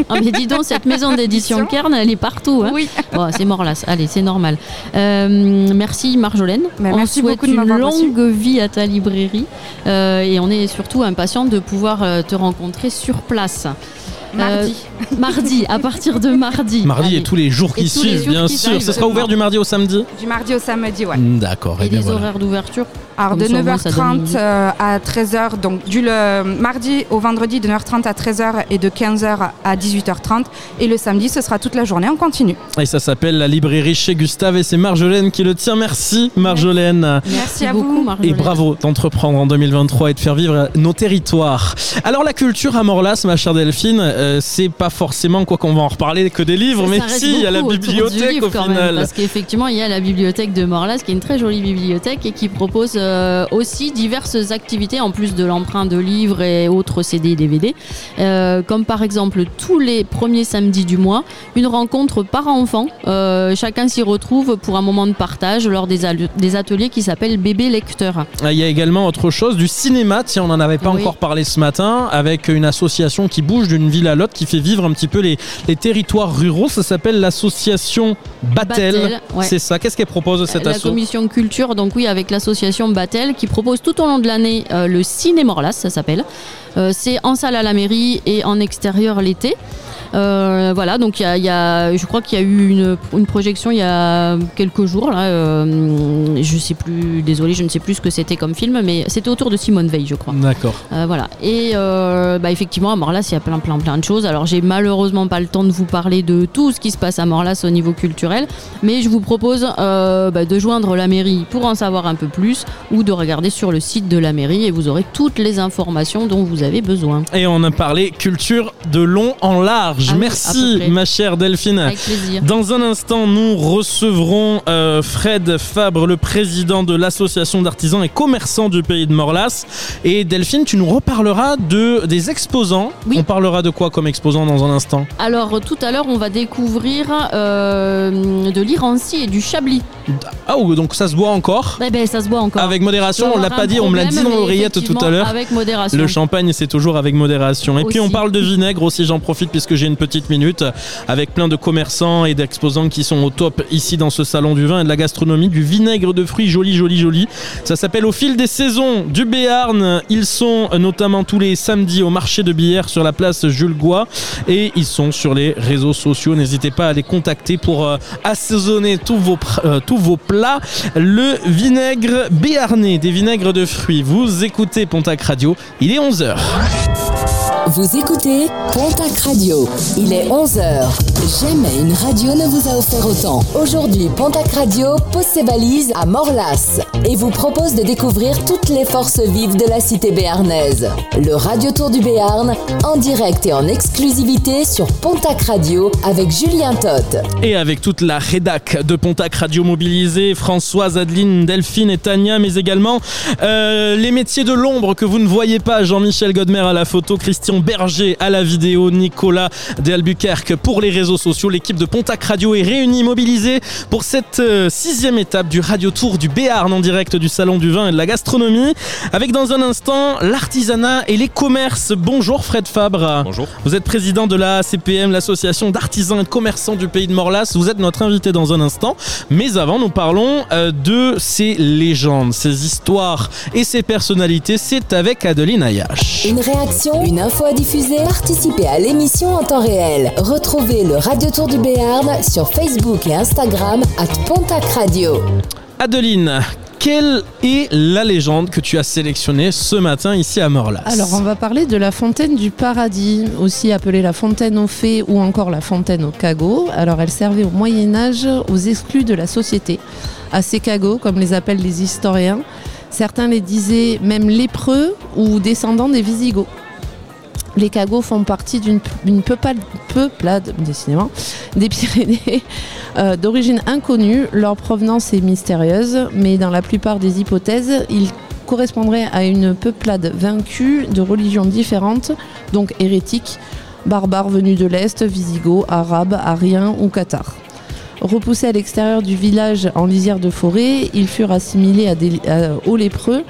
[SPEAKER 7] Ah mais dis donc, cette maison d'édition Kern, elle est partout. Hein
[SPEAKER 21] Oui.
[SPEAKER 7] Bon, c'est mort là, allez, c'est normal. Merci Marjolaine. On
[SPEAKER 21] merci
[SPEAKER 7] souhaite
[SPEAKER 21] beaucoup de
[SPEAKER 7] une longue vie à ta librairie et on est surtout impatient de pouvoir te rencontrer sur place. Yeah.
[SPEAKER 21] Mardi.
[SPEAKER 7] Euh, mardi, à partir de mardi.
[SPEAKER 2] Mardi
[SPEAKER 7] Allez.
[SPEAKER 2] et tous les jours qui
[SPEAKER 7] Et
[SPEAKER 2] suivent,
[SPEAKER 7] jours
[SPEAKER 2] bien
[SPEAKER 7] qui
[SPEAKER 2] sûr. Ce sera ouvert du mardi au samedi
[SPEAKER 21] Du mardi au samedi, ouais.
[SPEAKER 2] D'accord.
[SPEAKER 7] Et
[SPEAKER 2] eh bien
[SPEAKER 7] les
[SPEAKER 2] voilà.
[SPEAKER 7] horaires d'ouverture
[SPEAKER 21] Alors de
[SPEAKER 7] Comme ça, au moins, ça donne
[SPEAKER 21] 9h30
[SPEAKER 7] une idée.
[SPEAKER 21] euh, à 13h, donc du le mardi au vendredi de 9h30 à 13h et de 15h à 18h30. Et le samedi, ce sera toute la journée en continu.
[SPEAKER 2] Et ça s'appelle la librairie chez Gustave et c'est Marjolaine qui le tient. Merci Marjolaine.
[SPEAKER 21] Merci à
[SPEAKER 7] beaucoup,
[SPEAKER 21] vous.
[SPEAKER 2] Et
[SPEAKER 7] Marjolaine.
[SPEAKER 2] bravo d'entreprendre en 2023 et de faire vivre nos territoires. Alors la culture à Morlas, ma chère Delphine, euh, c'est pas forcément quoi qu'on va en reparler que des livres,
[SPEAKER 7] Ça
[SPEAKER 2] mais si, il y a la bibliothèque au
[SPEAKER 7] même,
[SPEAKER 2] final.
[SPEAKER 7] parce qu'effectivement, il y a la bibliothèque de Morlas, qui est une très jolie bibliothèque et qui propose euh, aussi diverses activités en plus de l'emprunt de livres et autres CD et DVD. Euh, comme par exemple tous les premiers samedis du mois, une rencontre parents-enfants. Euh, chacun s'y retrouve pour un moment de partage lors des, ateliers qui s'appellent Bébé Lecteur.
[SPEAKER 2] Ah, Il y a également autre chose, du cinéma, tiens on n'en avait pas
[SPEAKER 7] Oui.
[SPEAKER 2] encore parlé ce matin, avec une association qui bouge d'une ville à l'autre, qui fait vivre un petit peu les, les territoires ruraux, ça s'appelle l'association Batel.
[SPEAKER 7] Batel, ouais.
[SPEAKER 2] C'est ça, qu'est-ce qu'elle propose cette
[SPEAKER 7] la
[SPEAKER 2] asso?
[SPEAKER 7] commission culture, donc oui, avec l'association Batel, qui propose tout au long de l'année euh, le Ciné Morlas, ça s'appelle. Euh, c'est en salle à la mairie et en extérieur l'été. Euh, voilà, donc il y a, y a- je crois qu'il y a eu une, une projection il y a quelques jours. Là, euh, je sais plus, désolé, je ne sais plus ce que c'était comme film, mais c'était autour de Simone Veil, je crois.
[SPEAKER 2] D'accord.
[SPEAKER 7] Euh, voilà. Et bah, effectivement, à Morlas, il y a plein, plein, plein de choses. Alors, j'ai malheureusement pas le temps de vous parler de tout ce qui se passe à Morlas au niveau culturel, mais je vous propose bah, de joindre la mairie pour en savoir un peu plus ou de regarder sur le site de la mairie et vous aurez toutes les informations dont vous avez besoin.
[SPEAKER 2] Et on a parlé culture de long en large.
[SPEAKER 7] Ah oui,
[SPEAKER 2] Merci ma chère Delphine.
[SPEAKER 7] Avec plaisir.
[SPEAKER 2] Dans un instant, nous recevrons euh, Fred Fabre, le président de l'association d'artisans et commerçants du pays de Morlas. Et Delphine, tu nous reparleras de des exposants. On parlera de quoi comme exposants dans un instant?
[SPEAKER 7] Alors, tout à l'heure, on va découvrir euh, de l'Irancy et du Chablis.
[SPEAKER 2] Ah oui, donc ça se boit encore?
[SPEAKER 7] Eh ben, ça se boit encore.
[SPEAKER 2] Avec modération, on l'a pas dit, on me l'a dit dans l'oreillette tout à l'heure.
[SPEAKER 7] Avec modération.
[SPEAKER 2] Le champagne, c'est toujours avec modération. Et puis on parle de vinaigre aussi, j'en profite puisque j'ai une petite minute avec plein de commerçants et d'exposants qui sont au top ici dans ce salon du vin et de la gastronomie. Du vinaigre de fruits joli, joli, joli. Ça s'appelle Au fil des saisons du Béarn. Ils sont notamment tous les samedis au marché de Bière sur la place Jules Gois et ils sont sur les réseaux sociaux. N'hésitez pas à les contacter pour euh, assaisonner tous vos, euh, tous vos plats. Le vinaigre béarnais, des vinaigres de fruits. Vous écoutez Pontac Radio, il est 11h. Huh?
[SPEAKER 1] Vous écoutez Pontac Radio. Il est 11h. Jamais une radio ne vous a offert autant. Aujourd'hui, Pontac Radio pose ses valises à Morlas et vous propose de découvrir toutes les forces vives de la cité béarnaise. Le Radio Tour du Béarn, en direct et en exclusivité sur Pontac Radio avec Julien Toth.
[SPEAKER 2] Et avec toute la rédac de Pontac Radio mobilisée, Françoise, Adeline, Delphine et Tania, mais également euh, les métiers de l'ombre que vous ne voyez pas, Jean-Michel Godmer à la photo, Christian Berger à la vidéo, Nicolas d'Albuquerque pour les réseaux sociaux. L'équipe de Pontac Radio est réunie, mobilisée pour cette euh, sixième étape du Radio Tour du Béarn en direct du Salon du Vin et de la Gastronomie. Avec dans un instant l'artisanat et les commerces. Bonjour Fred Fabre.
[SPEAKER 22] Bonjour.
[SPEAKER 2] Vous êtes président de la ACPM, l'association d'artisans et de commerçants du pays de Morlas. Vous êtes notre invité dans un instant. Mais avant, nous parlons euh, de ces légendes, ces histoires et ces personnalités. C'est avec Adeline Ayache.
[SPEAKER 1] Une réaction, une info à diffuser, participez à l'émission en temps réel. Retrouvez le Radio Tour du Béarn sur Facebook et Instagram at Pontac Radio.
[SPEAKER 2] Adeline, quelle est la légende que tu as sélectionnée ce matin ici à Morlas
[SPEAKER 5] Alors, on va parler de la fontaine du paradis, aussi appelée la fontaine aux fées ou encore la fontaine aux cagots. Alors, elle servait au Moyen-Âge aux exclus de la société, à ces cagots, comme les appellent les historiens. Certains les disaient même lépreux ou descendants des Visigoths. Les cagots font partie d'une peuplade, des Pyrénées, *laughs* euh, d'origine inconnue. Leur provenance est mystérieuse, mais dans la plupart des hypothèses, ils correspondraient à une peuplade vaincue de religions différentes, donc hérétiques, barbares venus de l'Est, visigoths, arabes, ariens ou cathares. Repoussés à l'extérieur du village en lisière de forêt, ils furent assimilés aux lépreux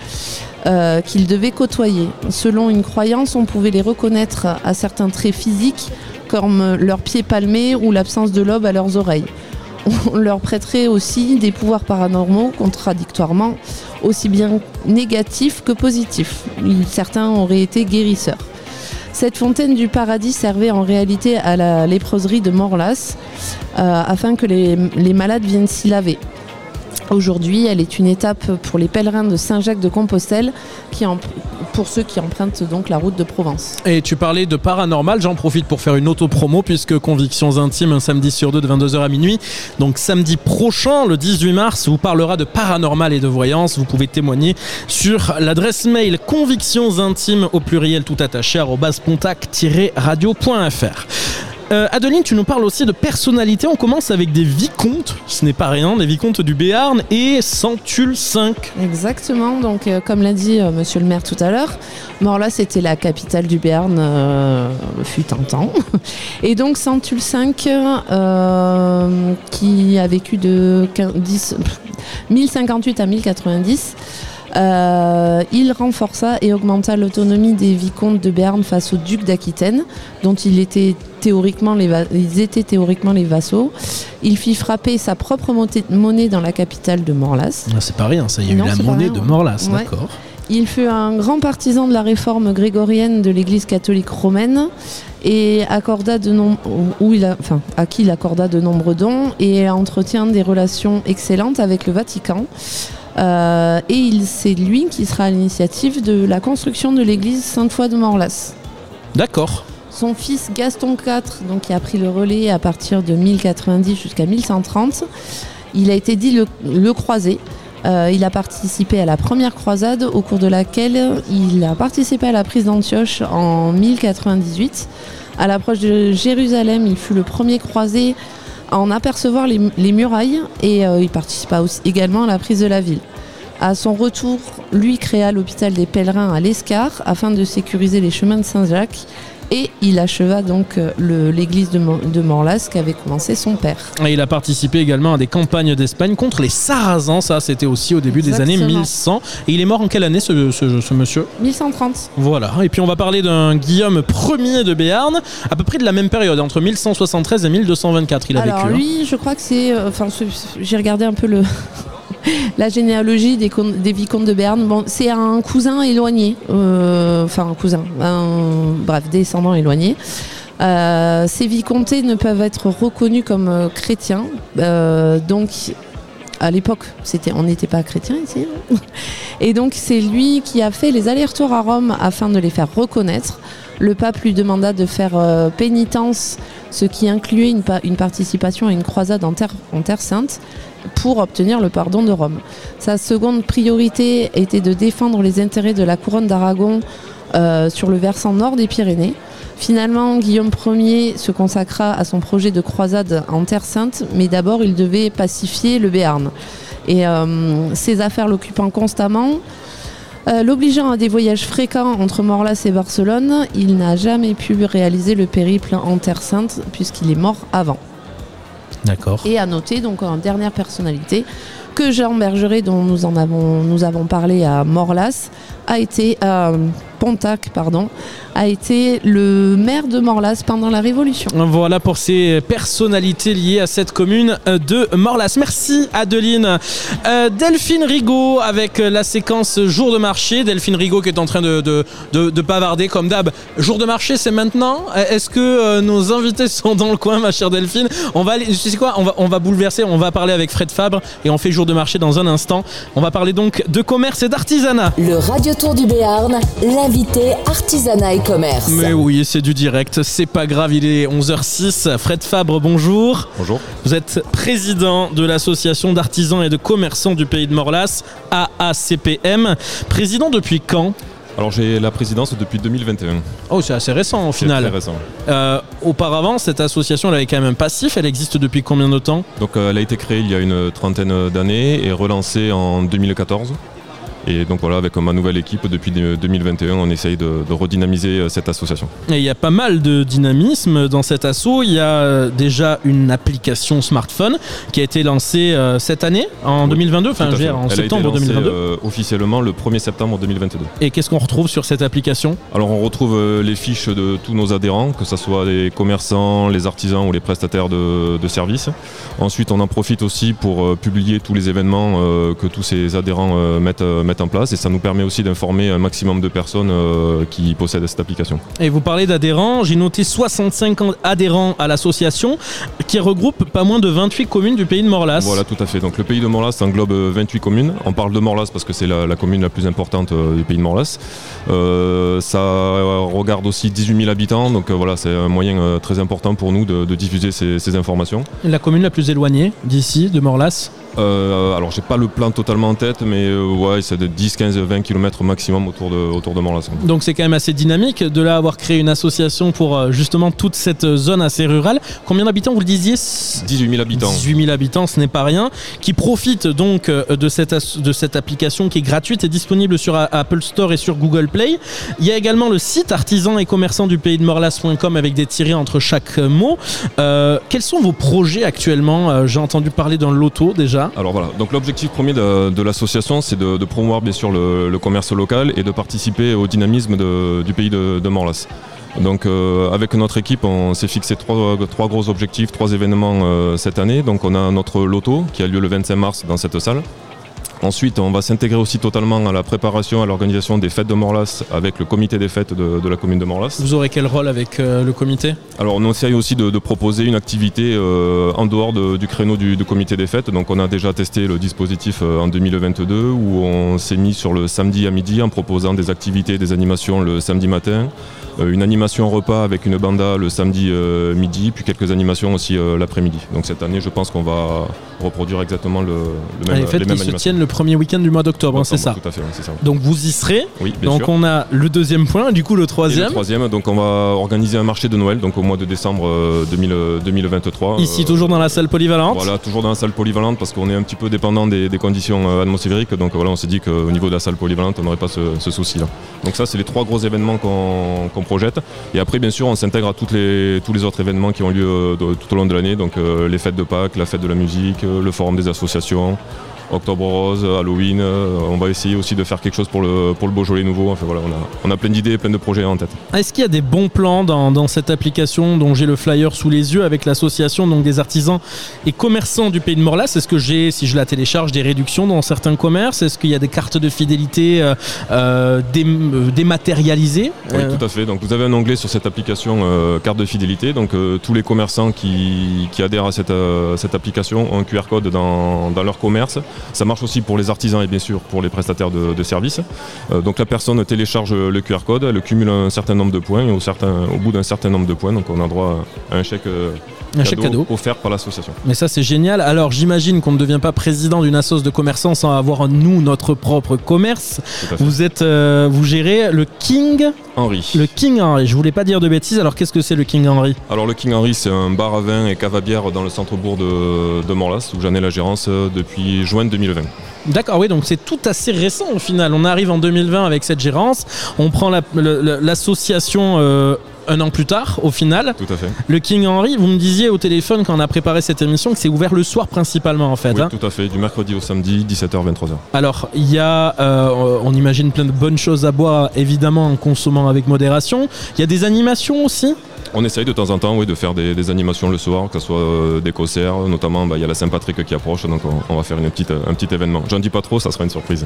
[SPEAKER 5] euh, qu'ils devaient côtoyer. Selon une croyance, on pouvait les reconnaître à certains traits physiques, comme leurs pieds palmés ou l'absence de lobe à leurs oreilles. On leur prêterait aussi des pouvoirs paranormaux, contradictoirement, aussi bien négatifs que positifs. Certains auraient été guérisseurs. Cette fontaine du paradis servait en réalité à la léproserie de Morlas euh, afin que les, les malades viennent s'y laver. Aujourd'hui, elle est une étape pour les pèlerins de Saint-Jacques de Compostelle, qui pour ceux qui empruntent donc la route de Provence.
[SPEAKER 2] Et tu parlais de paranormal, j'en profite pour faire une auto-promo puisque Convictions Intimes, un samedi sur deux de 22h à minuit. Donc samedi prochain, le 18 mars, vous parlera de paranormal et de voyance. Vous pouvez témoigner sur l'adresse mail convictions intimes au pluriel tout attaché arobase pontac-radio.fr. Euh, Adeline, tu nous parles aussi de personnalité. On commence avec des vicomtes, ce n'est pas rien, des vicomtes du Béarn et Centule 5.
[SPEAKER 5] Exactement, donc euh, comme l'a dit euh, monsieur le maire tout à l'heure, Morlas c'était la capitale du Béarn, fut un temps. *laughs* Et donc Centule 5, euh, qui a vécu de 15 10 1058 à 1090, euh, il renforça et augmenta l'autonomie des vicomtes de Béarn face au duc d'Aquitaine, dont il était théoriquement les va- ils étaient théoriquement les vassaux. Il fit frapper sa propre monnaie dans la capitale de Morlas.
[SPEAKER 2] Ah, c'est pas rien, ça, il y a
[SPEAKER 5] Non,
[SPEAKER 2] eu la monnaie
[SPEAKER 5] rien,
[SPEAKER 2] de. Morlas,
[SPEAKER 5] Ouais.
[SPEAKER 2] d'accord.
[SPEAKER 5] Il fut un grand partisan de la réforme grégorienne de l'Église catholique romaine et accorda de nom- où il a, enfin, à qui il accorda de nombreux dons et entretient des relations excellentes avec le Vatican. Euh, et c'est lui qui sera à l'initiative de la construction de l'église Sainte-Foy de Morlas.
[SPEAKER 2] D'accord.
[SPEAKER 5] Son fils Gaston IV, donc, qui a pris le relais à partir de 1090 jusqu'à 1130, il a été dit le, le croisé. Euh, il a participé à la première croisade au cours de laquelle il a participé à la prise d'Antioche en 1098. À l'approche de Jérusalem, il fut le premier croisé en apercevoir les, les murailles et euh, il participa également à la prise de la ville. À son retour, lui créa l'hôpital des pèlerins à l'Escar afin de sécuriser les chemins de Saint-Jacques et il acheva donc euh, l'église de, Mo- de Morlas qu'avait commencé son père.
[SPEAKER 2] Et il a participé également à des campagnes d'Espagne contre les Sarrasins, ça c'était aussi au début des années
[SPEAKER 5] Exactement.
[SPEAKER 2] 1100. Et il est mort en quelle année ce, ce- ce monsieur?
[SPEAKER 5] 1130.
[SPEAKER 2] Voilà, et puis on va parler d'un Guillaume Ier de Béarn, à peu près de la même période, entre 1173 et 1224 il a
[SPEAKER 5] Alors
[SPEAKER 2] vécu. hein.
[SPEAKER 5] lui, je crois que c'est, euh, enfin, j'ai regardé un peu le *laughs* la généalogie des, vicomtes de Berne. Bon, c'est un cousin éloigné, euh, enfin un cousin, un bref descendant éloigné. Euh, ces vicomtés ne peuvent être reconnus comme euh, chrétiens, donc à l'époque, on n'était pas chrétiens ici. hein. *laughs* Et donc c'est lui qui a fait les allers-retours à Rome afin de les faire reconnaître. Le pape lui demanda de faire pénitence, ce qui incluait une, pa- une participation à une croisade en terre sainte pour obtenir le pardon de Rome. Sa seconde priorité était de défendre les intérêts de la couronne d'Aragon euh, sur le versant nord des Pyrénées. Finalement, Guillaume Ier se consacra à son projet de croisade en Terre Sainte, mais d'abord il devait pacifier le Béarn. Et euh, ses affaires l'occupant constamment, euh, l'obligeant à des voyages fréquents entre Morlas et Barcelone, il n'a jamais pu réaliser le périple en Terre Sainte puisqu'il est mort avant. Et à noter, donc en dernière personnalité, que Jean Bergeret, dont nous en avons, nous avons parlé à Morlas, a été à Pontac, pardon, a été le maire de Morlas pendant la Révolution.
[SPEAKER 2] Voilà pour ces personnalités liées à cette commune euh, de Morlas. Merci Adeline. Euh, Delphine Rigaud avec la séquence jour de marché. Delphine Rigaud qui est en train de, de, de- de bavarder comme d'hab. Jour de marché, c'est maintenant. Euh, Est-ce que euh, nos invités sont dans le coin, ma chère Delphine? On va aller, tu sais quoi? On va, on va bouleverser, on va parler avec Fred Fabre et on fait jour de marché dans un instant. On va parler donc de commerce et d'artisanat.
[SPEAKER 1] Le Radio Tour du Béarn, l'invité artisanat et commerce.
[SPEAKER 2] Mais oui, c'est du direct, c'est pas grave, il est 11h06. Fred Fabre, bonjour.
[SPEAKER 22] Bonjour.
[SPEAKER 2] Vous êtes président de l'association d'artisans et de commerçants du pays de Morlas, AACPM. Président depuis quand?
[SPEAKER 22] Alors j'ai la présidence depuis 2021.
[SPEAKER 2] Oh, c'est assez récent au
[SPEAKER 22] C'est
[SPEAKER 2] final.
[SPEAKER 22] très récent.
[SPEAKER 2] Euh, auparavant, cette association, elle avait quand même un passif. Elle existe depuis combien de temps?
[SPEAKER 22] Donc euh, elle a été créée il y a une trentaine d'années et relancée en 2014. Et donc voilà, avec ma nouvelle équipe depuis de- 2021, on essaye de, de redynamiser euh, cette association.
[SPEAKER 2] Et il y a pas mal de dynamisme dans cet assaut. Il y a euh, déjà une application smartphone qui a été lancée euh, cette année, en 2022, enfin en
[SPEAKER 22] Elle a été
[SPEAKER 2] septembre
[SPEAKER 22] lancée,
[SPEAKER 2] 2022.
[SPEAKER 22] euh, officiellement le 1er septembre 2022.
[SPEAKER 2] Et qu'est-ce qu'on retrouve sur cette application?
[SPEAKER 22] Alors on retrouve euh, les fiches de tous nos adhérents, que ce soit les commerçants, les artisans ou les prestataires de, de services. Ensuite on en profite aussi pour publier tous les événements que tous ces adhérents mettent, mettent mettre en place et ça nous permet aussi d'informer un maximum de personnes euh, qui possèdent cette application.
[SPEAKER 2] Et vous parlez d'adhérents, j'ai noté 65 adhérents à l'association qui regroupe pas moins de 28 communes du pays de Morlas.
[SPEAKER 22] Voilà, tout à fait. Donc le pays de Morlas englobe euh, 28 communes. On parle de Morlas parce que c'est la, la commune la plus importante euh, du pays de Morlas. Euh, ça regarde aussi 18 000 habitants, donc euh, voilà, c'est un moyen euh, très important pour nous de, de diffuser ces, ces informations.
[SPEAKER 2] La commune la plus éloignée d'ici, de Morlas
[SPEAKER 22] Euh, alors j'ai pas le plan totalement en tête, mais euh, ouais, c'est de 10, 15, 20 km maximum autour de, autour de Morlas.
[SPEAKER 2] Donc c'est quand même assez dynamique de là avoir créé une association pour euh, justement toute cette zone assez rurale. Combien d'habitants vous le disiez?
[SPEAKER 22] 18 000 habitants.
[SPEAKER 2] 18 000 habitants, ce n'est pas rien. Qui profitent donc de cette, de cette application qui est gratuite et disponible sur Apple Store et sur Google Play. Il y a également le site artisan et commerçant du pays de Morlas.com avec des tirés entre chaque mot. Quels sont vos projets actuellement? J'ai entendu parler d'un loto déjà.
[SPEAKER 22] Alors voilà, donc l'objectif premier de, l'association, c'est de, promouvoir bien sûr le, commerce local et de participer au dynamisme du pays de, Morlas. Donc euh, avec notre équipe, on s'est fixé trois, trois gros objectifs, trois événements euh, cette année. Donc on a notre loto qui a lieu le 25 mars dans cette salle. Ensuite, on va s'intégrer aussi totalement à la préparation, à l'organisation des fêtes de Morlas avec le comité des fêtes de, de la commune de Morlas.
[SPEAKER 2] Vous aurez quel rôle avec euh, le comité?
[SPEAKER 22] Alors on essaye aussi de, de proposer une activité euh, en dehors de- du créneau du, du comité des fêtes. Donc on a déjà testé le dispositif euh, en 2022 où on s'est mis sur le samedi à midi en proposant des activités, des animations le samedi matin, une animation repas avec une banda le samedi euh, midi, puis quelques animations aussi euh, l'après-midi. Donc cette année je pense qu'on va reproduire exactement le, le même,
[SPEAKER 2] les fêtes
[SPEAKER 22] les
[SPEAKER 2] qui se tiennent le premier week-end du mois d'octobre, hein, c'est ça.
[SPEAKER 22] Tout à fait, ça.
[SPEAKER 2] Donc vous y serez.
[SPEAKER 22] Oui, bien
[SPEAKER 2] Donc
[SPEAKER 22] sûr.
[SPEAKER 2] on a le deuxième point, et du coup le
[SPEAKER 22] Et
[SPEAKER 2] troisième.
[SPEAKER 22] le troisième, donc on va organiser un marché de Noël donc au mois de décembre euh, 2000, euh, 2023.
[SPEAKER 2] Ici
[SPEAKER 22] Euh,
[SPEAKER 2] toujours dans la salle polyvalente.
[SPEAKER 22] Voilà, toujours dans la salle polyvalente parce qu'on est un petit peu dépendant des, des conditions euh, atmosphériques. Donc voilà, on s'est dit qu'au niveau de la salle polyvalente, on n'aurait pas ce, ce souci-là. Donc ça, c'est les trois gros événements qu'on projette. Et après, bien sûr, on s'intègre à tous les autres événements qui ont lieu euh, tout au long de l'année. Donc euh, les fêtes de Pâques, la fête de la musique, euh, le forum des associations. Octobre Rose, Halloween, euh, on va essayer aussi de faire quelque chose pour le, pour le Beaujolais nouveau. Enfin voilà, on a, on a plein d'idées, plein de projets en tête.
[SPEAKER 2] Est-ce qu'il y a des bons plans dans, dans cette application dont j'ai le flyer sous les yeux avec l'association donc des artisans et commerçants du pays de Morlas Est-ce que j'ai, si je la télécharge, des réductions dans certains commerces? Est-ce qu'il y a des cartes de fidélité euh, euh, dé- euh, dématérialisées?
[SPEAKER 22] Oui, tout à fait. Donc vous avez un onglet sur cette application carte de fidélité. Donc tous les commerçants qui, qui adhèrent à cette, cette application ont un QR code dans, dans leur commerce. Ça marche aussi pour les artisans et bien sûr pour les prestataires de, de services. Euh, donc la personne télécharge le QR code, elle cumule un certain nombre de points et au, certain, au bout d'un certain nombre de points, donc on a droit à un chèque, euh,
[SPEAKER 2] Un chèque cadeau.
[SPEAKER 22] offert par l'association.
[SPEAKER 2] Mais ça c'est génial. Alors j'imagine qu'on ne devient pas président d'une assoce de commerçants sans avoir nous notre propre commerce. Vous êtes, euh, vous gérez le King
[SPEAKER 22] Henri.
[SPEAKER 2] Le King Henry. Je voulais pas dire de bêtises. Alors qu'est-ce que c'est le King Henry
[SPEAKER 22] Alors le King Henry, c'est un bar à vin et cave à bière dans le centre-bourg de, de Morlas, où j'en ai la gérance depuis juin 2020.
[SPEAKER 2] D'accord, oui, donc c'est tout assez récent au final. On arrive en 2020 avec cette gérance, on prend la- l'association euh, un an plus tard au final.
[SPEAKER 22] Tout à fait.
[SPEAKER 2] Le King Henry, vous me disiez au téléphone quand on a préparé cette émission que c'est ouvert le soir principalement en fait.
[SPEAKER 22] Oui,
[SPEAKER 2] hein.
[SPEAKER 22] tout à fait, du mercredi au samedi, 17h, 23h.
[SPEAKER 2] Alors, il y a, euh, on imagine plein de bonnes choses à boire, évidemment en consommant avec modération. Il y a des animations aussi?
[SPEAKER 22] On essaye de temps en temps oui, de faire des, des animations le soir, que ce soit euh, des concerts, notamment bah, il y a la Saint-Patrick qui approche, donc on, on va faire une petite, un petit événement. J'en dis pas trop, ça sera une surprise.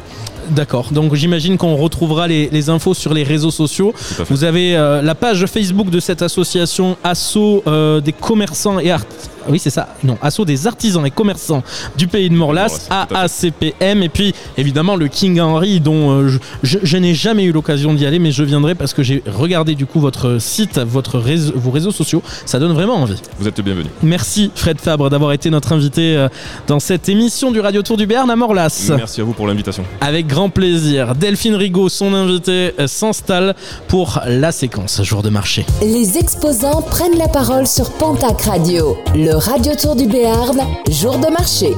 [SPEAKER 2] D'accord, donc j'imagine qu'on retrouvera les, les infos sur les réseaux sociaux. Vous avez euh, la page Facebook de cette association Asso euh, des commerçants et art... Oui, c'est ça. Non, Asso des artisans et commerçants du pays de Morlas, AACPM. Et puis, évidemment, le King Henry, dont euh, je, je- je n'ai jamais eu l'occasion d'y aller, mais je viendrai parce que j'ai regardé du coup votre site, votre réseau- vos réseaux sociaux. Ça donne vraiment envie.
[SPEAKER 22] Vous êtes bienvenus.
[SPEAKER 2] Merci Fred Fabre d'avoir été notre invité euh, dans cette émission du Radio Tour du Béarn à Morlas.
[SPEAKER 22] Merci à vous pour l'invitation.
[SPEAKER 2] Avec grand plaisir. Delphine Rigaud, son invité, euh, s'installe pour la séquence jour de marché.
[SPEAKER 1] Les exposants prennent la parole sur Pontac Radio, le Radio Tour du Béarn, jour de marché.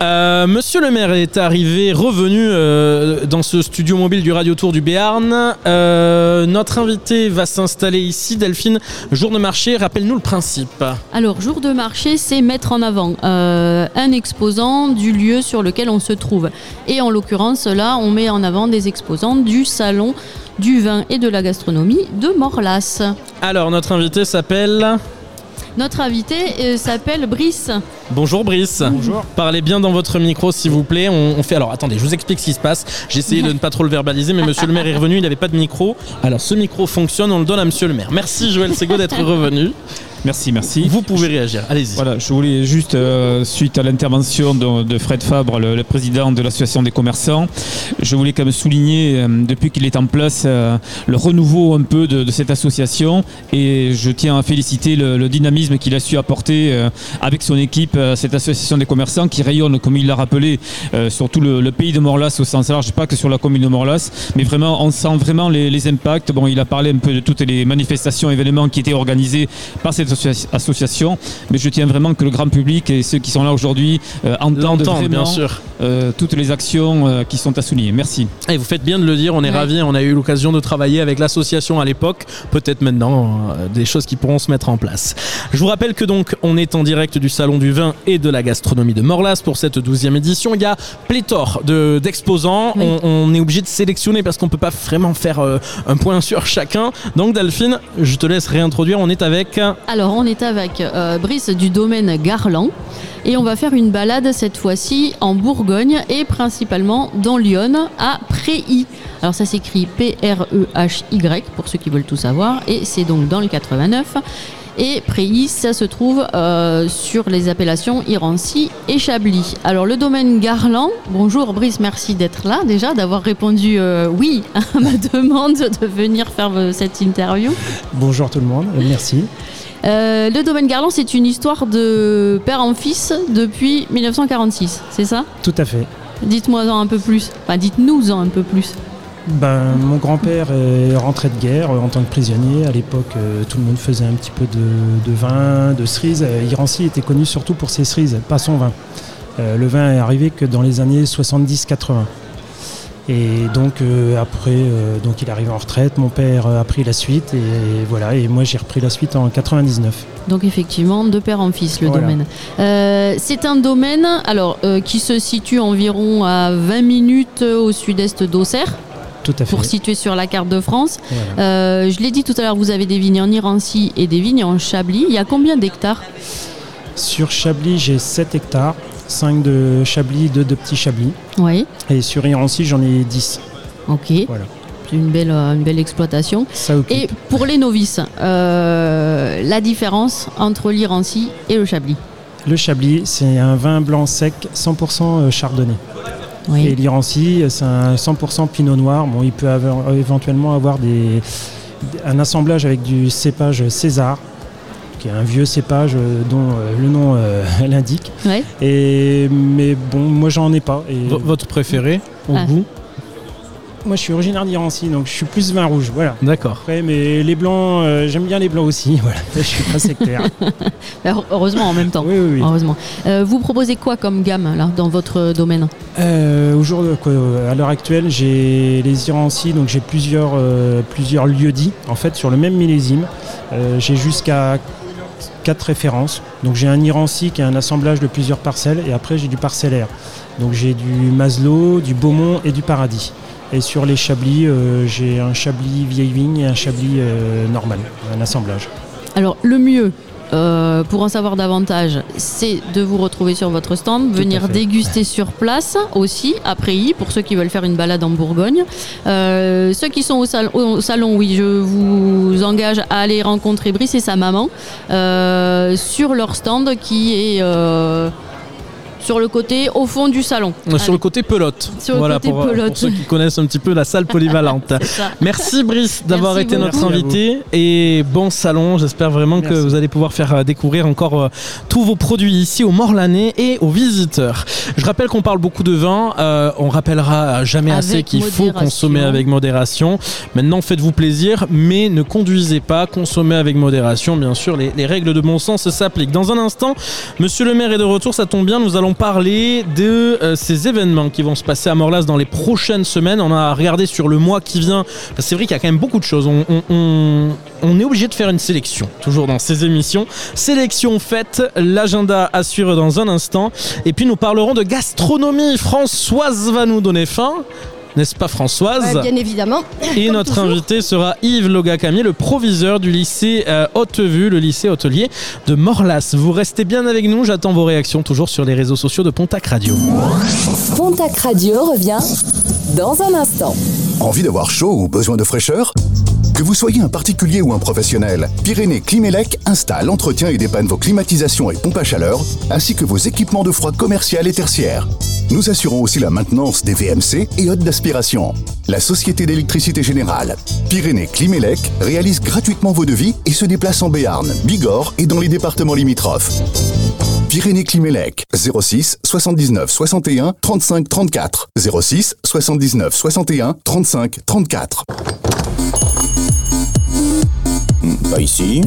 [SPEAKER 2] Euh, Monsieur le maire est arrivé, revenu euh, dans ce studio mobile du Radio Tour du Béarn. Euh, notre invité va s'installer ici. Delphine, jour de marché, rappelle-nous le principe.
[SPEAKER 7] Alors, jour de marché, c'est mettre en avant euh, un exposant du lieu sur lequel on se trouve. Et en l'occurrence, là, on met en avant des exposants du salon du vin et de la gastronomie de Morlas.
[SPEAKER 2] Alors, notre invité s'appelle
[SPEAKER 7] Notre invité euh, s'appelle Brice.
[SPEAKER 2] Bonjour Brice. Bonjour. Parlez bien dans votre micro s'il vous plaît. On, on fait alors attendez, je vous explique ce qui se passe. J'ai essayé de ne pas trop le verbaliser, mais Monsieur le Maire est revenu, il n'avait pas de micro. Alors ce micro fonctionne, on le donne à Monsieur le Maire. Merci Joël Sego d'être *laughs* revenu.
[SPEAKER 6] Merci, merci.
[SPEAKER 2] Vous pouvez réagir. Allez-y.
[SPEAKER 6] Voilà, je voulais juste, euh, suite à l'intervention de, de Fred Fabre, le, le président de l'association des commerçants, je voulais quand même souligner, euh, depuis qu'il est en place, euh, le renouveau un peu de, de cette association. Et je tiens à féliciter le, le dynamisme qu'il a su apporter avec son équipe à cette association des commerçants qui rayonne, comme il l'a rappelé, sur tout le, le pays de Morlas au sens large, pas que sur la commune de Morlas, mais vraiment, on sent vraiment les, les impacts. Bon, il a parlé un peu de toutes les manifestations, événements qui étaient organisés par cette associa- association, mais je tiens vraiment que le grand public et ceux qui sont là aujourd'hui euh, entendent vraiment
[SPEAKER 2] bien sûr.
[SPEAKER 6] euh, toutes les actions euh, qui sont à souligner. Merci.
[SPEAKER 2] Et vous faites bien de le dire, on est
[SPEAKER 6] Ouais.
[SPEAKER 2] ravis, on a eu l'occasion de travailler avec l'association à l'époque, peut-être maintenant euh, des choses qui pourront se mettre en place. Je vous rappelle que donc on est en direct du salon du vin et de la gastronomie de Morlas pour cette 12e édition. Il y a pléthore de- d'exposants, on, on est obligé de sélectionner parce qu'on peut pas vraiment faire euh, un point sur chacun. Donc Delphine, je te laisse réintroduire, on est avec...
[SPEAKER 7] Alors, on est avec euh, Brice du domaine Garland et on va faire une balade cette fois-ci en Bourgogne et principalement dans Lyon à Préhy. Alors, ça s'écrit P-R-E-H-Y pour ceux qui veulent tout savoir et c'est donc dans le 89. Et Préhy, ça se trouve euh, sur les appellations Irancy et Chablis. Alors le domaine Garland, bonjour Brice, merci d'être là déjà, d'avoir répondu euh, oui *laughs* à ma demande de venir faire cette interview.
[SPEAKER 23] Bonjour tout le monde, merci.
[SPEAKER 7] Euh, le domaine Garland, c'est une histoire de père en fils depuis 1946, c'est ça?
[SPEAKER 23] Tout à fait.
[SPEAKER 7] Dites-moi-en un peu plus. Enfin, dites-nous-en un peu plus.
[SPEAKER 23] Ben, mon grand-père est rentré de guerre euh, en tant que prisonnier. À l'époque, euh, tout le monde faisait un petit peu de, de vin, de cerises. Irancy était connu surtout pour ses cerises, pas son vin. Euh, le vin est arrivé que dans les années 70-80. Et donc euh, après, euh, donc il arrive en retraite. Mon père a pris la suite et, voilà. Et moi j'ai repris la suite en 99.
[SPEAKER 7] Donc effectivement, de père en fils, le
[SPEAKER 23] Voilà.
[SPEAKER 7] domaine. Euh, c'est un domaine alors, qui se situe environ à 20 minutes au sud-est d'Auxerre.
[SPEAKER 23] Tout à fait.
[SPEAKER 7] Pour situer sur la carte de France.
[SPEAKER 23] Voilà.
[SPEAKER 7] Je l'ai dit tout à l'heure, vous avez des vignes en Irancy et des vignes en Chablis. Il y a combien d'hectares?
[SPEAKER 23] Sur Chablis, j'ai 7 hectares, 5 de Chablis, 2 de petits Chablis.
[SPEAKER 7] Oui.
[SPEAKER 23] Et sur Irancy, j'en ai 10.
[SPEAKER 7] Ok.
[SPEAKER 23] Voilà.
[SPEAKER 7] Une belle, euh, une belle exploitation.
[SPEAKER 23] Ça.
[SPEAKER 7] Et pour les novices, euh, la différence entre l'Irancy et le Chablis
[SPEAKER 23] Le Chablis, c'est un vin blanc sec 100% chardonnay.
[SPEAKER 7] Oui.
[SPEAKER 23] Et l'Irancy, c'est un 100% pinot noir. Bon, il peut avoir- éventuellement avoir des, un assemblage avec du cépage César, qui est un vieux cépage euh, dont euh, le nom euh, *laughs* l'indique.
[SPEAKER 7] Ouais.
[SPEAKER 23] Et, mais bon, moi, j'en ai pas. Et
[SPEAKER 2] V- votre préféré au
[SPEAKER 23] Ah.
[SPEAKER 2] goût
[SPEAKER 23] moi, je suis originaire d'Irancy, donc je suis plus vin rouge. Voilà.
[SPEAKER 2] D'accord.
[SPEAKER 23] Après, mais les blancs, euh, j'aime bien les blancs aussi. *laughs* Voilà. Je suis pas sectaire.
[SPEAKER 7] Alors, *laughs* Heureusement en même temps.
[SPEAKER 23] Oui, oui, oui.
[SPEAKER 7] Heureusement. Euh, vous proposez quoi comme gamme là dans votre domaine?
[SPEAKER 23] Euh, Aujourd'hui, à l'heure actuelle, j'ai les Irancy, donc j'ai plusieurs, euh, plusieurs lieux dits. En fait, sur le même millésime, Euh, j'ai jusqu'à quatre références. Donc j'ai un Irancy qui est un assemblage de plusieurs parcelles, et après j'ai du parcellaire. Donc j'ai du Maslow, du Beaumont et du Paradis. Et sur les Chablis, euh, j'ai un Chablis vieille vigne et un Chablis euh, normal, un assemblage.
[SPEAKER 7] Alors le mieux. Euh, pour en savoir davantage, c'est de vous retrouver sur votre stand,
[SPEAKER 23] Tout
[SPEAKER 7] venir déguster sur place aussi, après y, pour ceux qui veulent faire une balade en Bourgogne. Euh, ceux qui sont au, sal- au salon, oui, je vous engage à aller rencontrer Brice et sa maman euh, sur leur stand qui est sur le côté au fond du salon.
[SPEAKER 2] Euh, Sur le côté pelote.
[SPEAKER 7] Sur le côté
[SPEAKER 2] pour, euh,
[SPEAKER 7] pelote.
[SPEAKER 2] pour ceux qui connaissent un petit peu la salle *laughs* polyvalente. Merci Brice d'avoir été notre invité et bon salon. J'espère vraiment que vous allez pouvoir faire euh, découvrir encore euh, tous vos produits ici au Morlanais et aux visiteurs. Je rappelle qu'on parle beaucoup de vin. euh, on rappellera jamais
[SPEAKER 7] Avec
[SPEAKER 2] assez qu'il faut
[SPEAKER 7] modération.
[SPEAKER 2] consommer avec modération. Maintenant, faites-vous plaisir, mais ne conduisez pas. Consommez avec modération. Bien sûr, les, les règles de bon sens s'appliquent. Dans un instant, Monsieur le maire est de retour. Ça tombe bien. Nous allons parler de euh, ces événements qui vont se passer à Morlas dans les prochaines semaines. On a regardé sur le mois qui vient. C'est vrai qu'il y a quand même beaucoup de choses. On, est obligé de faire une sélection, toujours dans ces émissions. Sélection faite, l'agenda à suivre dans un instant. Et puis nous parlerons de gastronomie. Françoise va nous donner faim. N'est-ce pas Françoise
[SPEAKER 3] bien évidemment.
[SPEAKER 2] Et notre
[SPEAKER 3] toujours.
[SPEAKER 2] invité sera Yves Logacamier, le proviseur du lycée euh, Haute-Vue, le lycée hôtelier de Morlas. Vous restez bien avec nous, j'attends vos réactions toujours sur les réseaux sociaux de Pontac Radio.
[SPEAKER 1] Pontac Radio revient dans un instant.
[SPEAKER 11] Envie d'avoir chaud ou besoin de fraîcheur? Que vous soyez un particulier ou un professionnel, Pyrénées Climelec installe, entretient et dépanne vos climatisations et pompes à chaleur, ainsi que vos équipements de froid commercial et tertiaire. Nous assurons aussi la maintenance des VMC et hôtes d'aspiration. La Société d'électricité générale, Pyrénées Climelec, réalise gratuitement vos devis et se déplace en Béarn, Bigorre et dans les départements limitrophes. Pyrénées Climelec, 06 79 61 35 34. 06 79 61 35 34.
[SPEAKER 12] Hmm, Pas ici.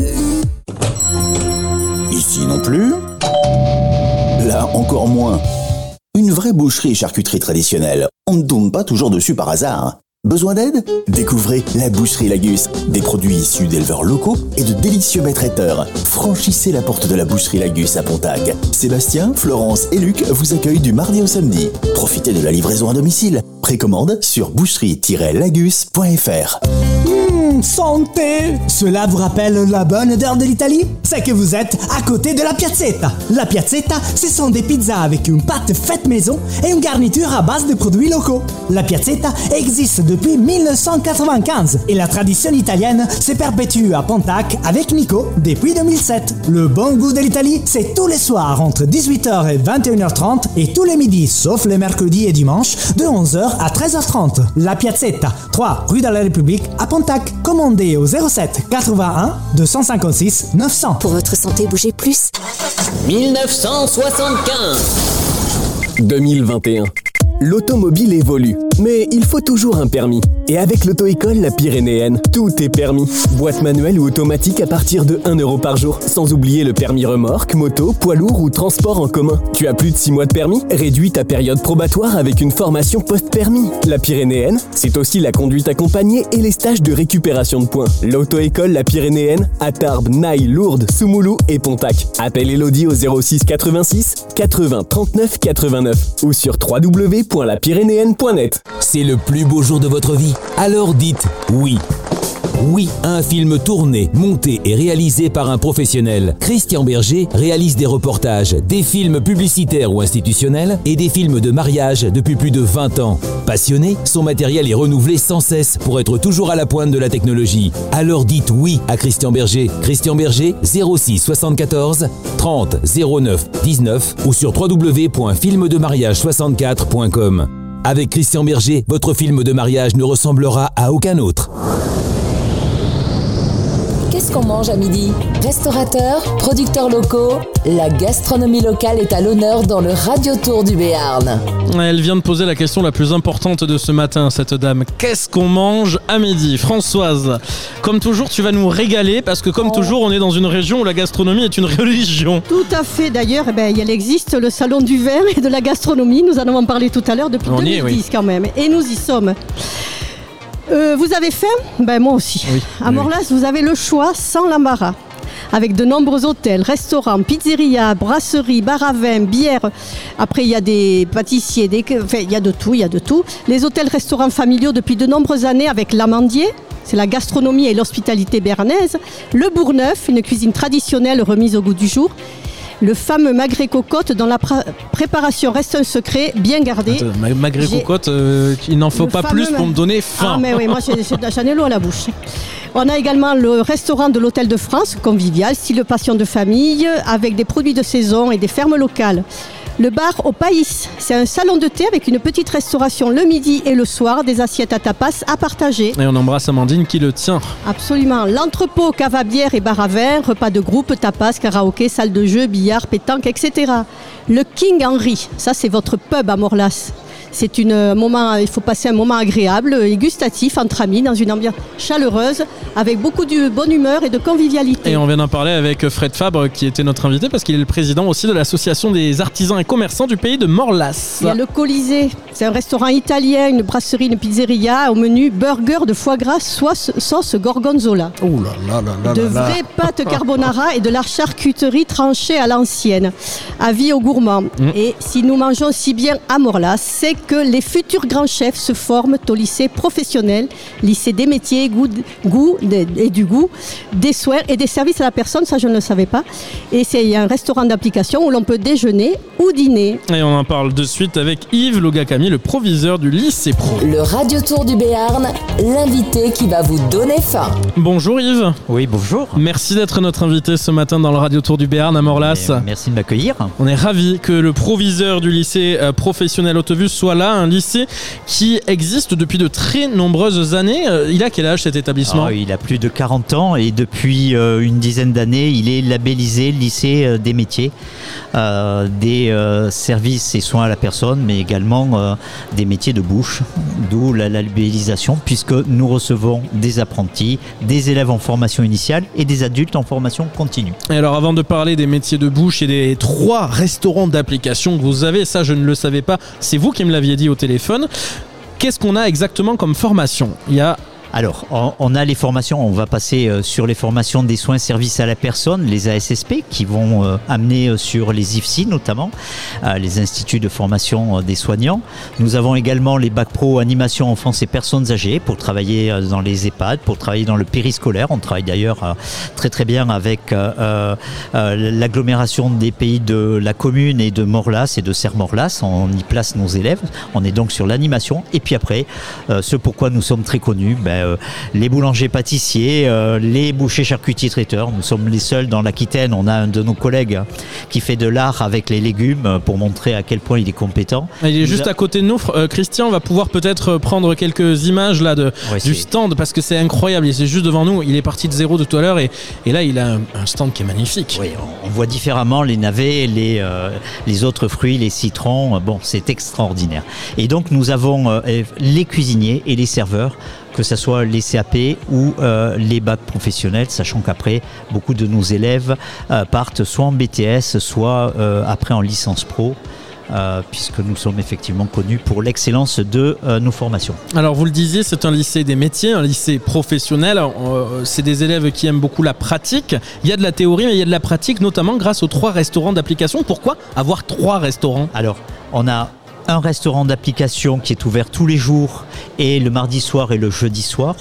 [SPEAKER 12] Ici non plus. Là encore moins. Une vraie boucherie charcuterie traditionnelle. On ne tombe pas toujours dessus par hasard. Besoin d'aide? Découvrez la boucherie Lagus. Des produits issus d'éleveurs locaux et de délicieux maîtres traiteurs. Franchissez la porte de la boucherie Lagus à Pontac. Sébastien, Florence et Luc vous accueillent du mardi au samedi. Profitez de la livraison à domicile. Précommande sur boucherie-lagus.fr.
[SPEAKER 13] Santé Cela vous rappelle la bonne odeur de l'Italie? C'est que vous êtes à côté de la piazzetta. La piazzetta, ce sont des pizzas avec une pâte faite maison et une garniture à base de produits locaux. La piazzetta existe depuis 1995 et la tradition italienne se perpétue à Pontac avec Nico depuis 2007. Le bon goût de l'Italie, c'est tous les soirs entre 18h et 21h30 et tous les midis, sauf les mercredis et dimanches, de 11h à 13h30. La piazzetta, 3 rue de la République à Pontac. Commandez au 07 81 256 900.
[SPEAKER 24] Pour votre santé, bougez plus.
[SPEAKER 15] 1975 2021. L'automobile évolue, mais il faut toujours un permis. Et avec l'auto-école La Pyrénéenne, tout est permis. Boîte manuelle ou automatique à partir de 1 euro par jour. Sans oublier le permis remorque, moto, poids lourd ou transport en commun. Tu as plus de 6 mois de permis? Réduis ta période probatoire avec une formation post-permis. La Pyrénéenne, c'est aussi la conduite accompagnée et les stages de récupération de points. L'auto-école La Pyrénéenne à Tarbes, Naï, Lourdes, Soumoulou et Pontac. Appelle Elodie au 06 86 80 39 89 ou sur www.lapyrénéenne.net.
[SPEAKER 16] C'est le plus beau jour de votre vie. Alors dites oui. Oui un film tourné, monté et réalisé par un professionnel. Christian Berger réalise des reportages, des films publicitaires ou institutionnels et des films de mariage depuis plus de 20 ans. Passionné, son matériel est renouvelé sans cesse pour être toujours à la pointe de la technologie. Alors dites oui à Christian Berger. Christian Berger 06 74 30 09 19 ou sur www.filmdemariage64.com. Avec Christian Berger, votre film de mariage ne ressemblera à aucun autre.
[SPEAKER 1] Qu'est-ce qu'on mange à midi Restaurateurs, producteurs locaux, la gastronomie locale est à l'honneur dans le Radio Tour du Béarn.
[SPEAKER 2] Elle vient de poser la question la plus importante de ce matin, cette dame. Qu'est-ce qu'on mange à midi? Françoise, comme toujours, tu vas nous régaler parce que comme
[SPEAKER 3] Oh.
[SPEAKER 2] toujours, on est dans une région où la gastronomie est une *laughs* religion.
[SPEAKER 3] Tout à fait. D'ailleurs, eh ben, il existe le salon du vin et de la gastronomie. Nous en avons parlé tout à l'heure depuis
[SPEAKER 2] On y est,
[SPEAKER 3] 2010
[SPEAKER 2] oui.
[SPEAKER 3] quand même. Et nous y sommes. Euh, vous avez faim Ben moi aussi. À. Morlas, vous avez le choix sans l'embarras. Avec de nombreux hôtels, restaurants, pizzerias, brasseries, bars à vin, bières. Après, il y a des pâtissiers, des... enfin, il y a de tout, il y a de tout. Les hôtels-restaurants familiaux depuis de nombreuses années avec l'Amandier, c'est la gastronomie et l'hospitalité béarnaise. Le Bourgneuf, une cuisine traditionnelle remise au goût du jour. Le fameux magret cocotte dont la préparation reste un secret bien gardé.
[SPEAKER 2] Attends, ma- Malgré
[SPEAKER 3] J'ai-
[SPEAKER 2] cocotte, euh, il n'en faut
[SPEAKER 3] le
[SPEAKER 2] pas plus pour me donner faim.
[SPEAKER 3] Ah, mais oui, moi j'en ai l'eau à la bouche. On a également le restaurant de l'Hôtel de France, convivial, style passion de famille, avec des produits de saison et des fermes locales. Le bar au Païs, c'est un salon de thé avec une petite restauration le midi et le soir, des assiettes à tapas à partager.
[SPEAKER 2] Et on embrasse Amandine qui le tient.
[SPEAKER 3] Absolument. L'entrepôt, cave à bière et bar à vin, repas de groupe, tapas, karaoké, salle de jeu, billard, pétanque, etc. Le King Henry, ça c'est votre pub à Morlas. C'est une euh, moment, il faut passer un moment agréable et gustatif entre amis dans une ambiance chaleureuse avec beaucoup de bonne humeur et de convivialité.
[SPEAKER 2] Et on vient d'en parler avec Fred Fabre qui était notre invité parce qu'il est le président aussi de l'association des artisans et commerçants du pays de Morlas.
[SPEAKER 3] Il y a le Colisée, c'est un restaurant italien, une brasserie, une pizzeria au menu burger de foie gras, sauce, sauce gorgonzola.
[SPEAKER 2] Oh là là là là
[SPEAKER 3] de
[SPEAKER 2] là là.
[SPEAKER 3] vraies pâtes carbonara et de la charcuterie tranchée à l'ancienne. Avis aux gourmands.
[SPEAKER 2] Mm.
[SPEAKER 3] Et si nous mangeons si bien à Morlas, c'est que les futurs grands chefs se forment au lycée professionnel, lycée des métiers, goût, et du goût, des soins et des services à la personne, ça je ne le savais pas. Et c'est un restaurant d'application où l'on peut déjeuner ou dîner.
[SPEAKER 2] Et on en parle de suite avec Yves Logakami, le proviseur du lycée pro.
[SPEAKER 1] Le Radio Tour du Béarn, l'invité qui va vous donner faim.
[SPEAKER 2] Bonjour Yves.
[SPEAKER 24] Oui, bonjour.
[SPEAKER 2] Merci d'être notre invité ce matin dans le Radio Tour du Béarn à Morlas.
[SPEAKER 24] Merci de m'accueillir.
[SPEAKER 2] On est ravis que le proviseur du lycée euh, professionnel Autobus soit là, un lycée qui existe depuis de très nombreuses années. Euh, Il a quel âge cet établissement
[SPEAKER 24] Ah, il a plus de 40 ans et depuis euh, une dizaine d'années, il est labellisé lycée euh, des métiers, euh, des euh, services et soins à la personne, mais également euh, des métiers de bouche, d'où la labellisation, puisque nous recevons des apprentis, des élèves en formation initiale et des adultes en formation continue.
[SPEAKER 2] Et alors avant de parler des métiers de bouche et des trois restaurants d'application que vous avez, ça je ne le savais pas, c'est vous qui me l'aviez dit au téléphone. Qu'est-ce qu'on a exactement comme formation? Il y a
[SPEAKER 24] Alors, on, a les formations, on va passer euh, sur les formations des soins services à la personne, les ASSP, qui vont euh, amener euh, sur les IFSI notamment, les instituts de formation des soignants. Nous avons également les bac pro animation enfance et personnes âgées pour travailler dans les EHPAD, pour travailler dans le périscolaire. On travaille d'ailleurs très très bien avec l'agglomération des pays de la commune et de Morlas et de Serre-Morlas. On y place nos élèves. On est donc sur l'animation. Et puis après, ce pourquoi nous sommes très connus, ben, euh, les boulangers pâtissiers, euh, les bouchers charcutiers traiteurs. Nous sommes les seuls dans l'Aquitaine. On a un de nos collègues hein, qui fait de l'art avec les légumes euh, pour montrer à quel point il est compétent.
[SPEAKER 2] Il est
[SPEAKER 24] Nous
[SPEAKER 2] juste
[SPEAKER 24] a-
[SPEAKER 2] à côté de nous. Christian va pouvoir peut-être prendre quelques images là de,
[SPEAKER 24] Ouais,
[SPEAKER 2] du stand parce que c'est incroyable. Il est juste devant nous. Il est parti de zéro de tout à l'heure et, et là il a un, un stand qui est magnifique.
[SPEAKER 24] Oui, on voit différemment les navets, les, euh, les autres fruits, les citrons. Bon, c'est extraordinaire. Et donc, nous avons euh, les cuisiniers et les serveurs, que ce soit les CAP ou euh, les bacs professionnels, sachant qu'après, beaucoup de nos élèves euh, partent soit en BTS, soit euh, après en licence pro. euh, puisque nous sommes effectivement connus pour l'excellence de euh, nos formations.
[SPEAKER 2] Alors vous le disiez, c'est un lycée des métiers, un lycée professionnel. Euh, c'est des élèves qui aiment beaucoup la pratique. Il y a de la théorie, mais il y a de la pratique, notamment grâce aux trois restaurants d'application. Pourquoi avoir trois restaurants?
[SPEAKER 24] Alors, on a un restaurant d'application qui est ouvert tous les jours et le mardi soir et le jeudi soir.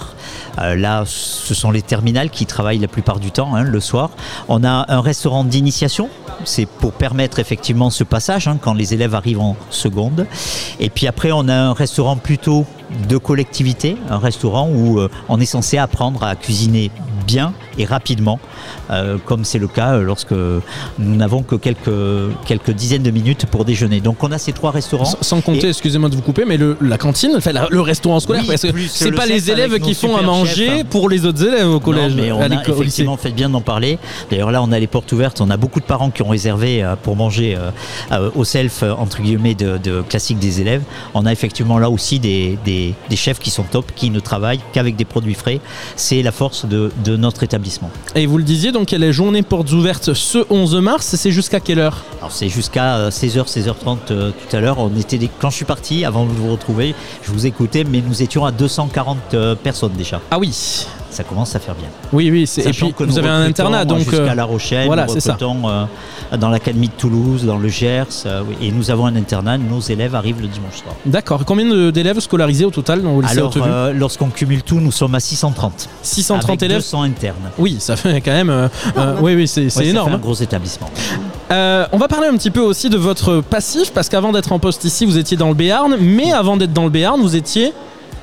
[SPEAKER 24] Euh, là, ce sont les terminales qui travaillent la plupart du temps hein, le soir. On a un restaurant d'initiation, c'est pour permettre effectivement ce passage hein, quand les élèves arrivent en seconde. Et puis après, on a un restaurant plutôt de collectivité, un restaurant où euh, on est censé apprendre à cuisiner bien et rapidement, comme c'est le cas euh, lorsque nous n'avons que quelques, quelques dizaines de minutes pour déjeuner. Donc on a ces trois restaurants.
[SPEAKER 2] Sans, sans compter, excusez-moi de vous couper, mais le- la cantine, enfin, la- le restaurant scolaire,
[SPEAKER 24] Oui,
[SPEAKER 2] parce que c'est pas les élèves qui font à manger
[SPEAKER 24] chefs.
[SPEAKER 2] pour les autres élèves au collège,
[SPEAKER 24] Non, mais on a effectivement fait bien d'en parler. D'ailleurs là, on a les portes ouvertes. On a beaucoup de parents qui ont réservé euh, pour manger euh, euh, au self euh, entre guillemets de, de classique des élèves. On a effectivement là aussi des, des- des chefs qui sont top, qui ne travaillent qu'avec des produits frais. C'est la force de, de notre établissement.
[SPEAKER 2] Et vous le disiez, donc a les journées portes ouvertes ce 11 mars. C'est jusqu'à quelle heure?
[SPEAKER 24] Alors c'est jusqu'à euh, 16h, 16h30 euh, tout à l'heure. On était des... quand je suis parti, avant de vous retrouver, je vous écoutais, mais nous étions à 240 euh, personnes déjà.
[SPEAKER 2] Ah oui.
[SPEAKER 24] Ça commence à faire bien.
[SPEAKER 2] Oui, oui. c'est- Et puis
[SPEAKER 24] que
[SPEAKER 2] vous
[SPEAKER 24] nous
[SPEAKER 2] avez un internat, donc
[SPEAKER 24] jusqu'à
[SPEAKER 2] euh,
[SPEAKER 24] La Rochelle,
[SPEAKER 2] Voilà,
[SPEAKER 24] nous
[SPEAKER 2] c'est ça.
[SPEAKER 24] recrutons euh, dans l'académie de Toulouse, dans le Gers, euh, et nous avons un internat. Nos élèves arrivent le dimanche soir.
[SPEAKER 2] D'accord. Combien d'élèves scolarisés au total dans le lycée
[SPEAKER 24] Alors, euh, lorsqu'on cumule tout, nous sommes à 630.
[SPEAKER 2] 630
[SPEAKER 24] avec
[SPEAKER 2] élèves
[SPEAKER 24] 200 internes.
[SPEAKER 2] Oui, ça fait quand même. euh, euh, oui, oui, c'est c'est
[SPEAKER 24] Ouais,
[SPEAKER 2] énorme.
[SPEAKER 24] fait un gros établissement.
[SPEAKER 2] Euh, on va parler un petit peu aussi de votre passif, parce qu'avant d'être en poste ici, vous étiez dans le Béarn, mais avant d'être dans le Béarn, vous étiez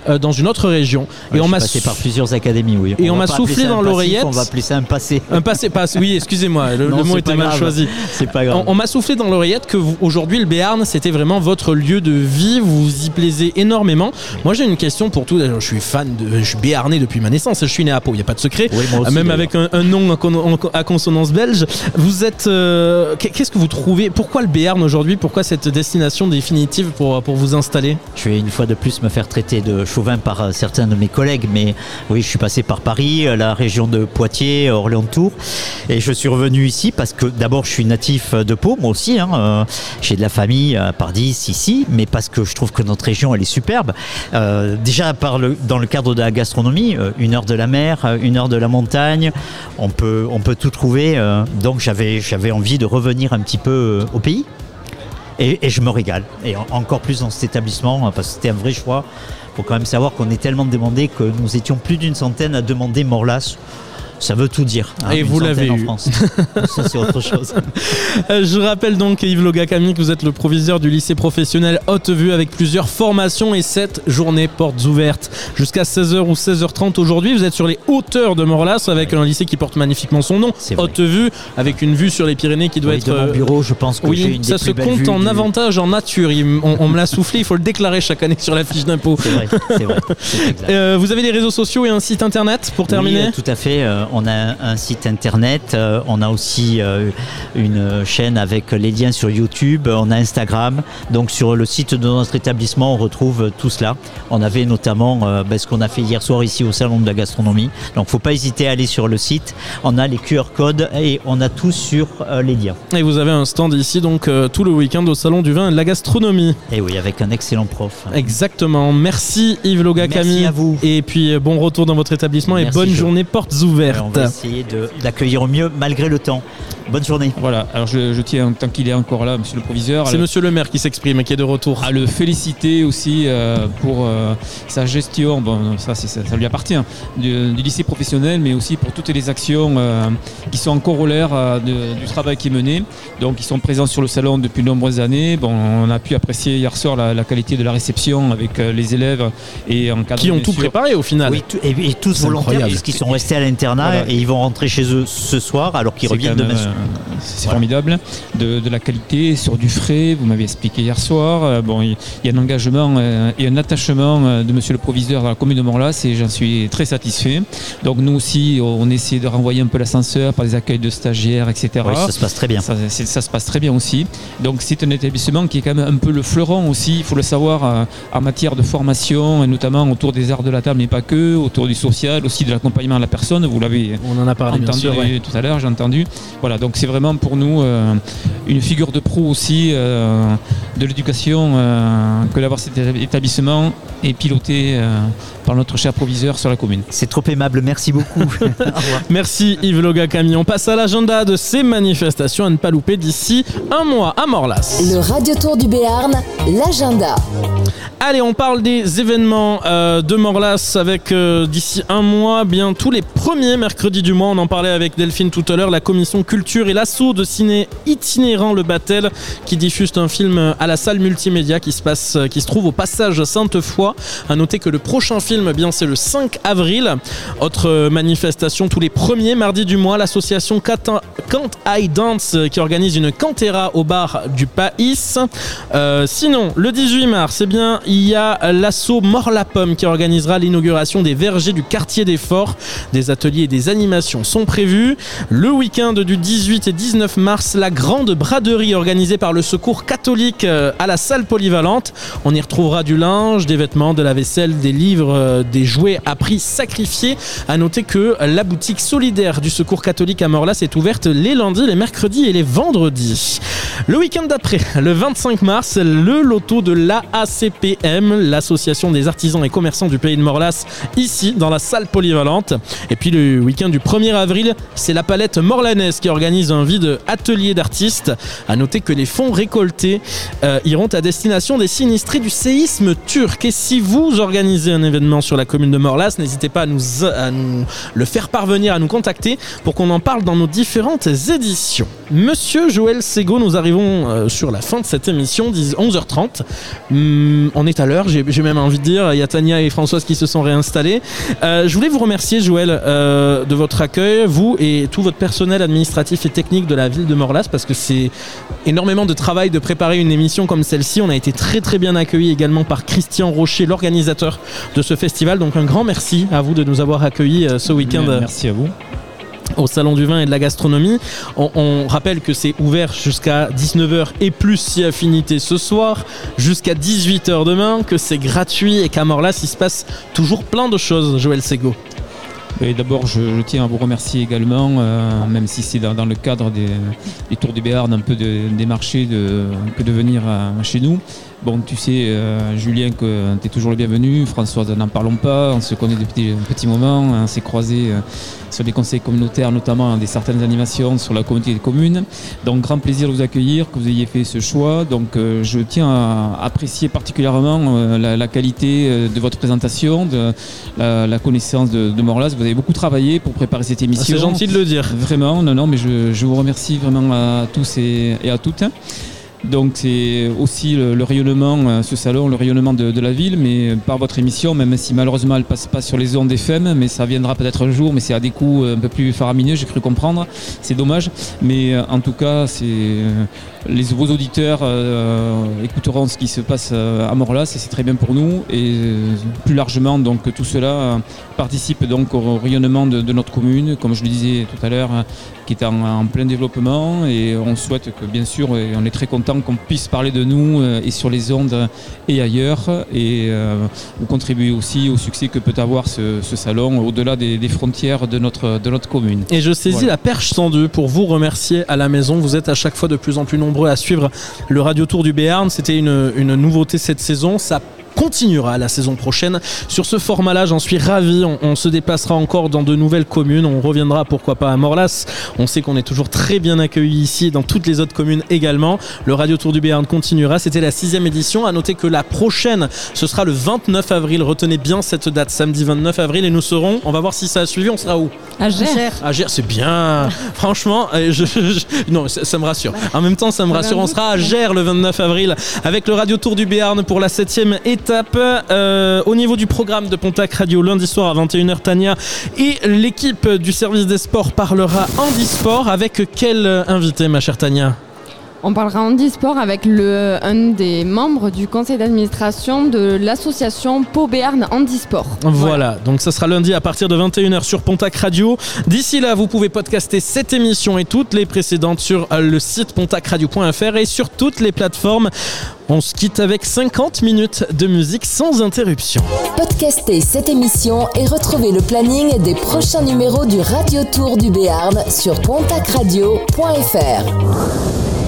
[SPEAKER 2] euh, dans une autre région.
[SPEAKER 24] Ouais,
[SPEAKER 2] et on m'a
[SPEAKER 24] passé par plusieurs académies, oui.
[SPEAKER 2] Et on, m'a soufflé dans l'oreillette.
[SPEAKER 24] On va appeler ça un passé.
[SPEAKER 2] Un passé, passe. Oui, excusez-moi, le,
[SPEAKER 24] Non,
[SPEAKER 2] le mot était mal
[SPEAKER 24] grave.
[SPEAKER 2] choisi.
[SPEAKER 24] C'est pas grave.
[SPEAKER 2] On, on m'a soufflé dans l'oreillette que aujourd'hui le Béarn c'était vraiment votre lieu de vie, vous y plaisez énormément. Moi j'ai une question pour tout. Je suis fan de, je suis béarnais depuis ma naissance. Je suis né à Pau, il y a pas de secret.
[SPEAKER 24] Oui, moi aussi,
[SPEAKER 2] Même avec un, un nom à consonance belge. Vous êtes, euh, qu'est- qu'est-ce que vous trouvez? Pourquoi le Béarn aujourd'hui? Pourquoi cette destination définitive pour pour vous installer?
[SPEAKER 24] Je vais une fois de plus me faire traiter de chauvin par euh, certains de mes collègues, mais oui, je suis passé par Paris, euh, la région de Poitiers, Orléans-Tours, et je suis revenu ici parce que d'abord je suis natif de Pau, moi aussi, hein, euh, j'ai de la famille à Pardis ici, mais parce que je trouve que notre région elle est superbe. Euh, déjà dans le cadre de la gastronomie, euh, une heure de la mer, euh, une heure de la montagne, on peut, tout trouver, euh, donc j'avais, envie de revenir un petit peu euh, au pays. Et, je me régale. Et en- encore plus dans cet établissement, parce que c'était un vrai choix. Faut quand même savoir qu'on est tellement demandé que nous étions plus d'une centaine à demander Morlas. Ça veut tout dire. hein,
[SPEAKER 2] Et vous l'avez
[SPEAKER 24] en
[SPEAKER 2] eu.
[SPEAKER 24] France. Ça, c'est autre chose. *laughs*
[SPEAKER 2] Je rappelle donc, Yves Logacami, que vous êtes le proviseur du lycée professionnel Haute-Vue avec plusieurs formations et 7 journées portes ouvertes jusqu'à 16h ou 16h30 aujourd'hui. Vous êtes sur les hauteurs de Morlas avec un lycée qui porte magnifiquement son nom, Haute-Vue, avec une vue sur les Pyrénées qui doit
[SPEAKER 24] Oui,
[SPEAKER 2] être.
[SPEAKER 24] de mon
[SPEAKER 2] euh,
[SPEAKER 24] bureau, je pense que
[SPEAKER 2] oui,
[SPEAKER 24] j'ai une des
[SPEAKER 2] ça
[SPEAKER 24] plus
[SPEAKER 2] se compte
[SPEAKER 24] vues
[SPEAKER 2] en
[SPEAKER 24] du-
[SPEAKER 2] avantage en nature. On on me l'a soufflé, il faut le déclarer chaque année sur la fiche d'impôt.
[SPEAKER 24] C'est vrai, c'est vrai. *laughs* exact.
[SPEAKER 2] Euh, vous avez des réseaux sociaux et un site internet pour terminer?
[SPEAKER 24] Oui, euh, tout à fait. Euh, on a un, site internet, euh, on a aussi euh, une chaîne avec les liens sur YouTube, on a Instagram. Donc sur le site de notre établissement, on retrouve tout cela. On avait notamment euh, ben, ce qu'on a fait hier soir ici au salon de la gastronomie. Donc faut pas hésiter à aller sur le site. On a les QR codes et on a tout sur les liens.
[SPEAKER 2] Et vous avez un stand ici donc tout le week-end au salon du vin et de la gastronomie.
[SPEAKER 24] Et oui, avec un excellent prof.
[SPEAKER 2] Exactement. Merci Yves Logacami.
[SPEAKER 24] Merci à vous.
[SPEAKER 2] Et puis bon retour dans votre établissement
[SPEAKER 24] Merci,
[SPEAKER 2] et bonne
[SPEAKER 24] Jo.
[SPEAKER 2] journée portes
[SPEAKER 24] Euh, On va essayer de- d'accueillir au mieux malgré le temps. Bonne journée.
[SPEAKER 6] Voilà, alors je, je tiens, tant qu'il est encore là, monsieur le proviseur,
[SPEAKER 2] C'est
[SPEAKER 6] le-
[SPEAKER 2] monsieur le maire qui s'exprime et qui est de retour.
[SPEAKER 6] à le féliciter aussi euh, pour euh, sa gestion, bon ça, ça, ça lui appartient, du, du lycée professionnel, mais aussi pour toutes les actions euh, qui sont en corollaire euh, de- du travail qui est mené. Donc ils sont présents sur le salon depuis de nombreuses années. Bon, on a pu apprécier hier soir la, la qualité de la réception avec euh, les élèves et en
[SPEAKER 2] Qui ont tout préparé au final.
[SPEAKER 24] Oui, tout- et, et tous volontaires puisqu'ils sont restés à l'internat
[SPEAKER 6] Voilà.
[SPEAKER 24] et ils vont rentrer chez eux ce soir alors qu'ils reviennent demain
[SPEAKER 6] euh, C'est formidable. De, de la qualité sur du frais, vous m'avez expliqué hier soir. Euh, bon, il y a un engagement euh, et un attachement de monsieur le proviseur dans la commune de Morlas et j'en suis très satisfait. Donc nous aussi, on essaie de renvoyer un peu l'ascenseur par les accueils de stagiaires, etc.
[SPEAKER 24] Oui, ça se passe très bien.
[SPEAKER 6] Ça, se passe très bien aussi. Donc c'est un établissement qui est quand même un peu le fleuron aussi, il faut le savoir, en matière de formation, et notamment autour des arts de la table, mais pas que, autour du social, aussi de l'accompagnement à la personne. Vous l'avez
[SPEAKER 2] On en a parlé bien
[SPEAKER 6] entendu
[SPEAKER 2] sûr. ouais.
[SPEAKER 6] tout à l'heure, j'ai entendu. Voilà, donc c'est vraiment pour nous euh, une figure de proue aussi euh, de l'éducation euh, que d'avoir cet établissement est piloté par notre cher proviseur sur la commune.
[SPEAKER 24] C'est trop aimable, merci beaucoup. *laughs* Au revoir.
[SPEAKER 2] Merci Yves Logacami. On passe à l'agenda de ces manifestations à ne pas louper d'ici un mois à Morlas.
[SPEAKER 1] Le Radio Tour du Béarn, l'agenda.
[SPEAKER 2] Allez, on parle des événements euh, de Morlas avec euh, d'ici un mois, bien tous les premiers mercredis du mois. On en parlait avec Delphine tout à l'heure, la commission culture et l'assaut de ciné itinérant Le Battel qui diffuse un film à la salle multimédia qui se passe, qui se trouve au passage Sainte-Foy. À noter que le prochain film, eh bien, c'est le 5 avril. Autre manifestation tous les premiers mardis du mois, l'association Can't I Dance euh, qui organise une cantera au bar du Païs. Euh, sinon, le 18 mars, eh bien, il y a l'assaut Mort-la-Pomme qui organisera l'inauguration des vergers du quartier des Forts. Des ateliers et des animations sont prévus. Le week-end du 18 et 19 mars, la grande braderie organisée par le Secours catholique euh, à la salle polyvalente. On y retrouvera du linge, des vêtements, de la vaisselle, des livres, euh, des jouets à prix sacrifiés. À noter que la boutique solidaire du Secours catholique à Morlas est ouverte les lundis, les mercredis et les vendredis. Le week-end d'après, le 25 mars, le loto de l'AACPM, l'association des artisans et commerçants du pays de Morlas, ici dans la salle polyvalente. Et puis le week-end du 1er avril, c'est la palette morlanaise qui organise un vide atelier d'artistes. À noter que les fonds récoltés euh, iront à destination des sinistrés du séisme turc. Et si vous organisez un événement sur la commune de Morlas, n'hésitez pas à nous, le faire parvenir, à nous contacter pour qu'on en parle dans nos différentes éditions. Monsieur Joël Sego, nous arrivons euh, sur la fin de cette émission, 10 11h30. Hum, on est à l'heure, j'ai même envie de dire, il y a Tania et Françoise qui se sont réinstallés. Euh, je voulais vous remercier, Joël, euh, de votre accueil, vous et tout votre personnel administratif et technique de la ville de Morlas, parce que c'est énormément de travail de préparer une émission comme celle-ci. On a été très très bien accueillis également par Christian Rocher, l'organisateur de ce festival. Donc un grand merci à vous de nous avoir accueillis euh, ce week-end.
[SPEAKER 6] Merci à vous.
[SPEAKER 2] Au Salon du Vin et de la Gastronomie. On, on rappelle que c'est ouvert jusqu'à 19h et plus si affinité ce soir, jusqu'à 18h demain, que c'est gratuit et qu'à Morlas il se passe toujours plein de choses, Joël Sego.
[SPEAKER 6] Et D'abord, je, je tiens à vous remercier également, euh, même si c'est dans, dans le cadre des, des Tours du Béarn, un peu de- des marchés, de, que de venir à- chez nous. Bon, tu sais, euh, Julien, que tu es toujours le bienvenu. Françoise, n'en parlons pas. On se connaît depuis un petit moment. On s'est croisés euh, sur des conseils communautaires, notamment des certaines animations sur la communauté des communes. Donc, grand plaisir de vous accueillir, que vous ayez fait ce choix. Donc, euh, je tiens à apprécier particulièrement euh, la, la qualité euh, de votre présentation, de la, la connaissance de, de Morlas. Vous avez beaucoup travaillé pour préparer cette émission.
[SPEAKER 2] Ah, c'est gentil de le dire.
[SPEAKER 6] Vraiment, non, non, mais je, je vous remercie vraiment à tous et, et à toutes. Donc c'est aussi le, rayonnement, euh, ce salon, le rayonnement de, la ville, mais par votre émission, même si malheureusement elle passe pas sur les ondes FM, mais ça viendra peut-être un jour, mais c'est à des coûts un peu plus faramineux, j'ai cru comprendre. C'est dommage, mais euh, en tout cas, c'est euh, les vos auditeurs euh, écouteront ce qui se passe euh, à Morlas et c'est très bien pour nous et euh, plus largement donc tout cela participe donc au rayonnement de, de notre commune comme je le disais tout à l'heure qui est en, en plein développement et on souhaite que bien sûr et on est très content qu'on puisse parler de nous et sur les ondes et ailleurs et vous contribuez aussi au succès que peut avoir ce, ce salon au-delà des, des frontières de notre, de notre commune.
[SPEAKER 2] Et je saisis
[SPEAKER 6] Voilà.
[SPEAKER 2] la perche tendue pour vous remercier à la maison. Vous êtes à chaque fois de plus en plus nombreux à suivre le Radio Tour du Béarn. C'était une, une nouveauté cette saison. Ça continuera la saison prochaine. Sur ce format-là, j'en suis ravi. On, on se déplacera encore dans de nouvelles communes. On reviendra pourquoi pas à Morlas. On sait qu'on est toujours très bien accueillis ici et dans toutes les autres communes également. Le Radio Tour du Béarn continuera. C'était la sixième édition. À noter que la prochaine, ce sera le 29 avril. Retenez bien cette date, samedi 29 avril. Et nous serons, on va voir si ça a suivi, on sera où?
[SPEAKER 14] À Gers.
[SPEAKER 2] à Gers, c'est bien. Franchement, euh, je, je- non, ça, ça me rassure. En même temps, ça me rassure. On sera à Gers le 29 avril avec le Radio Tour du Béarn pour la septième étape. Euh, au niveau du programme de Pontac Radio, lundi soir à 21h, Tania et l'équipe du service des sports parlera handisport avec quel invité, ma chère Tania?
[SPEAKER 14] On parlera handisport avec le, un des membres du conseil d'administration de l'association Pau Béarn Handisport.
[SPEAKER 2] Voilà, donc ça sera lundi à partir de 21h sur Pontac Radio. D'ici là, vous pouvez podcaster cette émission et toutes les précédentes sur euh, le site pontacradio.fr et sur toutes les plateformes. On se quitte avec 50 minutes de musique sans interruption.
[SPEAKER 1] Podcastez cette émission et retrouvez le planning des prochains numéros du Radio Tour du Béarn sur pontacradio.fr.